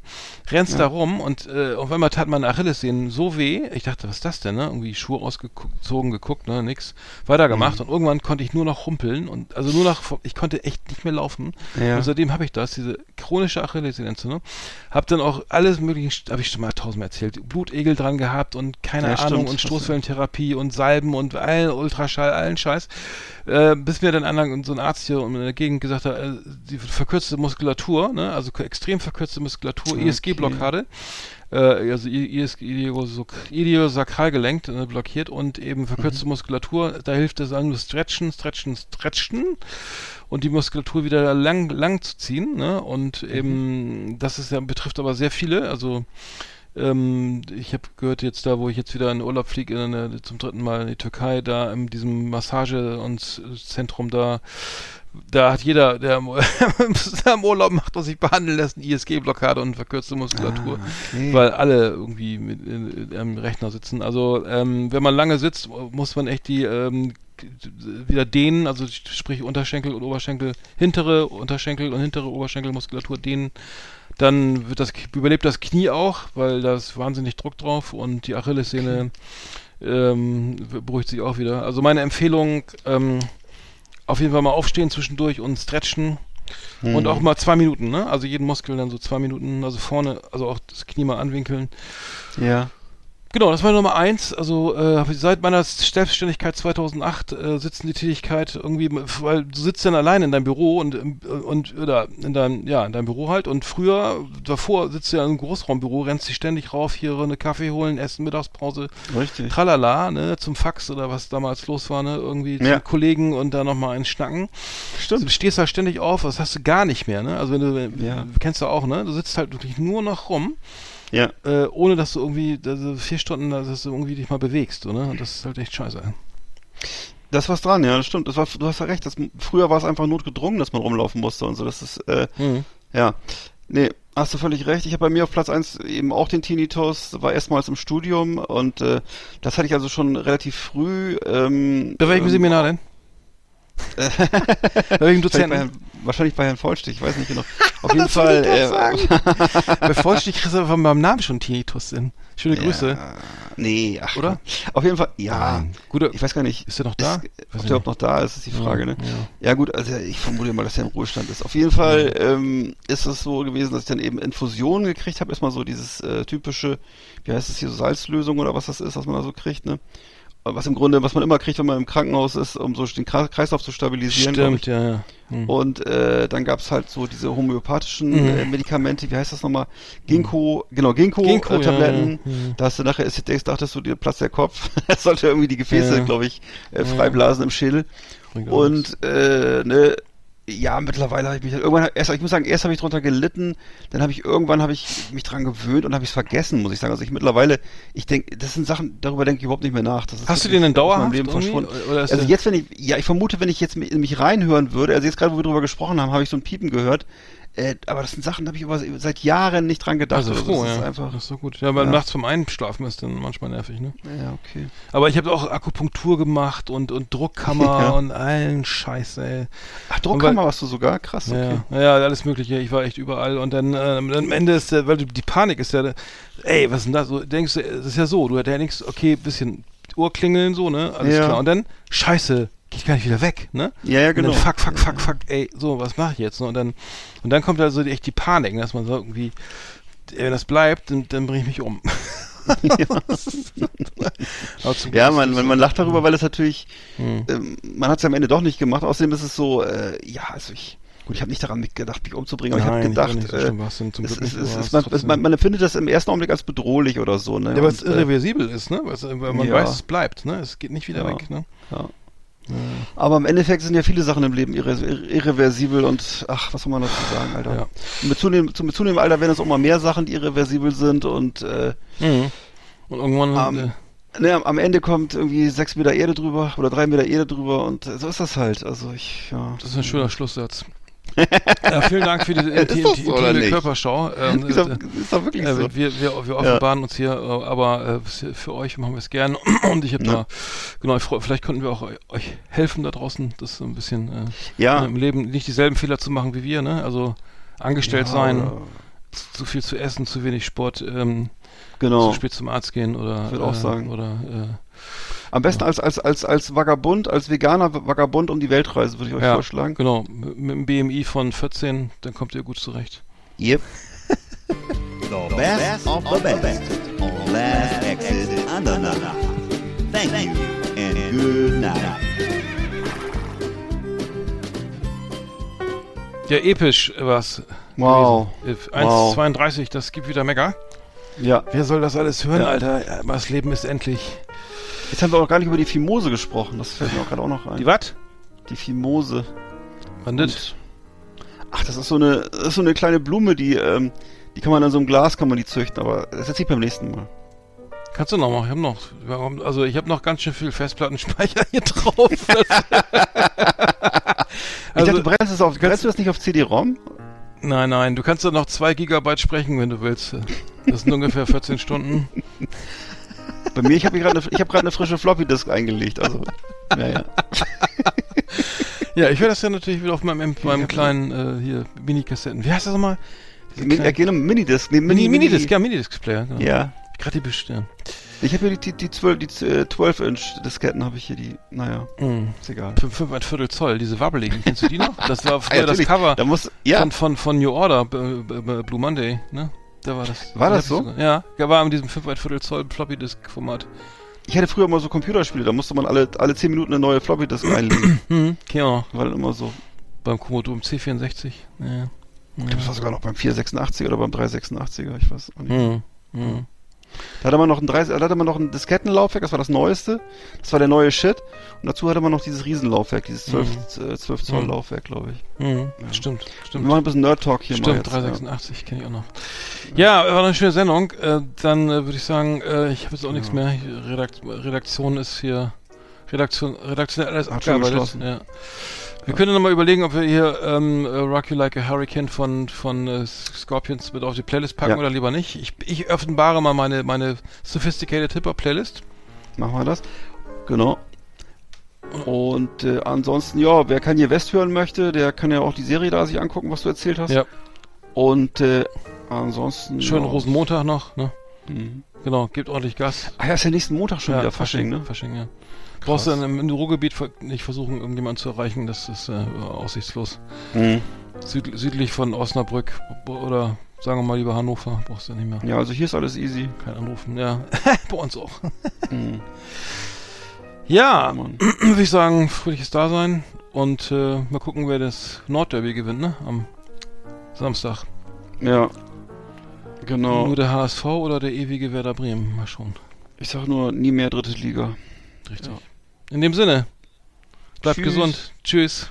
Rennst da rum und äh, auf einmal tat meine Achillessehnen so weh, ich dachte, was ist das denn, ne? Irgendwie Schuhe ausgezogen, geguckt, ne? Nix. Weitergemacht Mhm. und irgendwann konnte ich nur noch humpeln und, also nur noch, ich konnte echt nicht mehr laufen. Ja. Und seitdem habe ich das, diese chronische Achillessehnenentzündung. Hab dann auch alles mögliche, habe ich schon mal tausendmal erzählt, Blutegel dran gehabt und keine Ja, Ahnung stimmt. und Stoßwellentherapie und Salben und allen Ultraschall, allen Scheiß. Äh, bis mir dann einer, so ein Arzt hier in der Gegend gesagt hat, äh, die verkürzte Muskulatur, ne, also extrem verkürzte Muskulatur, Okay. ESG-Blockade äh, also Idiosakralgelenk äh, blockiert und eben verkürzte Muskulatur, da hilft es an stretchen, stretchen, stretchen und die Muskulatur wieder lang, lang zu ziehen, ne? Und eben, das ist ja, betrifft aber sehr viele, also ähm, ich habe gehört jetzt da, wo ich jetzt wieder in Urlaub fliege, in eine, zum dritten Mal in die Türkei, da in diesem Massage- und Zentrum da, da hat jeder, der im (laughs) der im Urlaub macht und sich behandeln lässt, eine ISG-Blockade und verkürzte Muskulatur, Ah, okay. weil alle irgendwie mit, äh, am Rechner sitzen. Also ähm, wenn man lange sitzt, muss man echt die ähm, wieder dehnen, also sprich Unterschenkel und Oberschenkel, hintere Unterschenkel und hintere Oberschenkelmuskulatur dehnen. Dann wird das, überlebt das Knie auch, weil da ist wahnsinnig Druck drauf und die Achillessehne ähm, beruhigt sich auch wieder. Also meine Empfehlung, ähm, auf jeden Fall mal aufstehen zwischendurch und stretchen. Und auch mal zwei Minuten, ne? Also jeden Muskel dann so zwei Minuten, also vorne, also auch das Knie mal anwinkeln. Ja. Genau, das war Nummer eins. Also äh, seit meiner Selbstständigkeit 2008 äh, sitzen die Tätigkeit irgendwie, weil du sitzt dann allein in deinem Büro und im- und oder in deinem ja in deinem Büro halt und früher davor sitzt du ja im Großraumbüro, rennst dich ständig rauf, hier eine Kaffee holen, essen, Mittagspause, Richtig. tralala, ne, zum Fax oder was damals los war, ne, irgendwie Ja. zum Kollegen und da nochmal einen schnacken. Stimmt. Du stehst da ständig auf, das hast du gar nicht mehr, ne? Also wenn du Ja. kennst du auch, ne? Du sitzt halt wirklich nur noch rum Ja. äh, ohne dass du irgendwie also vier Stunden, dass du irgendwie dich mal bewegst, ne? Und das ist halt echt scheiße. Das was dran, ja, das stimmt. Das war, du hast ja recht. Das, früher war es einfach notgedrungen, dass man rumlaufen musste und so. Das ist, äh, Mhm. ja. Nee, hast du völlig recht. Ich habe bei mir auf Platz eins eben auch den Tinnitus, war erstmals im Studium und äh, das hatte ich also schon relativ früh. Ähm, Bei welchem ähm, Seminar denn? (laughs) Bei bei, wahrscheinlich bei Herrn Vollstich, ich weiß nicht genau. (laughs) Auf jeden Fall. Äh, (laughs) Bei Vollstich kriegst du von meinem Namen schon Tinnitus hin. Schöne Grüße. Ja, nee, ach. Oder? Auf jeden Fall, ja. Guter, Ich weiß gar nicht. ist er noch da? Ist, ob der überhaupt noch da ist, ist die Frage, ne? Ja. Ja gut, also ich vermute mal, dass er im Ruhestand ist. Auf jeden Fall ähm, ist es so gewesen, dass ich dann eben Infusionen gekriegt habe. Erstmal so dieses äh, typische, wie heißt es hier, so Salzlösung oder was das ist, was man da so kriegt, ne? Was im Grunde, was man immer kriegt, wenn man im Krankenhaus ist, um so den Kreislauf zu stabilisieren. Stimmt, ja, ja. Hm. Und äh, dann gab's halt so diese homöopathischen Mhm. äh, Medikamente, wie heißt das nochmal? Ginkgo, genau, Ginkgo, Ginkgo-Tabletten. ja, ja, ja. Da hast du nachher, ist, denkst, dachtest du, dir platzt der Kopf. (laughs) Es sollte irgendwie die Gefäße, Ja. glaube ich, äh, freiblasen im Schädel. Und äh, ne, ja, mittlerweile habe ich mich irgendwann erst, ich muss sagen, erst habe ich drunter gelitten, dann habe ich irgendwann habe ich mich dran gewöhnt und habe ich es vergessen, muss ich sagen. Also ich mittlerweile, ich denke, das sind Sachen, darüber denke ich überhaupt nicht mehr nach. Das ist Hast du den denn dauerhaft Leben verschwunden. Also jetzt, wenn ich, ja, ich vermute, wenn ich jetzt mich reinhören würde, also jetzt gerade, wo wir drüber gesprochen haben, habe ich so ein Piepen gehört. Äh, aber das sind Sachen, da habe ich über, seit Jahren nicht dran gedacht. Also froh, das ja. ist einfach. das ist so gut. Ja, weil Ja. nachts vom Einschlafen ist dann manchmal nervig, ne? Ja, okay. Aber ich habe auch Akupunktur gemacht und, und Druckkammer (laughs) Ja. und allen Scheiß, ey. Ach, Druckkammer warst du sogar? Krass, okay. Ja, ja, alles Mögliche. Ich war echt überall. Und dann, dann am Ende ist der, weil du, die Panik ist ja, ey, was ist denn das? So, denkst du, es ist ja so, du denkst, okay, bisschen Uhrklingeln so, ne? Alles Ja. klar. Und dann, scheiße, geht gar nicht wieder weg, ne? Ja, ja, genau. Und dann fuck, fuck, fuck, fuck, ey, so, was mache ich jetzt? Ne? Und dann, und dann kommt also echt die Panik, ne? dass man so irgendwie, wenn das bleibt, dann, dann bringe ich mich um. (laughs) Ja, Glück man, man, man so. lacht darüber, weil es natürlich, Hm. ähm, man hat es ja am Ende doch nicht gemacht. Außerdem ist es so, äh, ja, also ich, gut, ich habe nicht daran gedacht, mich umzubringen, aber Nein, ich habe gedacht, so äh, man, empfindet das im ersten Augenblick als bedrohlich oder so. Ne? Ja, weil es äh, irreversibel ist, ne? Weil man Ja. weiß, es bleibt, ne? Es geht nicht wieder Ja. weg, ne? ja. Aber im Endeffekt sind ja viele Sachen im Leben irre, irre, irreversibel und ach, was soll man dazu sagen, Alter. Ja. Mit zunehmendem, mit zunehmendem Alter werden es auch mal mehr Sachen, die irreversibel sind und äh, Mhm. Und irgendwann, Ähm, äh, ne, am Ende kommt irgendwie sechs Meter Erde drüber oder drei Meter Erde drüber und so ist das halt. Also ich, ja. das ist ein schöner Schlusssatz. Ja, vielen Dank für diese (laughs) intime? Körperschau. Ähm, Ist doch, äh, ist doch wirklich äh, so. wir, wir, wir offenbaren uns hier, äh, aber äh, für euch machen wir es gern. (clears throat) Und ich habe Ja. da, genau, freu, vielleicht konnten wir auch eu- euch helfen da draußen, das so ein bisschen äh, Ja. im Leben nicht dieselben Fehler zu machen wie wir, ne? Also angestellt Ja, sein, zu viel zu essen, zu wenig Sport, ähm, Genau. zu spät zum Arzt gehen oder Ich würd auch äh, sagen. oder äh, Am besten als, als, als, als Vagabund, als veganer Vagabund um die Weltreise, würde ich euch ja, vorschlagen. Genau, mit einem BMI von 14, dann kommt ihr gut zurecht. Yep. The best of the best on Last Exit Andernach. Thank you and good night. Ja, episch was. Wow. gewesen. Wow. 1,32, das gibt wieder Mecker. Ja. Wer soll das alles hören, Ja. Alter? Das Leben ist endlich. Jetzt haben wir auch gar nicht über die Fimose gesprochen. Das fällt mir auch gerade auch noch ein. Die was? Die Fimose. Wann das? Ach, das ist so eine, das ist so eine kleine Blume, die, ähm, die kann man an so einem Glas kann man die züchten, aber das erzähl ich beim nächsten Mal. Kannst du noch mal? Ich habe noch, warum- also ich habe noch ganz schön viel Festplattenspeicher hier drauf. (laughs) ich dachte, du brennst, es auf, brennst du das nicht auf CD-ROM? Nein, nein, du kannst doch noch zwei Gigabyte sprechen, wenn du willst. Das sind ungefähr 14 Stunden. (laughs) Bei mir, ich habe gerade eine, ich hab eine frische Floppy-Disk eingelegt, also, ja, ja. Ja, ich werde das ja natürlich wieder auf meinem, meinem kleinen äh, hier Mini-Kassetten. Wie heißt das nochmal? Min, kleinen- äh, genau, Minidisc, nee, Mini, Minidisc, ja, Minidisc-Player. Genau. Ja. Gerade die bestellen. Ich habe hier die, die, die 12, die äh, 12-Inch-Disketten habe ich hier, die, naja, Mhm. ist egal. Fünf, fünf ein Viertel Zoll, diese wabbeligen. Kennst du die noch? Das war (laughs) früher das natürlich. Cover Da muss, ja, von, von, von New Order, Blue Monday, ne? Da war das. War das ich so? sogar- Ja, war in diesem 5 ein Viertel Zoll Floppy Disk Format. ich hatte früher mal so Computerspiele, da musste man alle, alle 10 Minuten eine neue Floppy-Disk einlegen. Hm, ich noch. War dann immer so. Beim Commodore C64. Ja. ja. Das war sogar noch beim 486 oder beim 386er, ich weiß auch nicht. Hm. Hm. Da hatte man noch ein 30, da hatte man noch ein Diskettenlaufwerk, das war das neueste. Das war der neue Shit. Und dazu hatte man noch dieses Riesenlaufwerk, dieses 12, äh, 12 Zoll Mhm. Laufwerk, glaube ich. Hm. Stimmt, Wir stimmt. machen ein bisschen Nerd-Talk hier mal Stimmt, jetzt. 386 kenne ich auch noch. Ja, war eine schöne Sendung. Äh, dann äh, würde ich sagen, äh, ich habe jetzt auch nichts mehr. Redakt Redaktion ist hier Redaktion, redaktionell alles Hat abgearbeitet. Ja. Wir können nochmal überlegen, ob wir hier ähm, äh, Rock You Like a Hurricane von, von äh, Scorpions mit auf die Playlist packen Ja. oder lieber nicht. Ich, ich offenbare mal meine, meine Sophisticated Hip Hop Playlist. Ja, machen wir das. Genau. Und äh, ansonsten, ja, wer Kanye West hören möchte, der kann ja auch die Serie da sich angucken, was du erzählt hast. Ja. Und äh, ansonsten. Schönen ja. Rosenmontag noch. Ne? Mhm. Genau, gebt ordentlich Gas. Ah ja, ist ja nächsten Montag schon wieder Fasching, ne? Fasching, ja. Brauchst du dann im, Ruhrgebiet nicht versuchen, irgendjemanden zu erreichen, das ist äh, aussichtslos. Mhm. Süd, südlich von Osnabrück oder sagen wir mal lieber Hannover, brauchst du nicht mehr. Ja, also hier ist alles easy. Kein Anrufen, ja. (laughs) Bei uns auch. Mhm. Ja, (clears throat) Mann. würde ich sagen, fröhliches Dasein und äh, mal gucken, wer das Nordderby gewinnt, ne? Am Samstag. Ja. Genau. Nur der HSV oder der ewige Werder Bremen? Mal schauen. Ich sag nur, nie mehr dritte Liga. Richtig. Ja. In dem Sinne, bleibt Tschüss. gesund. Tschüss.